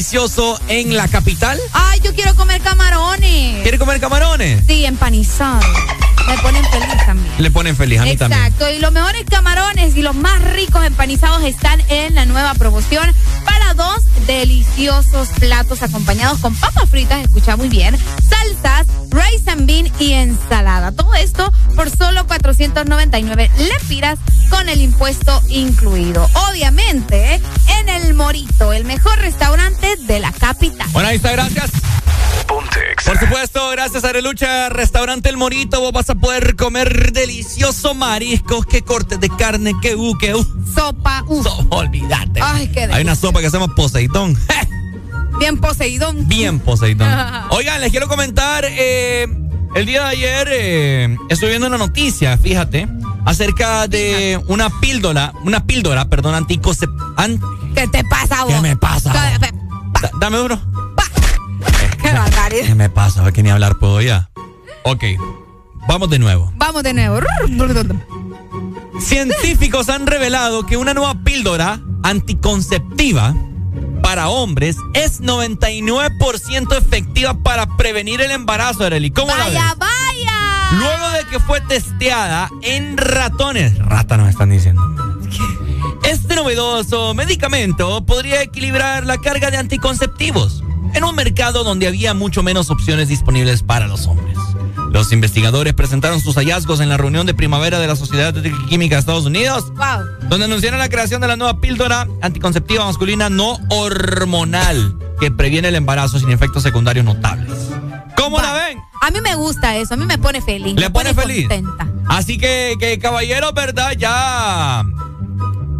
Delicioso en la capital. Ay, yo quiero comer camarones. ¿Quiere comer camarones? Sí, empanizados. Me ponen feliz también. Le ponen feliz, a mí también. Exacto, y los mejores camarones y los más ricos empanizados están en la nueva promoción para dos deliciosos platos acompañados con papas fritas, escucha muy bien, salsas, rice and bean y ensalada. Todo esto por solo 499 lempiras con el impuesto incluido. Obviamente, en el Morito, el mejor restaurante de la capital. Bueno, ahí está, gracias. Por supuesto, gracias a Arelucha, Restaurante El Morito, vos vas a poder comer delicioso mariscos, qué cortes de carne, qué u, qué u. Sopa, uh. olvídate. Ay, qué Hay una sopa que se llama Poseidón. Bien poseidón. Bien Poseidón. Oigan, les quiero comentar, eh, el día de ayer eh, estoy viendo una noticia, fíjate, acerca de una píldora, una píldora, perdón, anticonceptiva. ¿Qué te pasa, vos? ¿Qué me pasa? ¿Qué, Da- dame duro. qué barbaridad. ¿Qué me pasa? A que ni hablar puedo ya. Ok, vamos de nuevo. Vamos de nuevo. Científicos han revelado que una nueva píldora anticonceptiva para hombres es 99% efectiva para prevenir el embarazo, Arely. ¿Cómo la ves? Vaya, vaya. Luego de que fue testeada en ratones. Rata nos están diciendo. Novedoso medicamento podría equilibrar la carga de anticonceptivos en un mercado donde había mucho menos opciones disponibles para los hombres. Los investigadores presentaron sus hallazgos en la reunión de primavera de la Sociedad de Química de Estados Unidos, Wow. donde anunciaron la creación de la nueva píldora anticonceptiva masculina no hormonal que previene el embarazo sin efectos secundarios notables. ¿Cómo la ven? A mí me gusta eso, a mí me pone feliz. ¿Le me pone feliz? contenta. Así que, que caballeros, ¿verdad? Ya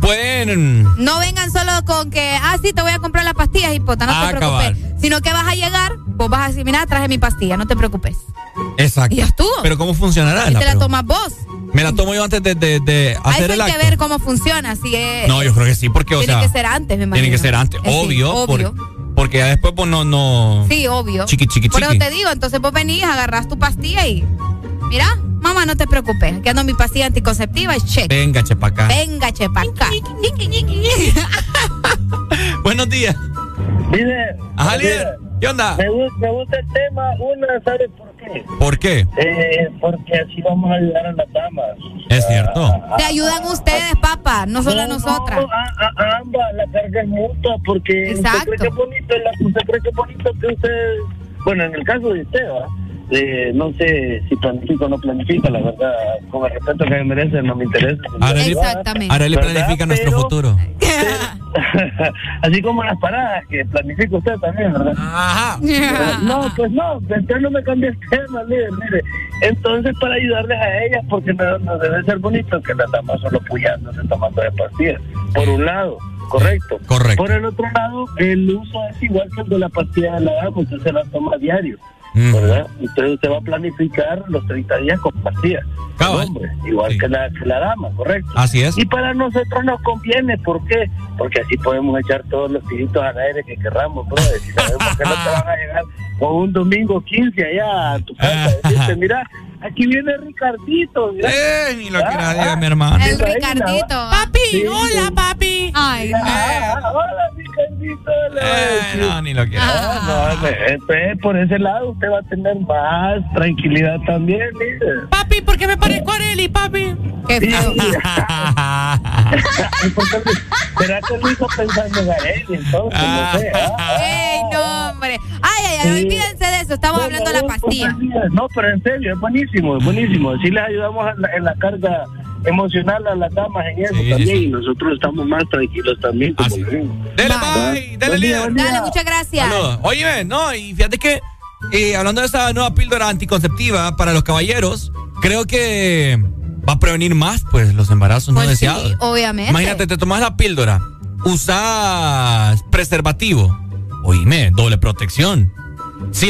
pueden... No vengan solo con que, ah, sí, te voy a comprar las pastillas, hipota, no Ah, te preocupes. cabal. Sino que vas a llegar, vos vas a decir, mira, traje mi pastilla, no te preocupes. Exacto. Y ya estuvo. Pero ¿cómo funcionará? Y te la tomas vos. Me la tomo yo antes de, de- de hacer hay el que ver cómo funciona, si es... No, yo creo que sí, porque, o Tiene sea... que ser antes, me imagino. Tiene que ser antes, Eh, sí, obvio. por- porque ya después, pues, no, no... Sí, obvio. Chiqui, chiqui, Por eso chiqui. te digo, entonces vos venís, agarrás tu pastilla y... Mira, mamá, no te preocupes. Aquí ando mi pastilla anticonceptiva y check. Venga, chepa acá. Venga, chepa acá. Buenos días. Líder. Ajá, líder. ¿Qué onda? Me, me gusta el tema. Una, ¿sabe por qué? ¿Por qué? Eh, porque así vamos a ayudar a las damas. Es cierto. Te ayudan ustedes, papá, no solo a nosotras. No, a, a- a ambas, la carga es mutua, porque Exacto. usted cree que es bonito, la- usted cree que es bonito que usted, bueno, en el caso de usted, ¿va? Eh, no sé si planifica o no planifica, la verdad, con el respeto que me merece, no me interesa. Arely, Exactamente. Arely ¿Verdad? planifica nuestro Pero- futuro. Así como las paradas que planifica usted también, ¿verdad? Ajá. No, pues no, entonces no me cambie el tema, líder, mire. Entonces, para ayudarles a ellas, porque no, no debe ser bonito que las damas solo puyándose tomando de pastillas, por un lado, correcto. Correcto. Por el otro lado, el uso es igual que el de la pastilla de la dama, usted se la toma a diario. ¿Verdad? Entonces usted va a planificar los 30 días con pastillas, hombre, igual que, la, que la dama, correcto. Así es. Y para nosotros nos conviene, ¿por qué? Porque así podemos echar todos los tiritos al aire que querramos, bro. Si sabemos que no te van a llegar con un domingo 15 allá a tu casa, decirte, mira, aquí viene Ricardito. Eh, ni lo que Ah, diga ah, mi hermano. El Ricardito. Papi, Sí, hola, sí. papi. Ay, no. Ah, hola, Ricardito. le va a Eh, no, ni lo que Ah, no, entonces, por ese lado usted va a tener más tranquilidad también, líder. Papi, ¿por qué me parezco a Arely, papi? Qué feo. Importante. ¿Será que lo hizo pensando en él? Entonces, no sé. ah. Ey, no, hombre. Ay, ay, ay, Sí. olvídense de eso. Estamos No, hablando de la no, pastilla. No, pero en serio, es buenísimo, es buenísimo. Sí les ayudamos en la, en la carga emocional a las damas en eso Sí, también. sí. Y nosotros estamos más tranquilos también. Como Así. digo. Dele, Bye. bye. Dele, Buen día, líder. buen día. Dale, muchas gracias. Saludos. Óyeme, no, y fíjate que eh, hablando de esta nueva píldora anticonceptiva para los caballeros, creo que va a prevenir más pues los embarazos no Pues sí, deseados. obviamente. Imagínate, te tomas la píldora, usas preservativo, oíme, doble protección.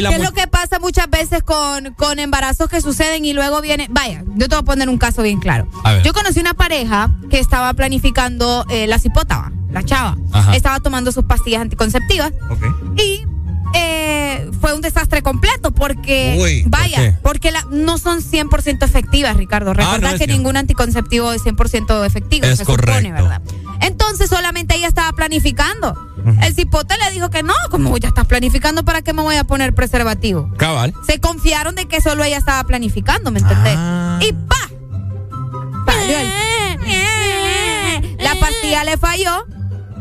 La ¿Qué es lo que pasa muchas veces con, con embarazos que suceden y luego viene? Vaya, yo te voy a poner un caso bien claro. Yo conocí una pareja que estaba planificando eh, la cipota, la chava. Ajá. Estaba tomando sus pastillas anticonceptivas Ok. y eh, fue un desastre completo porque, Uy, ¿por vaya, porque la- no son 100% efectivas, Ricardo. Recuerda Ah, no es que ningún anticonceptivo es 100% efectivo, Es se supone, correcto. ¿verdad? Entonces solamente ella estaba planificando. El cipote le dijo que no, como ya estás planificando, ¿para qué me voy a poner preservativo? Cabal. Se confiaron de que solo ella estaba planificando, ¿me entendés? Ah. Y ¡pa! Falló el- La pastilla le falló.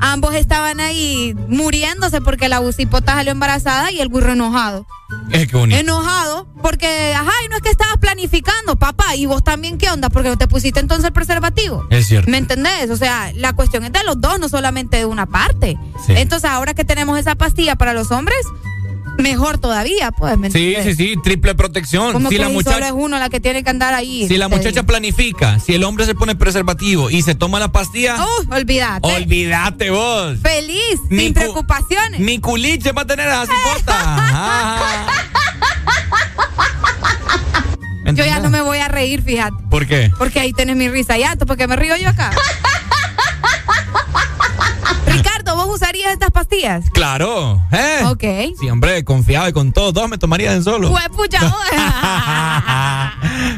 Ambos estaban ahí muriéndose porque la cipota salió embarazada y el burro enojado. Es que bonito. Enojado porque, ajá, y no es que estabas planificando, papá. ¿Y vos también qué onda? Porque no te pusiste entonces el preservativo. Es cierto. ¿Me entendés? O sea, la cuestión es de los dos, no solamente de una parte. Sí. Entonces, ahora que tenemos esa pastilla para los hombres, mejor todavía, pues. ¿me Sí, sí, sí, triple protección. Como Si que la muchacha solo es uno la que tiene que andar ahí. Si la muchacha planifica, si el hombre se pone preservativo y se toma la pastilla. Uh, olvídate. olvídate vos. Feliz, Ni sin cu- preocupaciones. Ni culiche va a tener esa cipota. Yo ya no me voy a reír, fíjate. ¿Por qué? Porque ahí tenés mi risa ya, porque me río yo acá. Ricardo, ¿vos usarías estas pastillas? Claro. ¿eh? Ok. Sí, hombre, confiado y con todo. Dos me tomaría en solo. Pues pucha,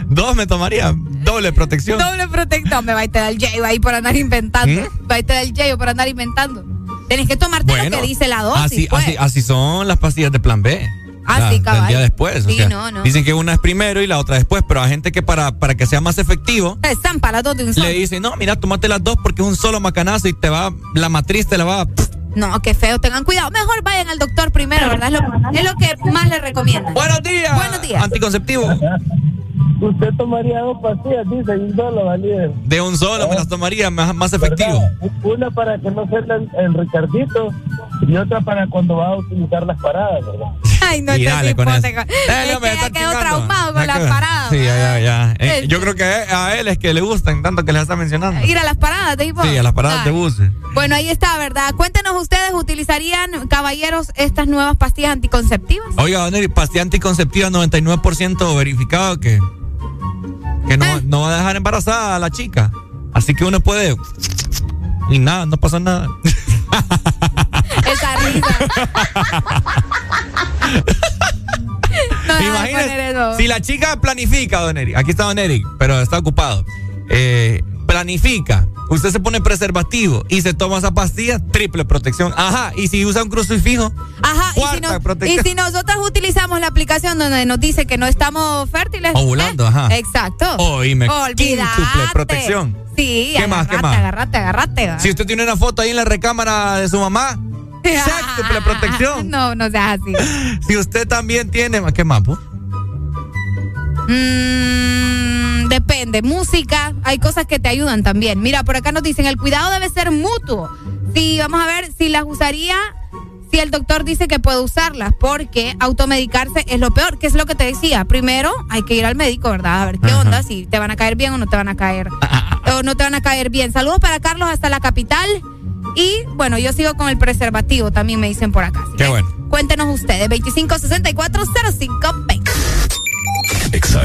Dos me tomaría. Doble protección. doble protector. Me va a te da el yeyo ahí por andar inventando. Va a te da el yeyo por andar inventando. Tenés que tomarte lo que dice la dosis. así, pues. así, así son las pastillas de plan B. Ah, La- sí, cabal. día después. o Sí, sea, no, no. Dicen que una es primero y la otra después, pero hay gente que para, para que sea más efectivo, Están para las dos de un solo. le dicen, no, mira, tomate las dos porque es un solo macanazo y te va, la matriz te la va. No, qué feo, tengan cuidado. Mejor vayan al doctor primero, ¿verdad? Es lo, es lo que más les recomiendo. Buenos días. Buenos días. Anticonceptivo. Usted tomaría dos pastillas, dice, y un solo, valía. De un solo me las tomaría más, más efectivo. Una para que no sea el, el Ricardito y otra para cuando va a utilizar las paradas, ¿verdad? Ay, no Y te dale con eso. Dale, Es que ya quedó traumado con las paradas. Sí, ya, ya, ya. Eh, yo creo que a él es que le gustan tanto que les está mencionando. Ir a las paradas de hipo. Sí, a las paradas de Ay. bus. Bueno, ahí está, ¿verdad? Cuéntenos ustedes, ¿utilizarían, caballeros, estas nuevas pastillas anticonceptivas? Oiga, Don Eri, pastilla anticonceptiva 99% verificado que, que no, no va a dejar embarazada a la chica. Así que uno puede... Y nada, no pasa nada. Esa risa. no Imagínese, si la chica planifica, Don Eric, aquí está Don Eric, pero está ocupado. Eh, planifica, usted se pone preservativo y se toma esa pastilla, triple protección. Ajá, y si usa un crucifijo, Ajá, y si, cuarta no- protección. y si nosotros utilizamos la aplicación donde nos dice que no estamos fértiles. Ovulando, ¿eh? ajá. Exacto. Oíme, quíntuple protección. Sí, ¿Qué más, qué más? agárrate. va. Si usted tiene una foto ahí en la recámara de su mamá, sextuple protección. No, no seas así. Si usted también tiene, ¿qué más? po? Depende. Música, hay cosas que te ayudan también. Mira, por acá nos dicen, el cuidado debe ser mutuo. Sí, vamos a ver si las usaría, si el doctor dice que puede usarlas, porque automedicarse es lo peor, que es lo que te decía. Primero hay que ir al médico, ¿verdad? A ver qué Ajá. onda, si te van a caer bien o no te van a caer. o no te van a caer bien. Saludos para Carlos hasta la capital. Y bueno, yo sigo con el preservativo, también me dicen por acá. Qué bueno. Cuéntenos ustedes, 25640520. Exa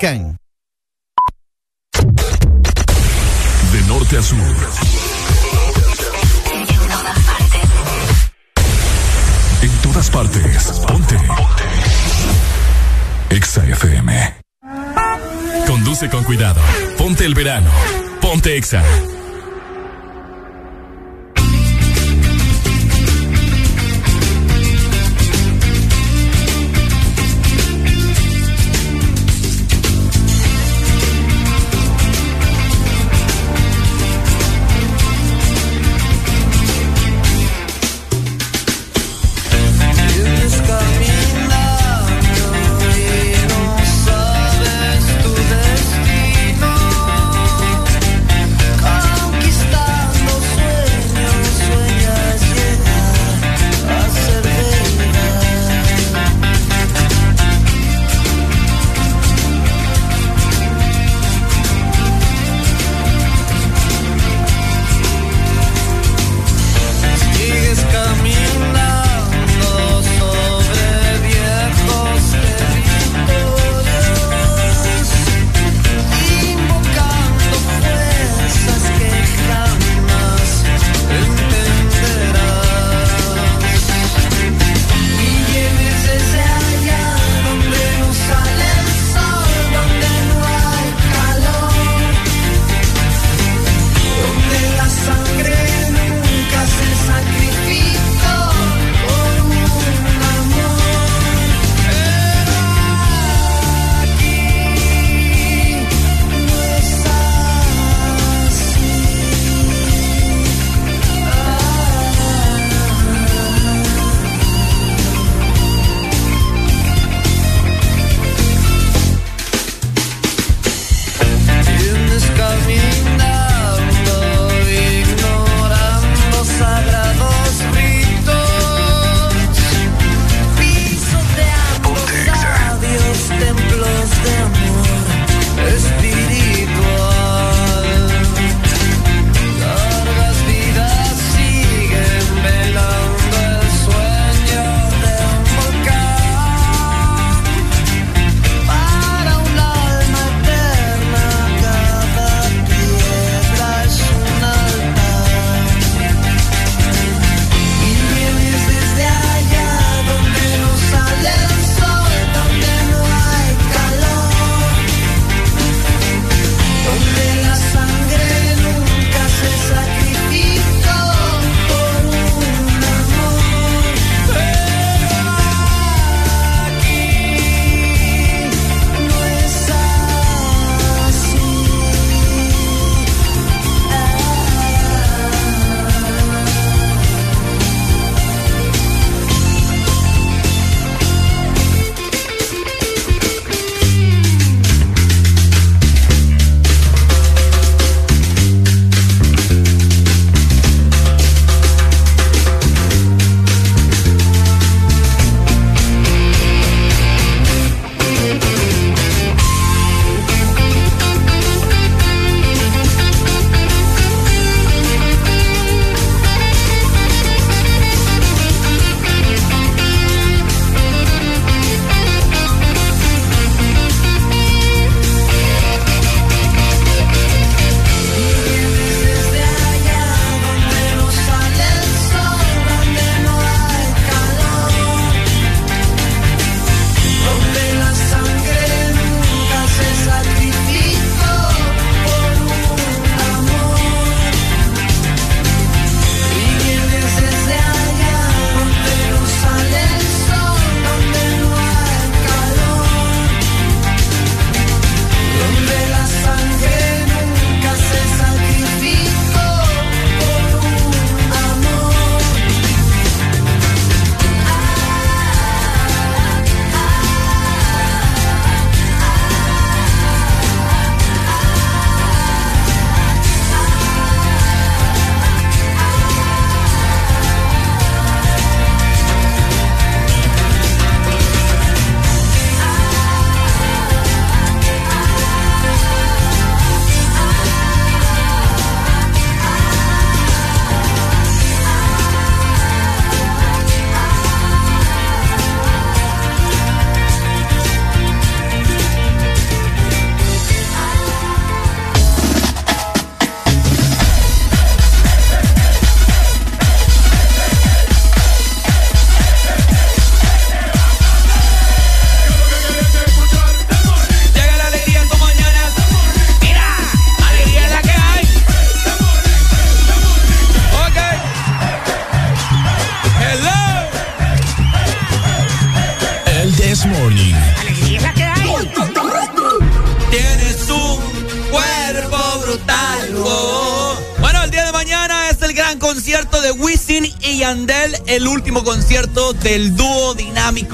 quem?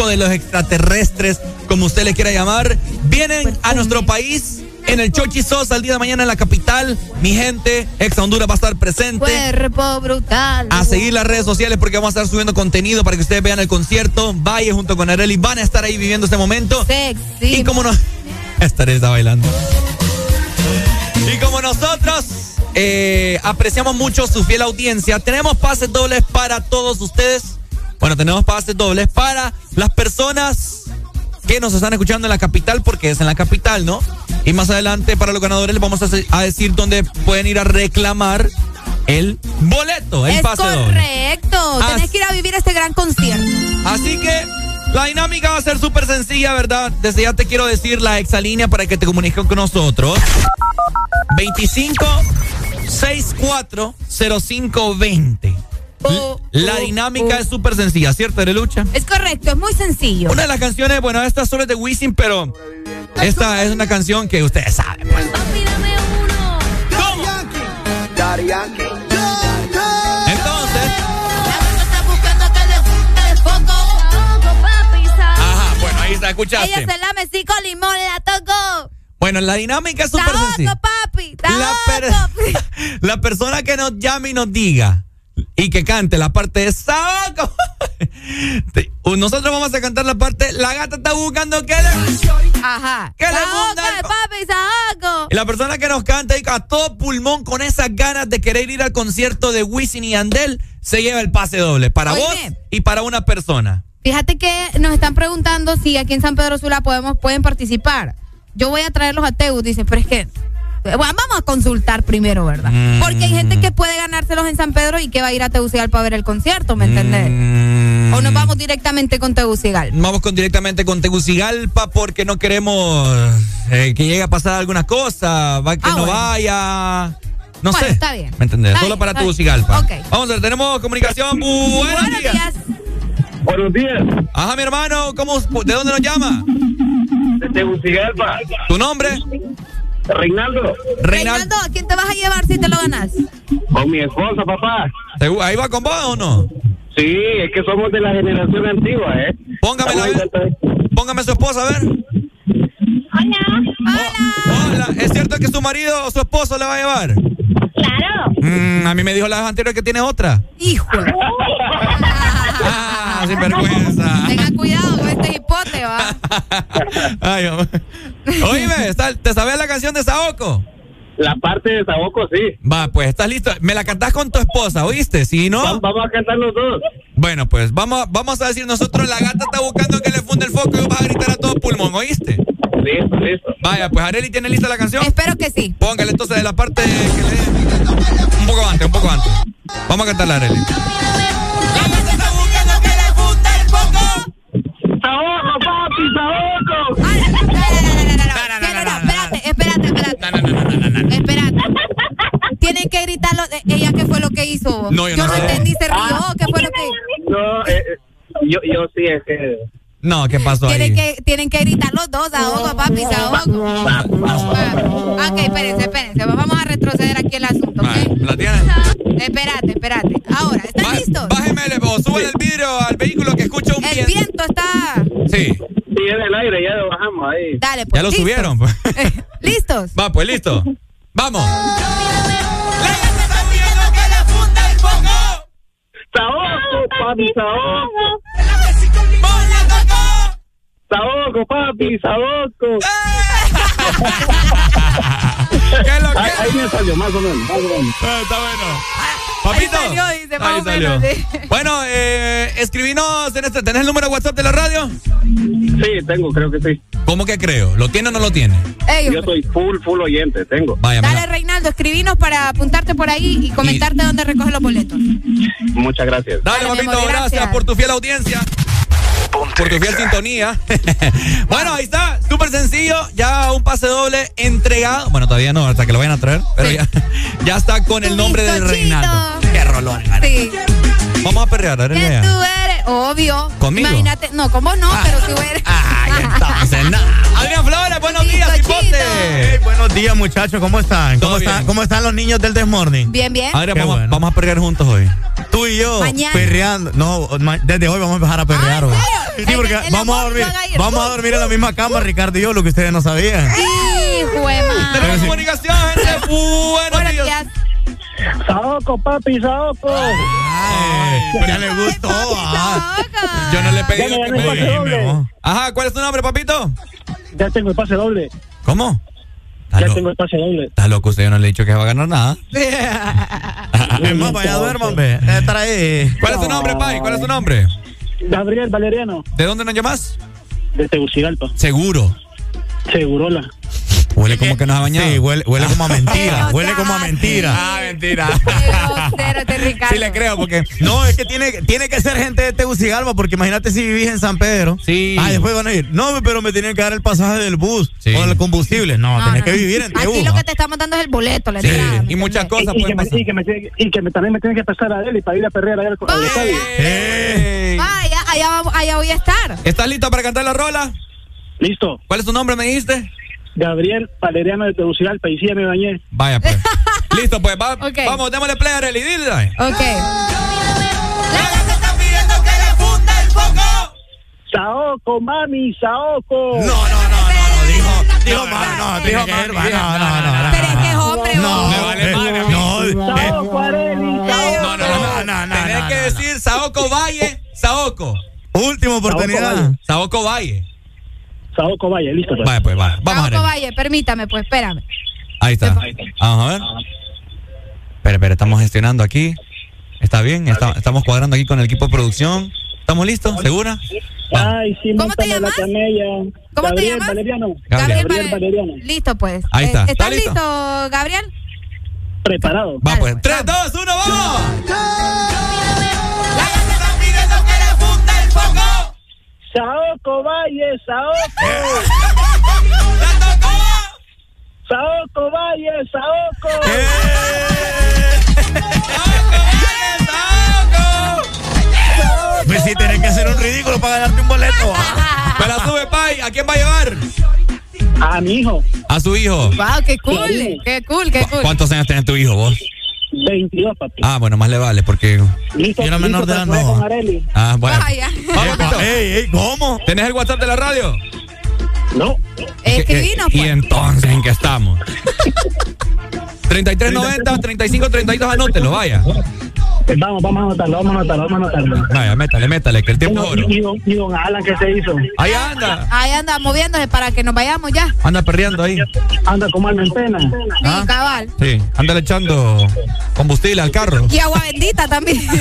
De los extraterrestres, como usted le quiera llamar, vienen a nuestro país. En el Chochi Sosa el día de mañana en la capital, mi gente, Ex Honduras va a estar presente. Cuerpo brutal. A seguir las redes sociales porque vamos a estar subiendo contenido para que ustedes vean el concierto. Vaya junto con Areli, van a estar ahí viviendo este momento. Sexy. Y como no. Estaré está bailando. Y como nosotros eh, apreciamos mucho su fiel audiencia, tenemos pases dobles para todos ustedes. Bueno, tenemos pases dobles para las personas que nos están escuchando en la capital, porque es en la capital, ¿no? Y más adelante, para los ganadores, les vamos a, decir dónde pueden ir a reclamar el boleto, el es pase doble. correcto. Ah, Tenés que ir a vivir este gran concierto. Así que la dinámica va a ser súper sencilla, ¿verdad? Desde ya te quiero decir la exalínea para que te comuniques con nosotros. 25 64 05 20. La dinámica es súper sencilla, ¿cierto, Arelucha? Es correcto, es muy sencillo. Una de las canciones, bueno, esta solo es de Wisin, pero esta es una canción que ustedes saben. pues. Entonces, ajá, bueno, ahí está, escuchaste. Ella se lame sí con limón, la tocó. Bueno, la dinámica es súper sencilla. papi. La, per- la persona que nos llame y nos diga y que cante la parte de Saoco. Te- Nosotros vamos a cantar la parte La gata está buscando que le. Ajá. Que le Saoco, el- papi, saoco. Y la persona que nos canta y a todo pulmón con esas ganas de querer ir al concierto de Wisin y Andel se lleva el pase doble para Oye. vos y para una persona. Fíjate que nos están preguntando si aquí en San Pedro Sula podemos, pueden participar. Yo voy a traerlos a Teus, dice, pero es que. Bueno, vamos a consultar primero, ¿verdad? Mm. Porque hay gente que puede ganárselos en San Pedro y que va a ir a Tegucigalpa para ver el concierto, ¿me entendés? Mm. O nos vamos directamente con Tegucigalpa. Vamos con directamente con Tegucigalpa porque no queremos eh, que llegue a pasar alguna cosa, va que Ah, no bueno. vaya. No Bueno, sé. está bien. ¿Me entendés? Está Solo bien, para. Tegucigalpa. Ok. Vamos a ver, tenemos comunicación. Buenos, Buenos días. días. Buenos días. Ajá, mi hermano, ¿cómo, ¿de dónde nos llama? De Tegucigalpa. ¿Tu nombre? Reinaldo. Reinaldo. ¿a quién te vas a llevar si te lo ganas? Con mi esposa, papá. ¿Te- ¿Ahí va con vos o no? Sí, es que somos de la generación antigua, ¿eh? Póngamela a ver. Póngame su esposa, a ver. Hola. hola. ¿Es cierto que su marido o su esposo le va a llevar? Claro. Mm, a mí me dijo la vez anterior que tiene otra. Hijo. Ah, sin vergüenza. Tenga cuidado con este hipote, va. Ay. Oíme, ¿está- ¿te sabes la canción de Saoko? La parte de Saoco, sí. Va, pues, ¿estás listo? Me la cantás con tu esposa, ¿oíste? Si no... Vamos a cantar los dos. Bueno, pues, vamos, vamos a decir nosotros, la gata está buscando que le funde el foco y vas a gritar a todo pulmón, ¿oíste? Listo, listo. Vaya, pues, Areli, ¿tiene lista la canción? Espero que sí. Póngale entonces de la parte que le... Un poco antes, un poco antes. Vamos a cantarla, Areli. ¡Saoco, papi, Saoco! Espérate, espérate, espérate. Espérate. Tienen que gritarlo. eh, ¿Ella qué fue lo que hizo? No, yo no sé. entendí, se rió. ¿Qué fue lo que No, eh, eh, yo, yo sí, es que... No, ¿qué pasó ahí? Tienen que, tienen que gritar los dos, ahogo, papi, ahogo. Ah, Ok, espérense, espérense. Vamos a retroceder aquí el asunto, ¿ok? ¿La tienes? Espérate, espérate. Ahora, ¿están listos? Bájeme o súbele el vidrio al vehículo que escucha un El viento. viento está. Sí, Sí, es del aire, ya lo bajamos ahí. Dale, pues. ya lo ¿listos? subieron. pues. ¿Listos? Va, pues, listo. Vamos. ¡Saoco, papi, Saoco! ¡Saoco, papi, Saoco! ¿Qué es lo que? Ahí, ahí me salió, más o menos. Más o menos. Ah, está bueno. Papito. Ahí salió, dice, más Ahí o salió. menos, sí. Bueno, eh, escribinos en este. ¿Tenés el número de WhatsApp de la radio? Sí, tengo, creo que sí. ¿Cómo que creo? ¿Lo tiene o no lo tiene? Ey, Yo soy full, full oyente, tengo. Vaya, Dale, mira. Reinaldo, escribinos para apuntarte por ahí y comentarte dónde recoge los boletos. Muchas gracias. Dale, Dale, papito, amor, gracias. gracias. por tu fiel audiencia. Por tu fiel sintonía. bueno, ahí está, súper sencillo. Ya un pase doble entregado. Bueno, todavía no, hasta que lo vayan a traer. Pero ya, ya está con el nombre del bizcochito. Reinaldo. Qué rolón, Sí. Vamos a perrear, a ver, Obvio. ¿Conmigo? Imagínate, no, ¿cómo no? Pero si hubiera. Entonces, nada. Adrián Flores, buenos días, cipote. Hey, buenos días, muchachos. ¿Cómo están? ¿Cómo, ¿Cómo están los niños del Desmorning? Bien, bien. Adrián, vamos, bueno. vamos a perrear juntos hoy. Tú y yo Mañana. perreando. No, desde hoy vamos a empezar a perrear. hoy. Sí, El- porque el vamos a dormir, no vamos a dormir en la misma cama, Ricardo y yo, lo que ustedes no sabían. De madre. Tenemos comunicación, gente. Buenos Buenos días. días. Saoco, papi, Saoco. Ay, ya le gustó. ah. Yo no le pedí me que me- doble. Ajá, ¿cuál es tu nombre, papito? Ya tengo el pase doble. ¿Cómo? Ya lo- tengo el pase doble. Está loco, usted yo no le he dicho que va a ganar nada. Es más, vaya Trae. ¿Cuál es tu nombre, Pai? ¿Cuál es tu nombre? Gabriel Valeriano, ¿De dónde nos llamas? de Tegucigalpa. Seguro. Segurola. Huele como que nos ha bañado. Sí, huele, huele como a mentira. Eh, huele como a mentira. Ah, mentira. Este. Sí le creo porque No, es que tiene, tiene que ser gente de Tegucigalpa, porque imagínate si vivís en San Pedro. Sí. Ah, después van a ir. No, pero me tienen que dar el pasaje del bus Sí. o el combustible. No, No, tenés no, que vivir en Tegu. Aquí lo que te estamos dando es el boleto, la Sí, entrada. ¿me y muchas entendés? cosas y, que me, y, que me, tiene- y que me- también me tiene que pasar a él y para ir a perrear allá al estadio. Vaya, allá, vamos- allá voy a estar. ¿Estás listo para cantar la rola? Listo. ¿Cuál es tu nombre, me dijiste? Gabriel Valeriano de Tegucigalpa y sí, ya me bañé. Vaya, pues. listo, pues. va-. Vamos, démosle play a Arely. Dile. Ok. Saoco, mami, Saoco. No, no, no, no, no, dijo, dijo, ma- no, tiene que ser, ma- no, no, no, no. Pero es que es hombre, No. Me vale eh, madre no, eh, Saoco, Areli, Saoco. No, no, no. No, no, no, Tenés que decir Saoco Valle. Saoco. última oportunidad. Saoco Valle. Saoco, vaya, listo. pues. Pues. Vamos a ver. Valle, permítame, pues, espérame. Ahí está. Vamos a ver. Espera, espera, estamos gestionando aquí. ¿Está bien? Está- estamos cuadrando aquí con el equipo de producción. ¿Estamos listos? ¿Segura? Vamos. Ay, sí, ¿Cómo te llamas? camella. ¿Cómo te Gabriel llamas? Valeriano. Gabriel. Gabriel Vale- Valeriano. Listo, pues. Ahí está. Eh, ¿Está ¿Estás listo? listo, Gabriel? Preparado. Pues. pues, 3, 2, 1, vamos. Saoco, Valle, Saoco. Saoco, Valle, Saoco. Pues sí, tenés que hacer un ridículo para ganarte un boleto. ah. Me la sube, Pai. ¿A quién va a llevar? A mi hijo, A su hijo. Wow, qué cool. Qué cool, qué ¿Cu- cool. ¿Cuántos años tiene tu hijo vos? 22, papi. Ah, bueno, más le vale porque. Listo, y era listo menor de para edad, jugar no. Ah, bueno. Vaya. Vamos, Pito. Ey, ey, ¿cómo? ¿Tenés el WhatsApp de la radio? No, Escribinos, ¿Y pues. entonces en qué estamos? 3390, 3532, anótelo, vaya. vamos, vamos a anotarlo, vamos a anotarlo, vamos a anotarlo. Vaya, métale, métale, que el tiempo es oro. Y, y don, y don Alan, ¿qué se hizo? Ahí anda. Ahí anda moviéndose para que nos vayamos ya. Anda perreando ahí. Anda como alma en pena. Sí, Ah. cabal. Sí, anda le echando combustible al carro. Y agua bendita también. Ey,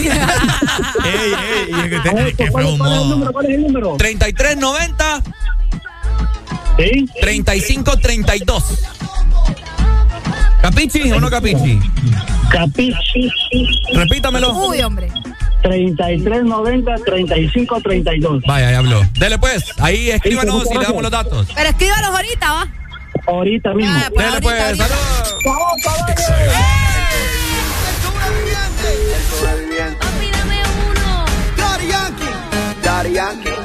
ey, y es que te- ¿Cuál, feo cuál es el número? ¿Cuál es el número? 3390, ¿Sí? 3532. ¿Capichi o no capichi? Capichi. Repítamelo. Uy, hombre. 3390 3532. Vaya, ya habló. Dele pues, ahí escríbanos y le damos los datos. Pero escríbanos ahorita, ¿va? Ahorita mismo. Ah, pues, Dele ahorita, pues, saludos. Papi, dame uno. Daddy Yankee.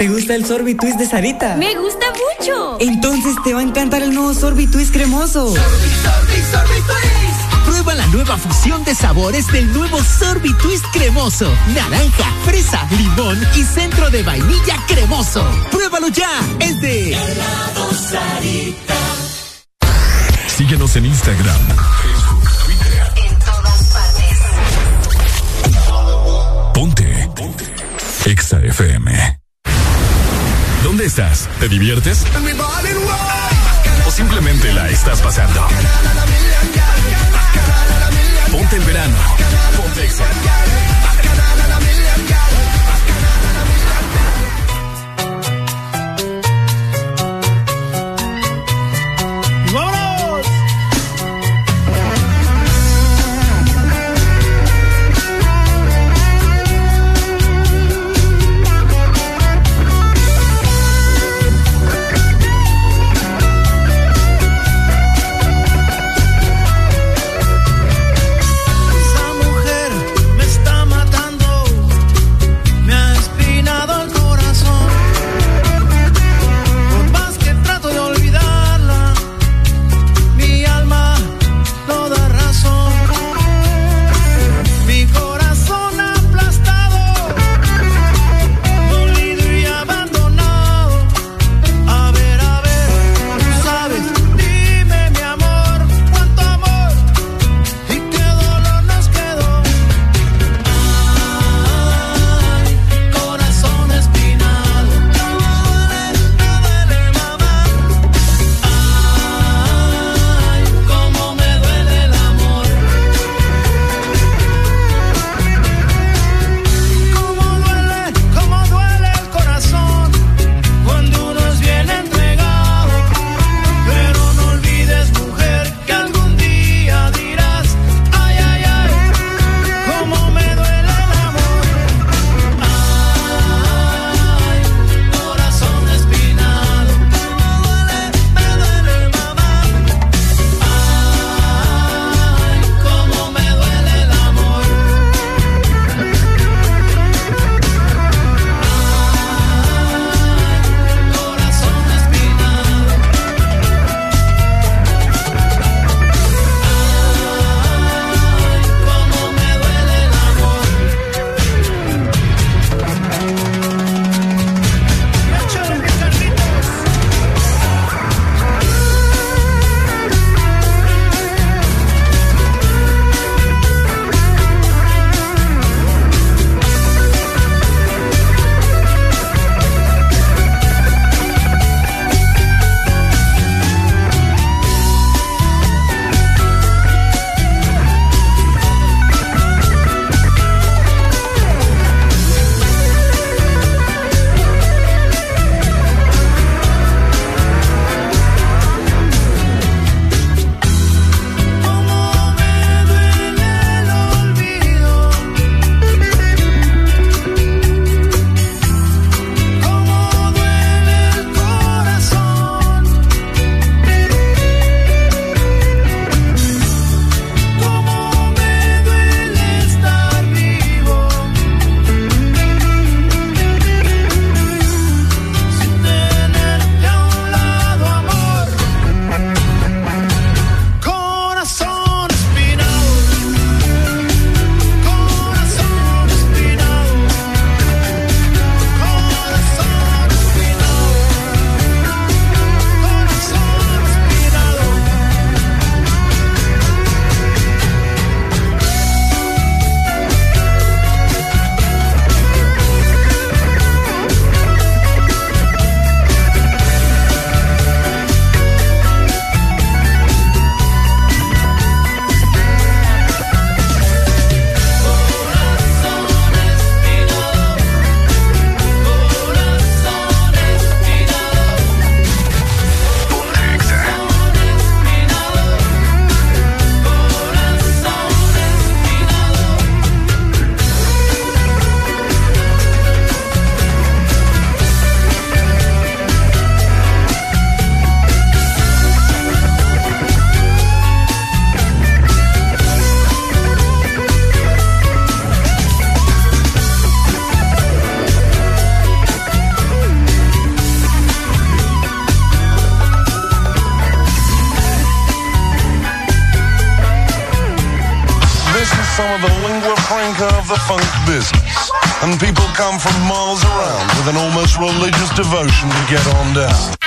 ¿Te gusta el sorbitwist de Sarita? Me gusta mucho. Entonces te va a encantar el nuevo sorbitwist cremoso. Prueba la nueva fusión de sabores del nuevo Sorbitwist cremoso. Naranja, fresa, limón y centro de vainilla cremoso. Pruébalo ya. Es de Síguenos en Instagram, Facebook, Twitter. En todas partes. Ponte. Ponte. Exa FM. ¿Dónde estás? ¿Te diviertes? ¿O simplemente la estás pasando? Ponte en verano. Ponte Exa. Get on down.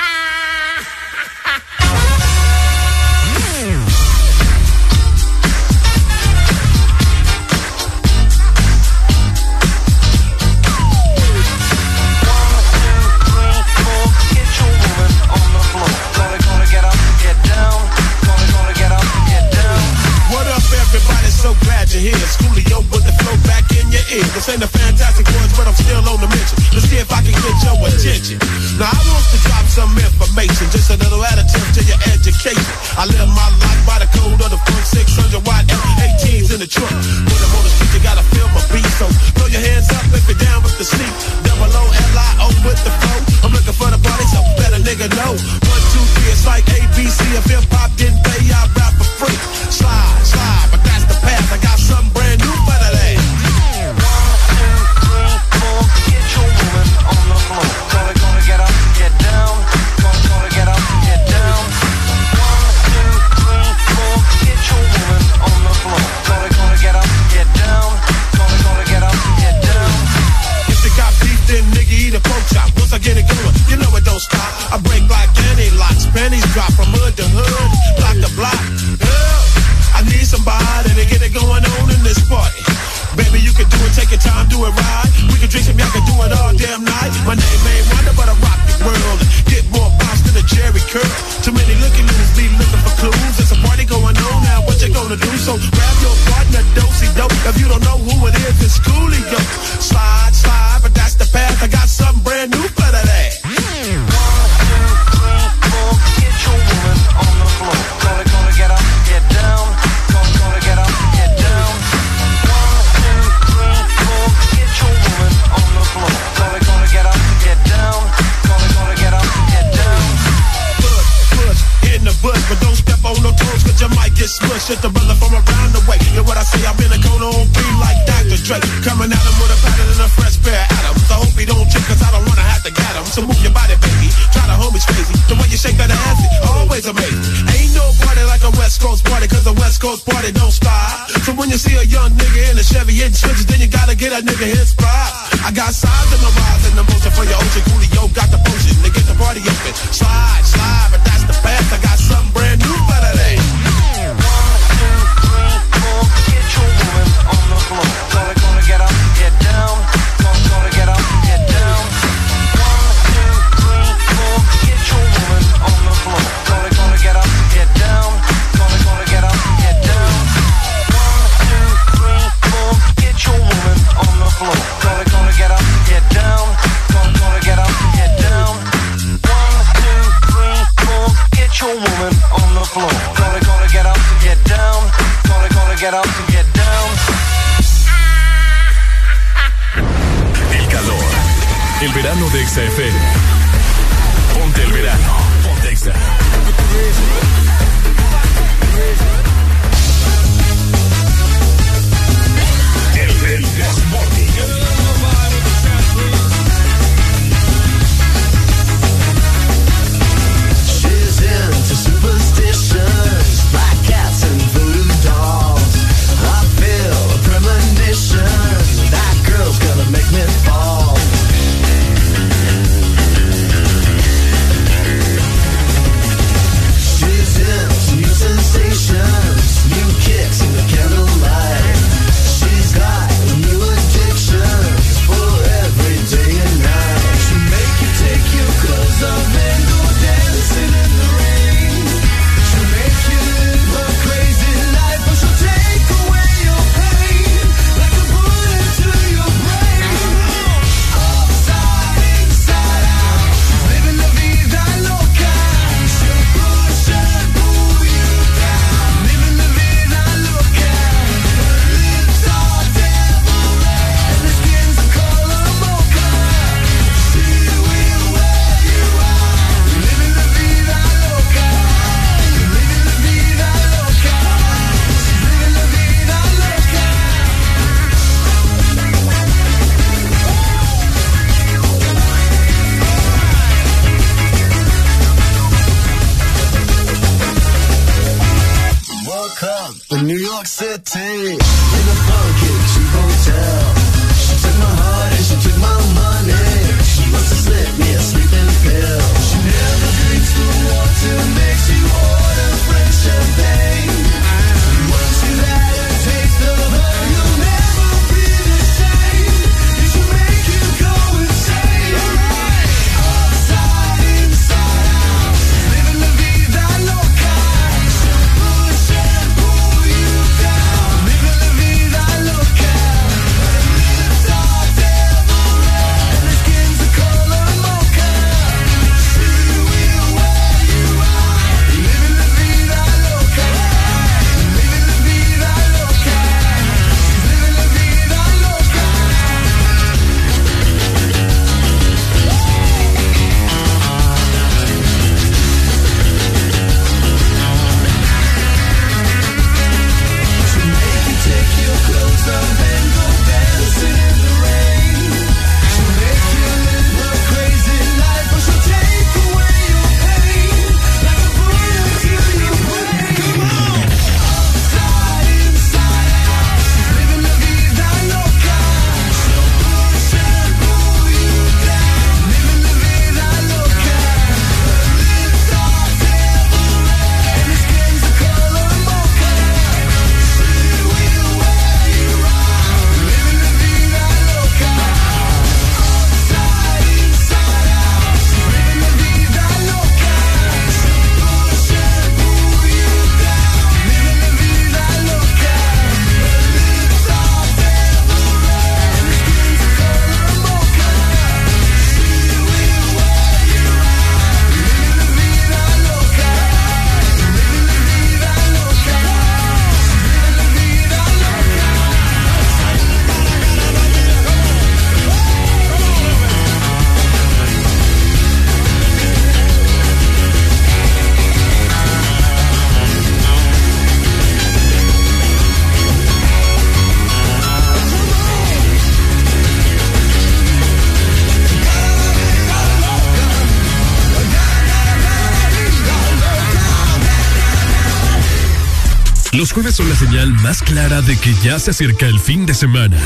Los jueves son la señal más clara de que ya se acerca el fin de semana.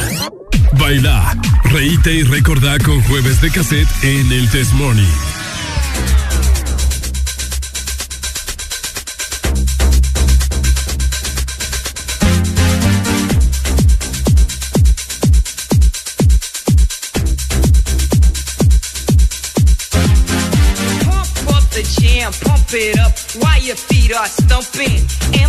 Baila, reíte y recordá con jueves de cassette en el Test Morning. Pump the jam, pump it up while your feet are stumping.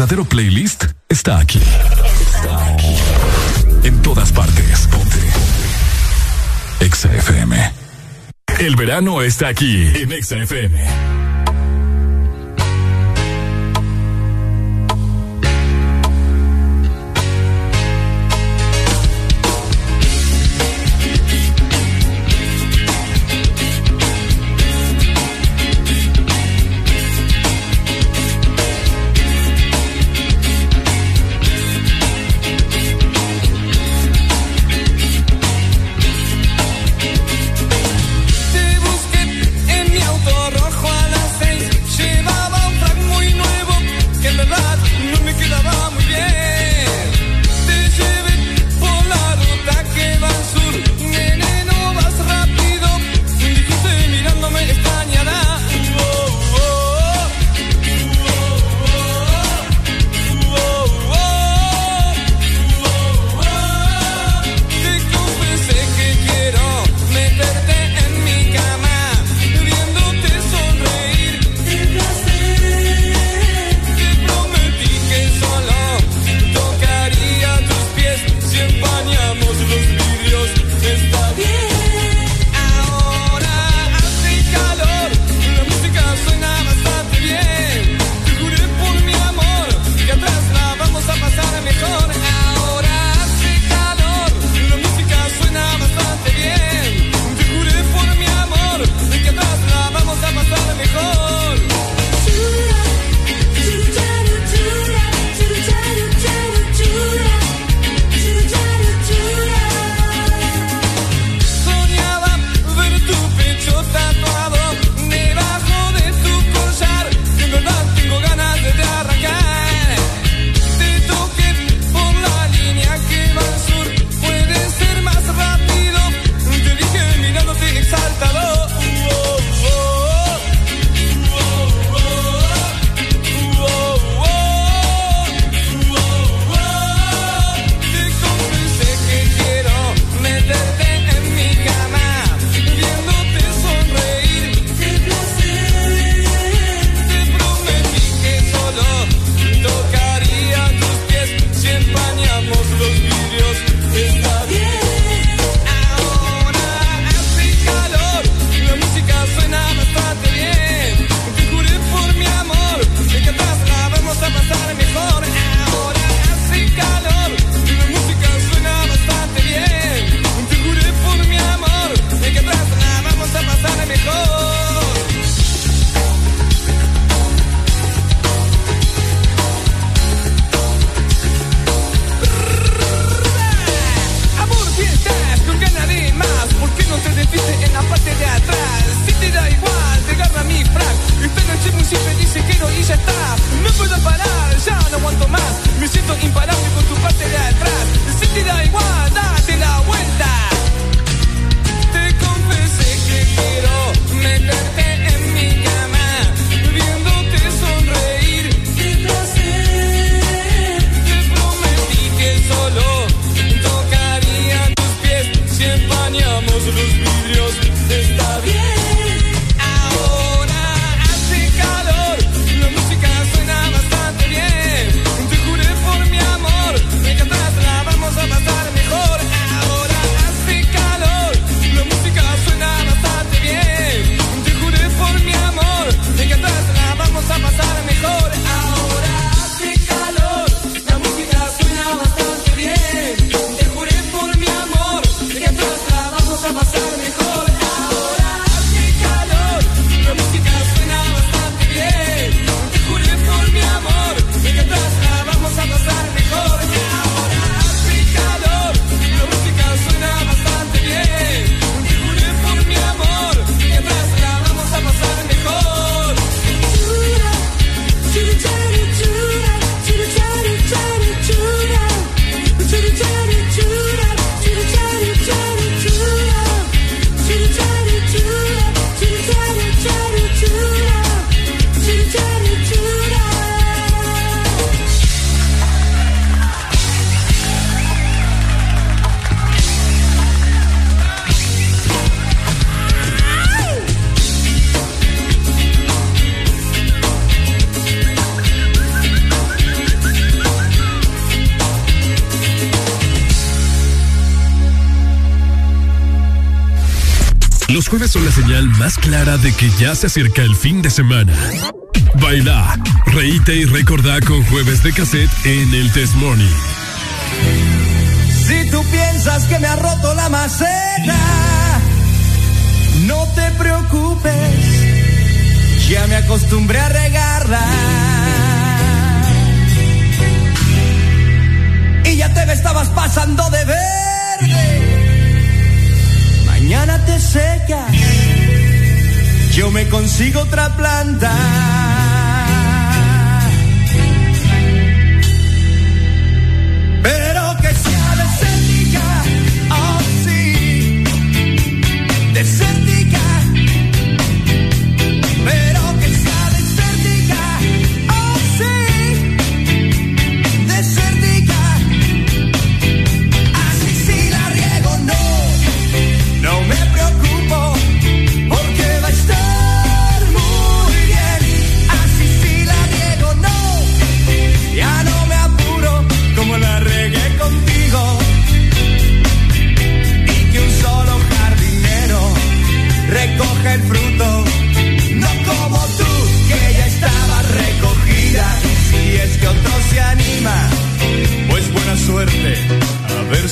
Verdadero playlist está aquí. Está aquí. En todas partes. Ponte. Exa. El verano está aquí en Exa. Los jueves son la señal más clara de que ya se acerca el fin de semana. Baila, reíte y recordá con jueves de cassette en el Test Morning. Si tú piensas que me ha roto la maceta, no te preocupes, ya me acostumbré a regarla. Y ya te me estabas pasando de verde. Mañana te secas, yo me consigo otra planta.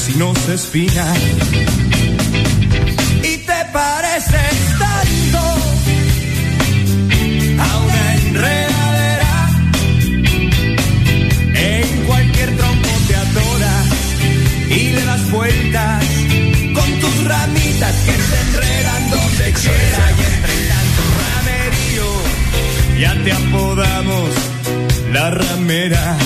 A ver si no se espina. Y te pareces tanto a una enredadera. En cualquier tronco te adoras y le das vueltas con tus ramitas que se enredan donde quiera. Y entre tanto ramerío ya te apodamos la ramera.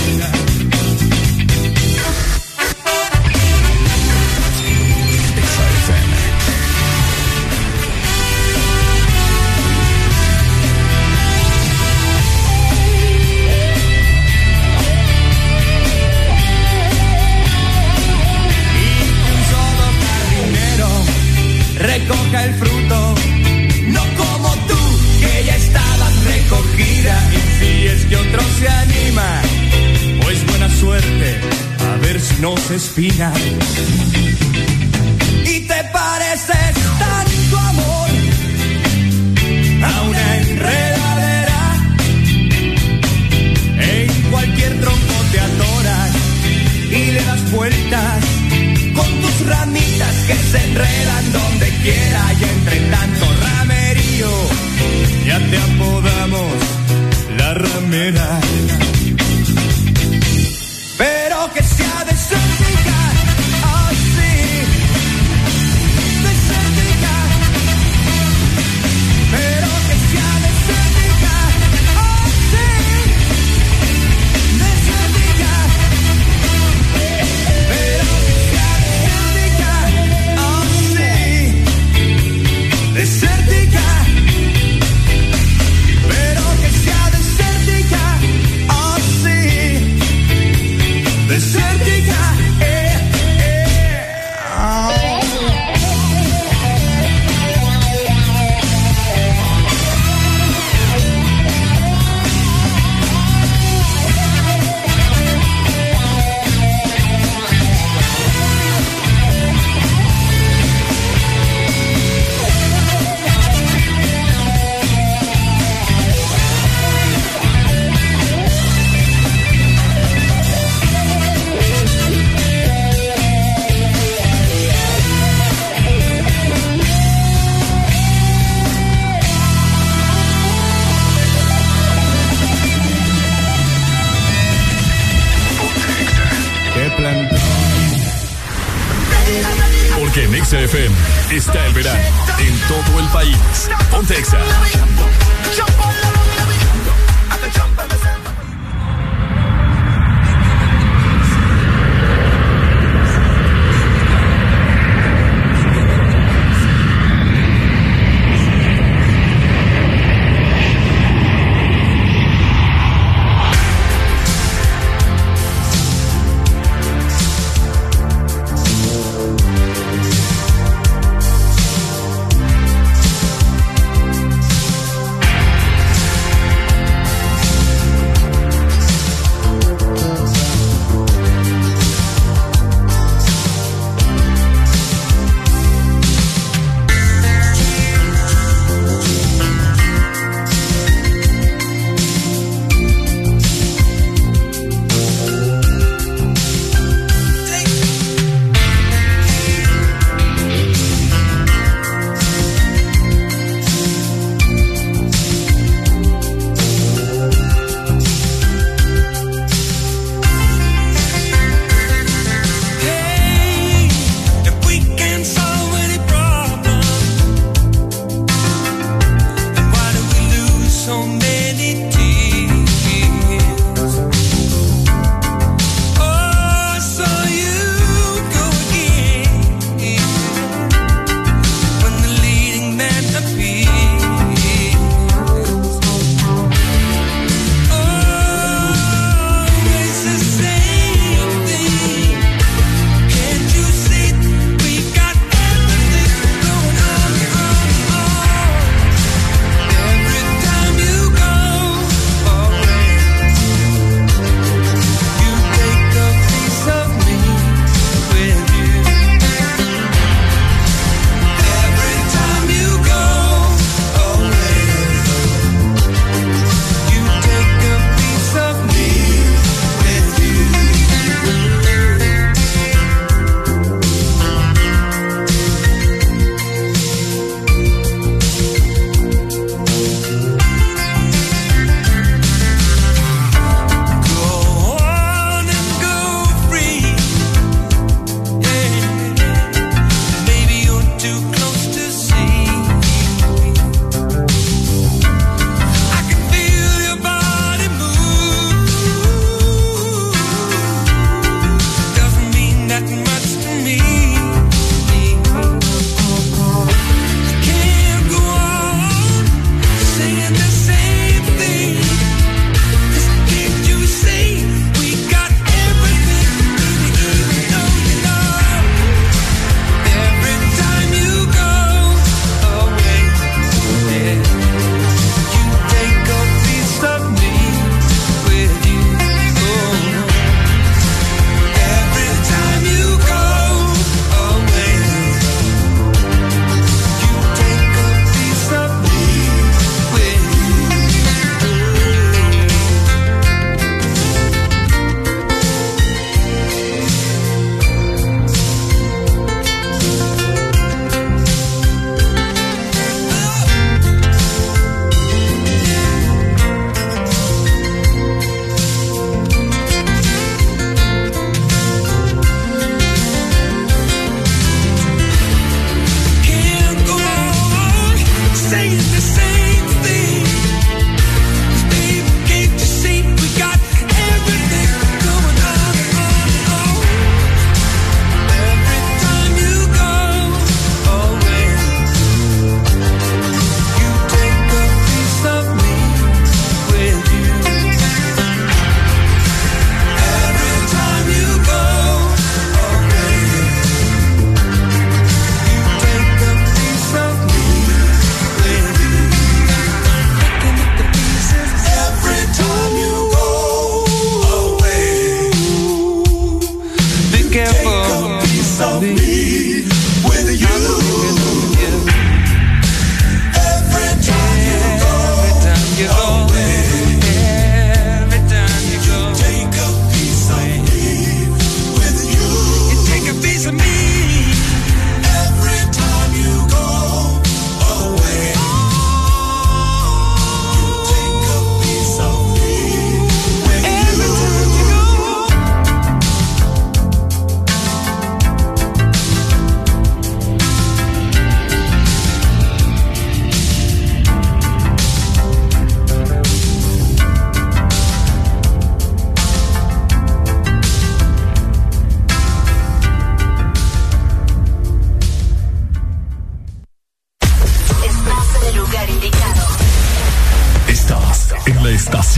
Si no se espina. Y te pareces tanto amor a una enredadera. En cualquier tronco te atoras y le das vueltas con tus ramitas que se enredan donde quiera y entre tanto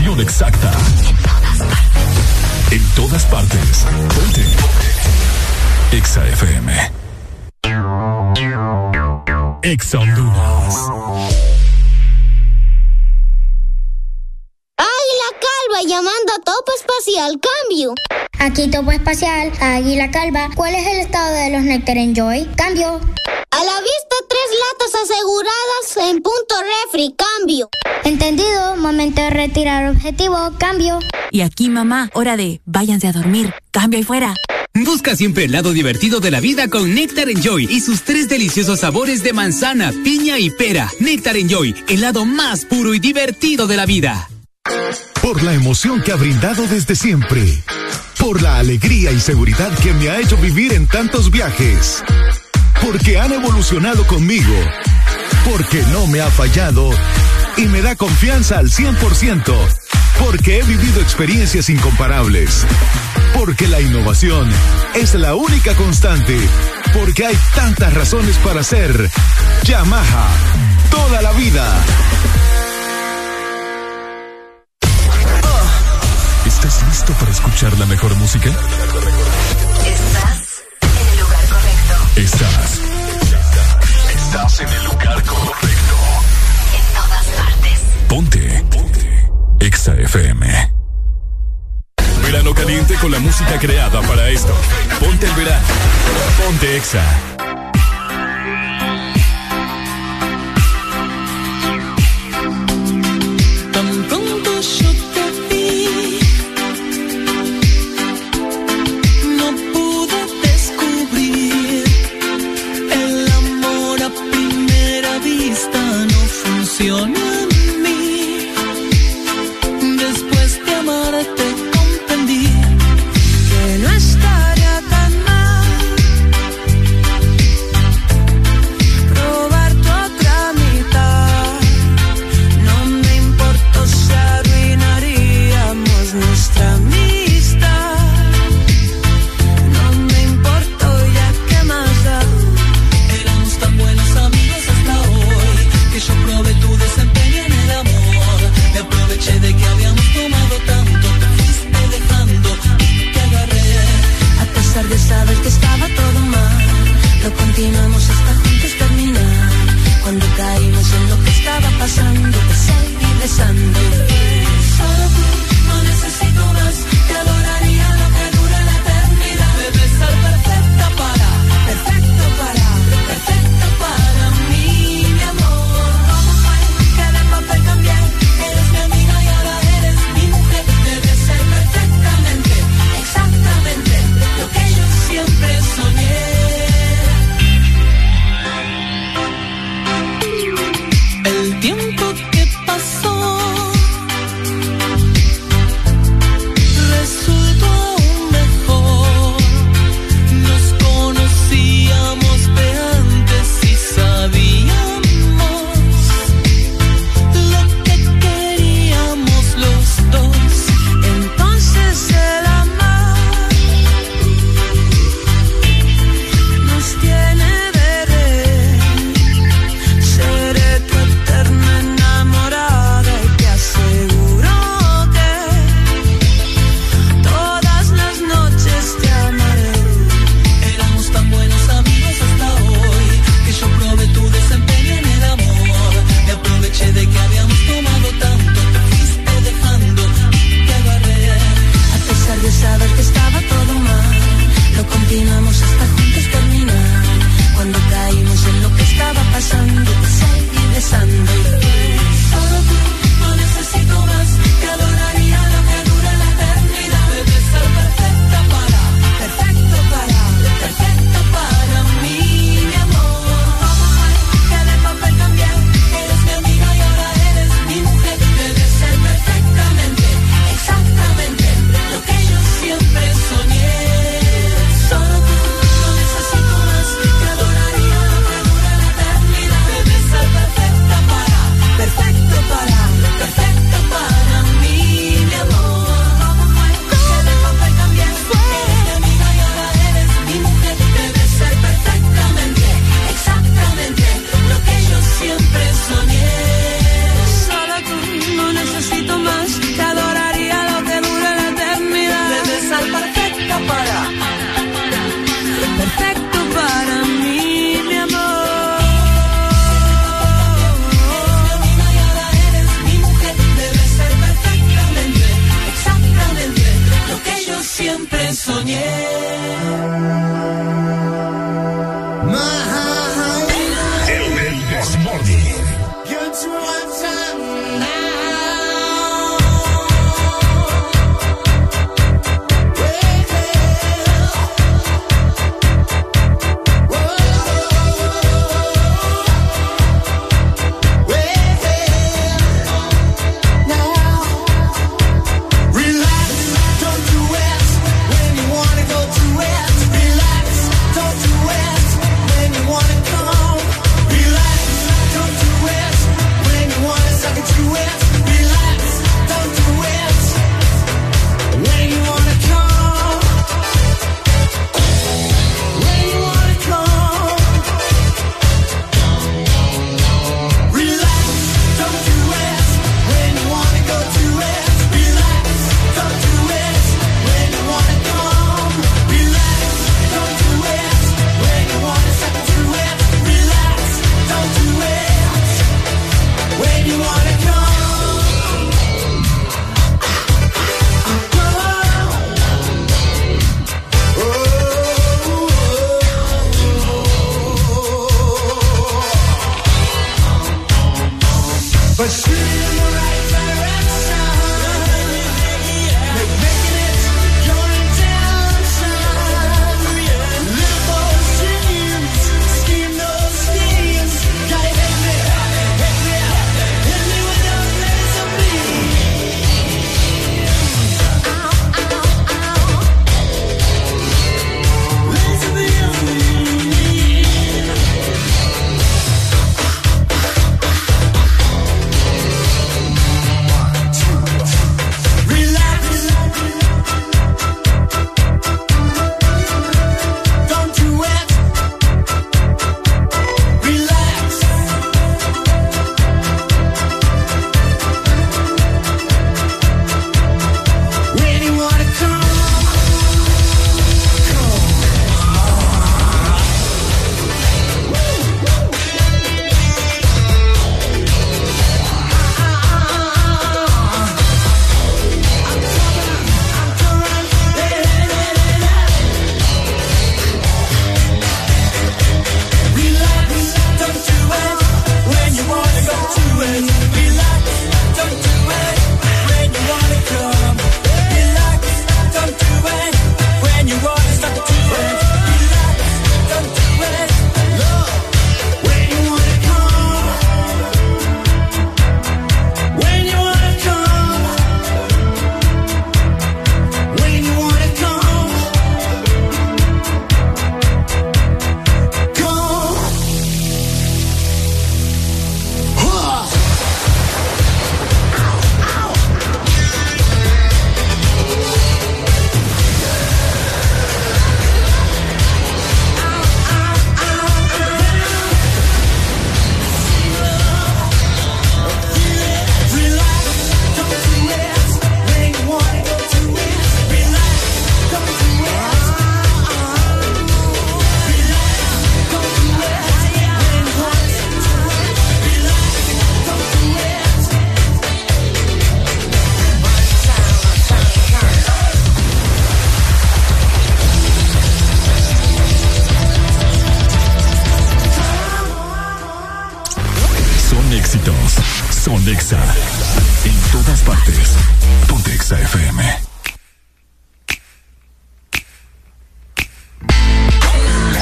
estación exacta. En todas partes. Ponte. Exa FM. Exa Honduras. Águila Calva llamando a Topo Espacial, cambio. Aquí Topo Espacial, Águila Calva. ¿Cuál es el estado de los Nectar Enjoy? Cambio. A la tres latas aseguradas en punto refri, cambio. Entendido, momento de retirar objetivo, cambio. Y aquí, mamá, hora de váyanse a dormir. Cambio y fuera. Busca siempre el lado divertido de la vida con Nectar Enjoy y sus tres deliciosos sabores de manzana, piña y pera. Nectar Enjoy, el lado más puro y divertido de la vida. Por la emoción que ha brindado desde siempre. Por la alegría y seguridad que me ha hecho vivir en tantos viajes. Porque han evolucionado conmigo. Porque no me ha fallado y me da confianza al 100%. Porque he vivido experiencias incomparables. Porque la innovación es la única constante. Porque hay tantas razones para ser Yamaha toda la vida. ¿Estás listo para escuchar la mejor música? Estás en el lugar correcto. En todas partes. Ponte. Ponte. Exa FM. Verano caliente con la música creada para esto. Ponte el verano. Ponte Exa. Cuando caímos en lo que estaba pasando, te seguí besando.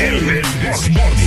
El Déjame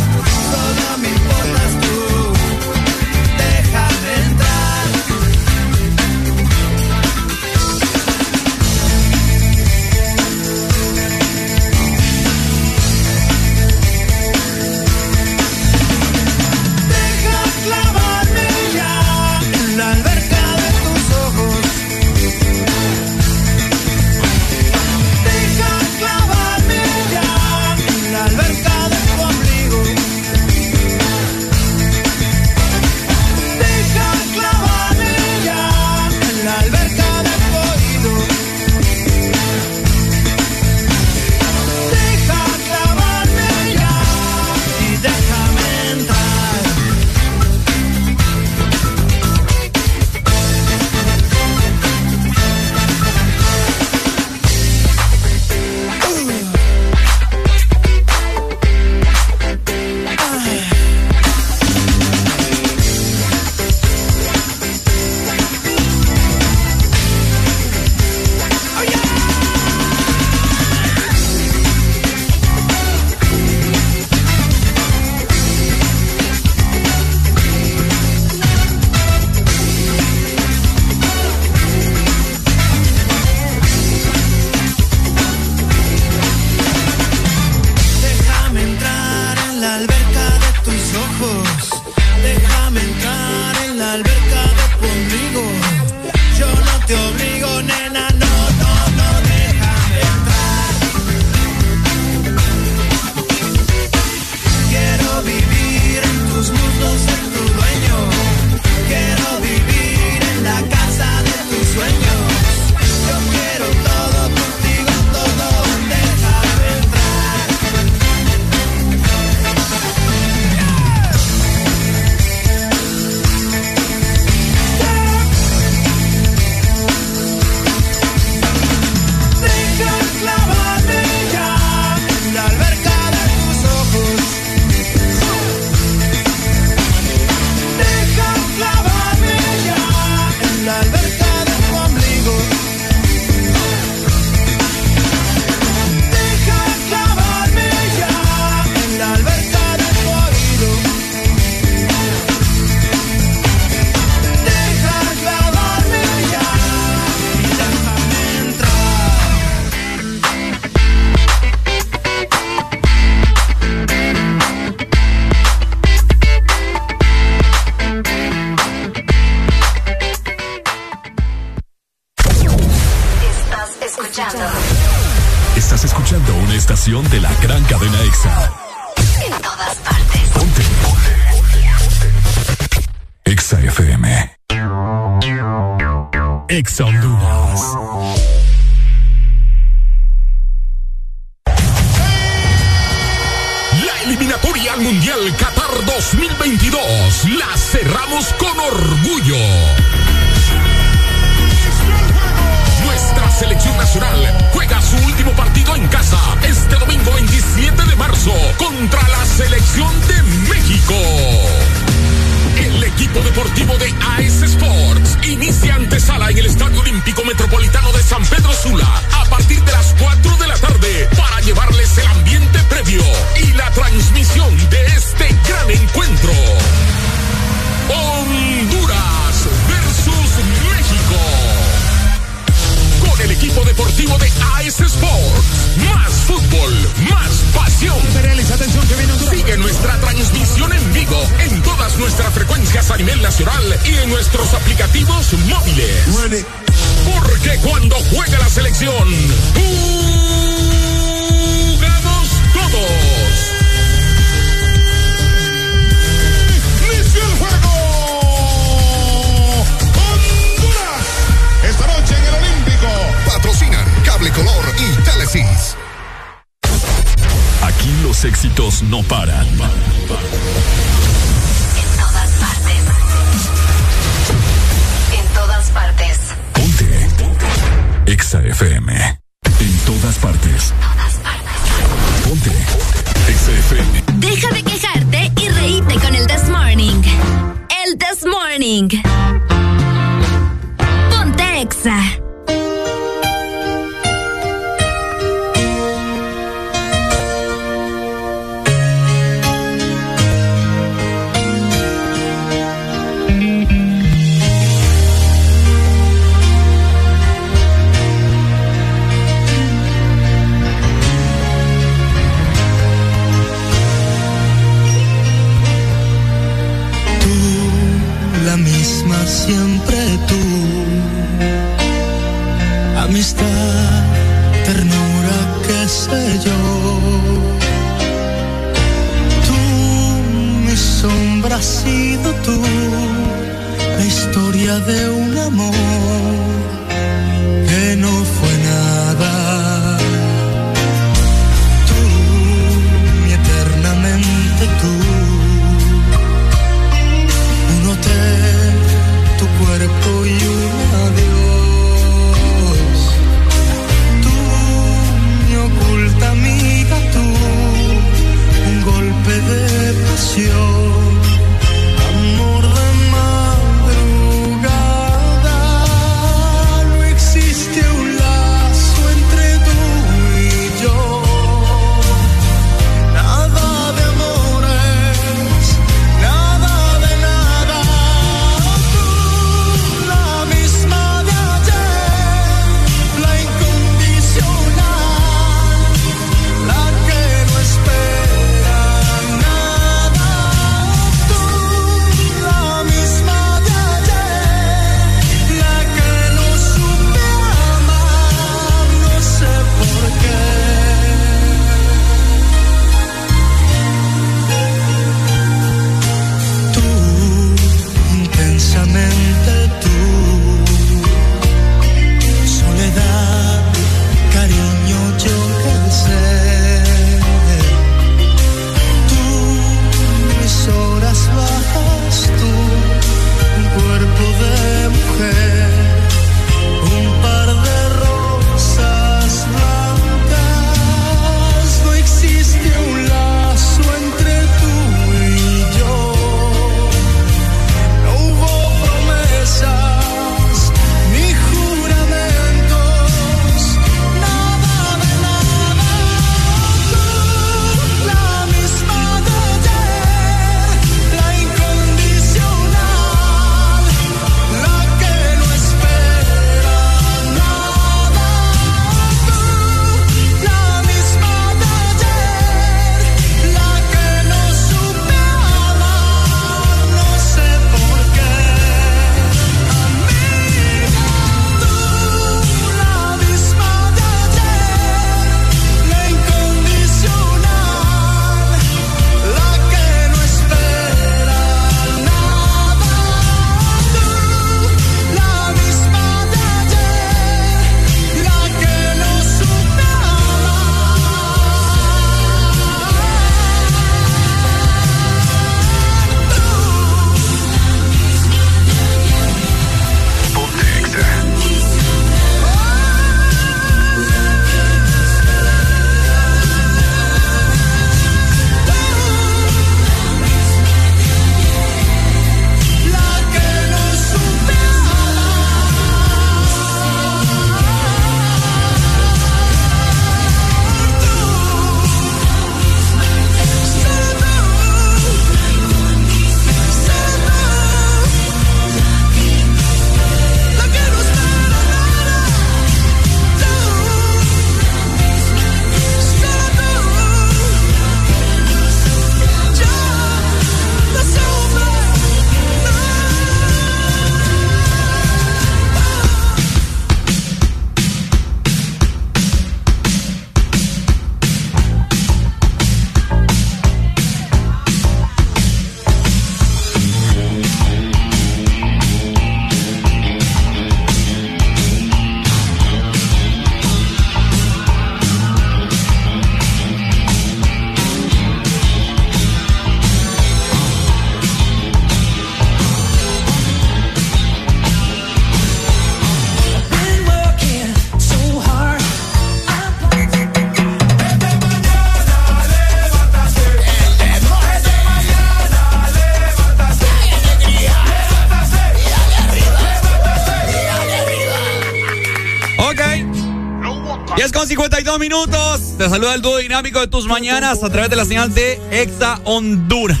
saluda el dúo dinámico de tus mañanas a través de la señal de Exa Honduras.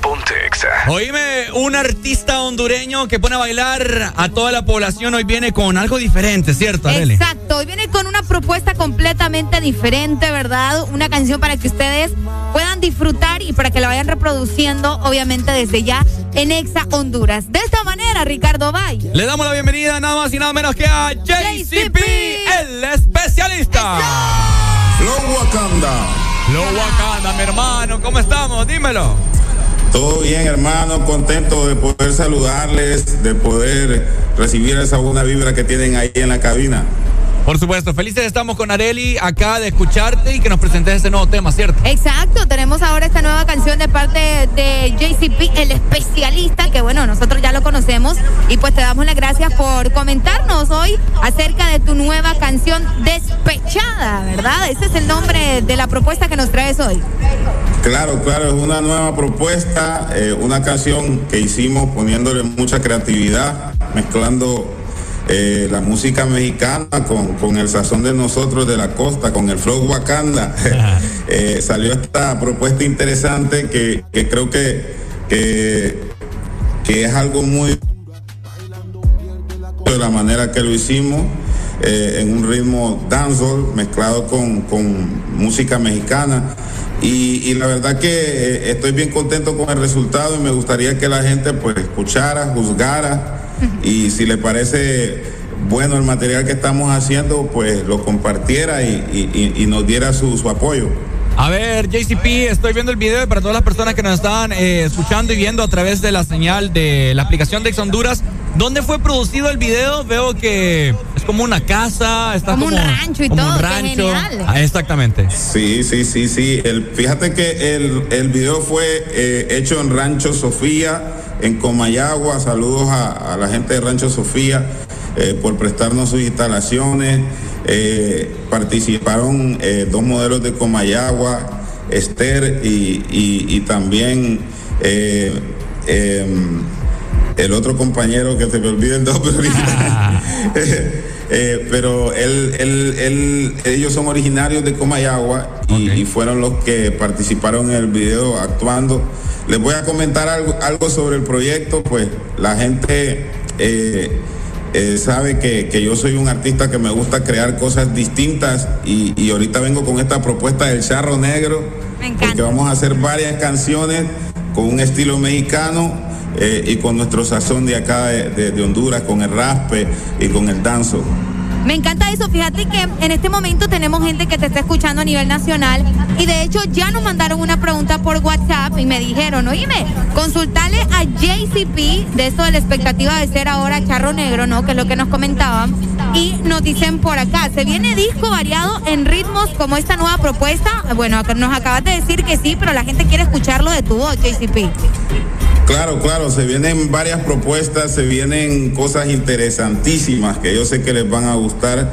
Ponte Exa. Oíme, un artista hondureño que pone a bailar a toda la población hoy viene con algo diferente, ¿cierto, Arely? Exacto, hoy viene con una propuesta completamente diferente, ¿verdad? Una canción para que ustedes puedan disfrutar y para que la vayan reproduciendo, obviamente, desde ya en Exa Honduras. De esta manera, Ricardo Valle. Le damos la bienvenida nada más y nada menos que a JCP, el especialista. Flow Wakanda. Flow Wakanda, mi hermano, ¿cómo estamos? Dímelo. Todo bien, hermano, contento de poder saludarles, de poder recibir esa buena vibra que tienen ahí en la cabina. Por supuesto, felices estamos con Areli acá de escucharte y que nos presentes este nuevo tema, ¿cierto? Exacto, tenemos ahora esta nueva canción de parte de JCP, el especialista, que bueno, nosotros ya lo conocemos y pues te damos las gracias por comentarnos hoy acerca de tu nueva canción Despechada, ¿verdad? Ese es el nombre de la propuesta que nos traes hoy. Claro, claro, es una nueva propuesta, eh, una canción que hicimos poniéndole mucha creatividad, mezclando eh, la música mexicana con, con, el sazón de nosotros de la costa, con el flow Wakanda. eh, salió esta propuesta interesante que, que creo que, que, es algo muy de la manera que lo hicimos. Eh, en un ritmo dancehall mezclado con, con música mexicana y, y, la verdad que estoy bien contento con el resultado y me gustaría que la gente pues escuchara, juzgara y si le parece bueno el material que estamos haciendo, pues lo compartiera y, nos diera su, apoyo. A ver, JCP, estoy viendo el video para todas las personas que nos están eh, escuchando y viendo a través de la señal de la aplicación de Ex Honduras, ¿dónde fue producido el video? Veo que como una casa, está como, como un rancho y todo, un rancho. Ah, exactamente. Sí, sí, sí, sí. El, fíjate que el, el video fue eh, hecho en Rancho Sofía, en Comayagua. Saludos a, a la gente de Rancho Sofía eh, por prestarnos sus instalaciones. Eh, participaron eh, dos modelos de Comayagua, Esther y, y, y también eh, em, el otro compañero que se me olvida el nombre. Eh, pero él, él, él, ellos son originarios de Comayagua y, okay. y, fueron los que participaron en el video actuando. Les voy a comentar algo, algo sobre el proyecto, pues la gente eh, eh, sabe que, que, yo soy un artista que me gusta crear cosas distintas y, y ahorita vengo con esta propuesta del charro negro, porque vamos a hacer varias canciones con un estilo mexicano eh, y con nuestro sazón de acá de, de, Honduras, con el raspe y con el danzo. Me encanta eso, fíjate que en este momento tenemos gente que te está escuchando a nivel nacional y de hecho ya nos mandaron una pregunta por WhatsApp y me dijeron, oíme, consultale a JCP de esto de la expectativa de ser ahora charro negro, ¿no? Que es lo que nos comentaban. Y nos dicen por acá, ¿se viene disco variado en ritmos como esta nueva propuesta? Bueno, nos acabas de decir que sí, pero la gente quiere escucharlo de tu voz, JCP. Claro, claro, se vienen varias propuestas, se vienen cosas interesantísimas que yo sé que les van a gustar.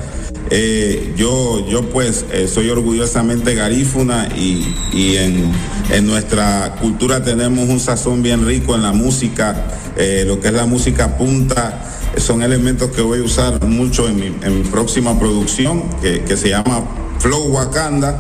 Eh, yo, yo pues eh, soy orgullosamente garífuna y, y en, en, nuestra cultura tenemos un sazón bien rico en la música, eh, lo que es la música punta, son elementos que voy a usar mucho en mi, en mi próxima producción que, que se llama Flow Wakanda,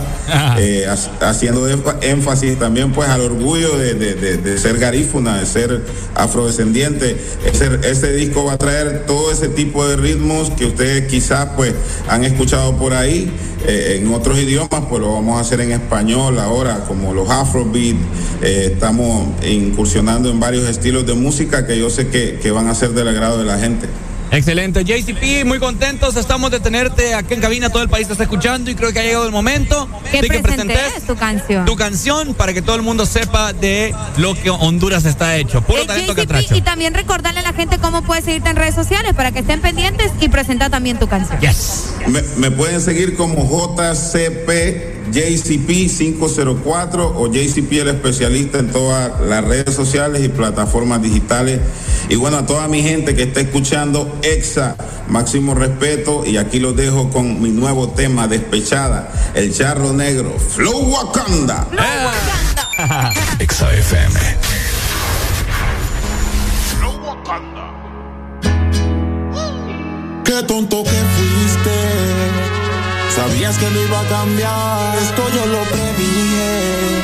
eh, haciendo énfasis también pues al orgullo de, de, de, de, ser garífuna, de ser afrodescendiente. Ese, ese, disco va a traer todo ese tipo de ritmos que ustedes quizás pues han escuchado por ahí. Eh, en otros idiomas pues lo vamos a hacer en español ahora, como los afrobeat. Eh, estamos incursionando en varios estilos de música que yo sé que, que van a ser del agrado de la gente. Excelente, JCP, muy contentos estamos de tenerte aquí en cabina, todo el país te está escuchando y creo que ha llegado el momento que de que presentes tu canción. Tu canción para que todo el mundo sepa de lo que Honduras está hecho. Puro el talento JCP, catracho. Y también recordarle a la gente cómo puede seguirte en redes sociales para que estén pendientes y presenta también tu canción. Yes. Me, me pueden seguir como JCP JCP 504 o JCP el especialista en todas las redes sociales y plataformas digitales. Y bueno, a toda mi gente que está escuchando EXA, máximo respeto y aquí los dejo con mi nuevo tema, Despechada, el charro negro, Flow Wakanda. Flow Wakanda. EXA FM. Flow Wakanda. Qué tonto que fuiste Sabías que no iba a cambiar, esto yo lo predije.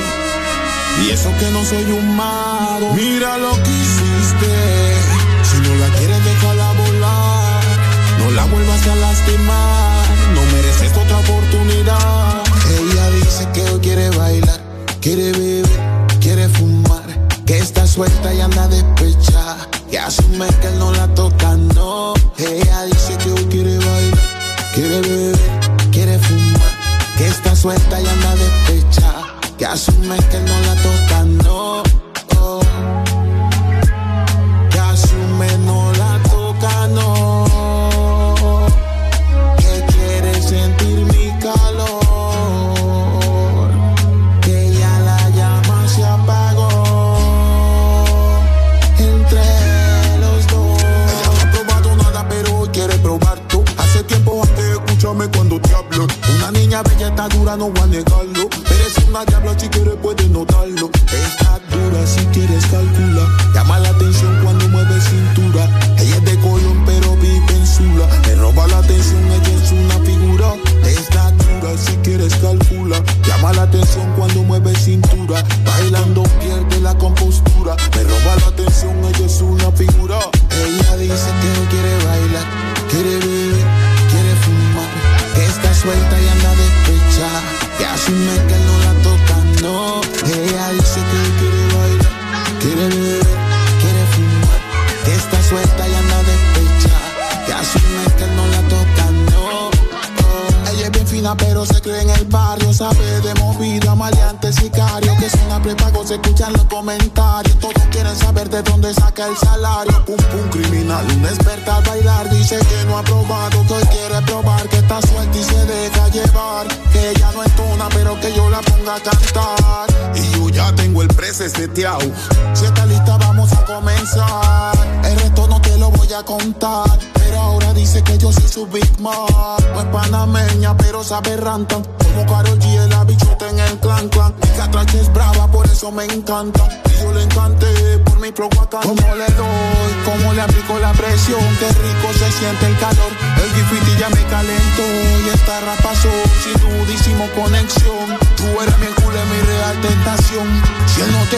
Y eso que no soy un mago, mira lo que hiciste. Si no la quieres, déjala volar. No la vuelvas a lastimar, no mereces otra oportunidad. Ella dice que hoy quiere bailar, quiere beber, quiere fumar. Que está suelta y anda despechada. Que asume que él no la toca, no. Ella dice que hoy quiere bailar, quiere beber, suelta y anda despechada. Que asume que no la toca, no. Niña bella está dura, no voy a negarlo. Eres una diabla, si quieres puedes notarlo. Está dura, si quieres calcula. Llama la atención cuando mueve cintura. Ella es de Colón, pero vive en Sula. Me roba la atención, ella es una figura. Está dura, si quieres calcula. Llama la atención cuando mueve cintura. Bailando pierde la compostura. Me roba la atención, ella es una figura. Ella dice que no quiere bailar, quiere beber, suelta y anda despechada. Que asume que él no la toca, no. Ella dice que quiere bailar, quiere beber, Pero se cree en el barrio. Sabe de movida, maleante, sicario. Que es una prepago, se escuchan los comentarios. Todos quieren saber de dónde saca el salario. Pum, pum, criminal, una experta al bailar. Dice que no ha probado, que hoy quiere probar. Que está suelta y se deja llevar. Que ella no entona, pero que yo la ponga a cantar. Y yo ya tengo el prese seteado. Si está lista, vamos a comenzar. El resto no te lo voy a contar. Pero ahora dice que yo soy su Big Man. No es panameña, pero sabe rantan. Como Karol G, la bichota en el clan clan. Mi catracha es brava, por eso me encanta. Y yo le encanté por mi bacán. Como le doy, como le aplico la presión. Qué rico se siente el calor. El gifiti ya me calentó. Y esta rapa pasó sin dudísimo conexión. Tú eres mi culo, mi real tentación. Si él no te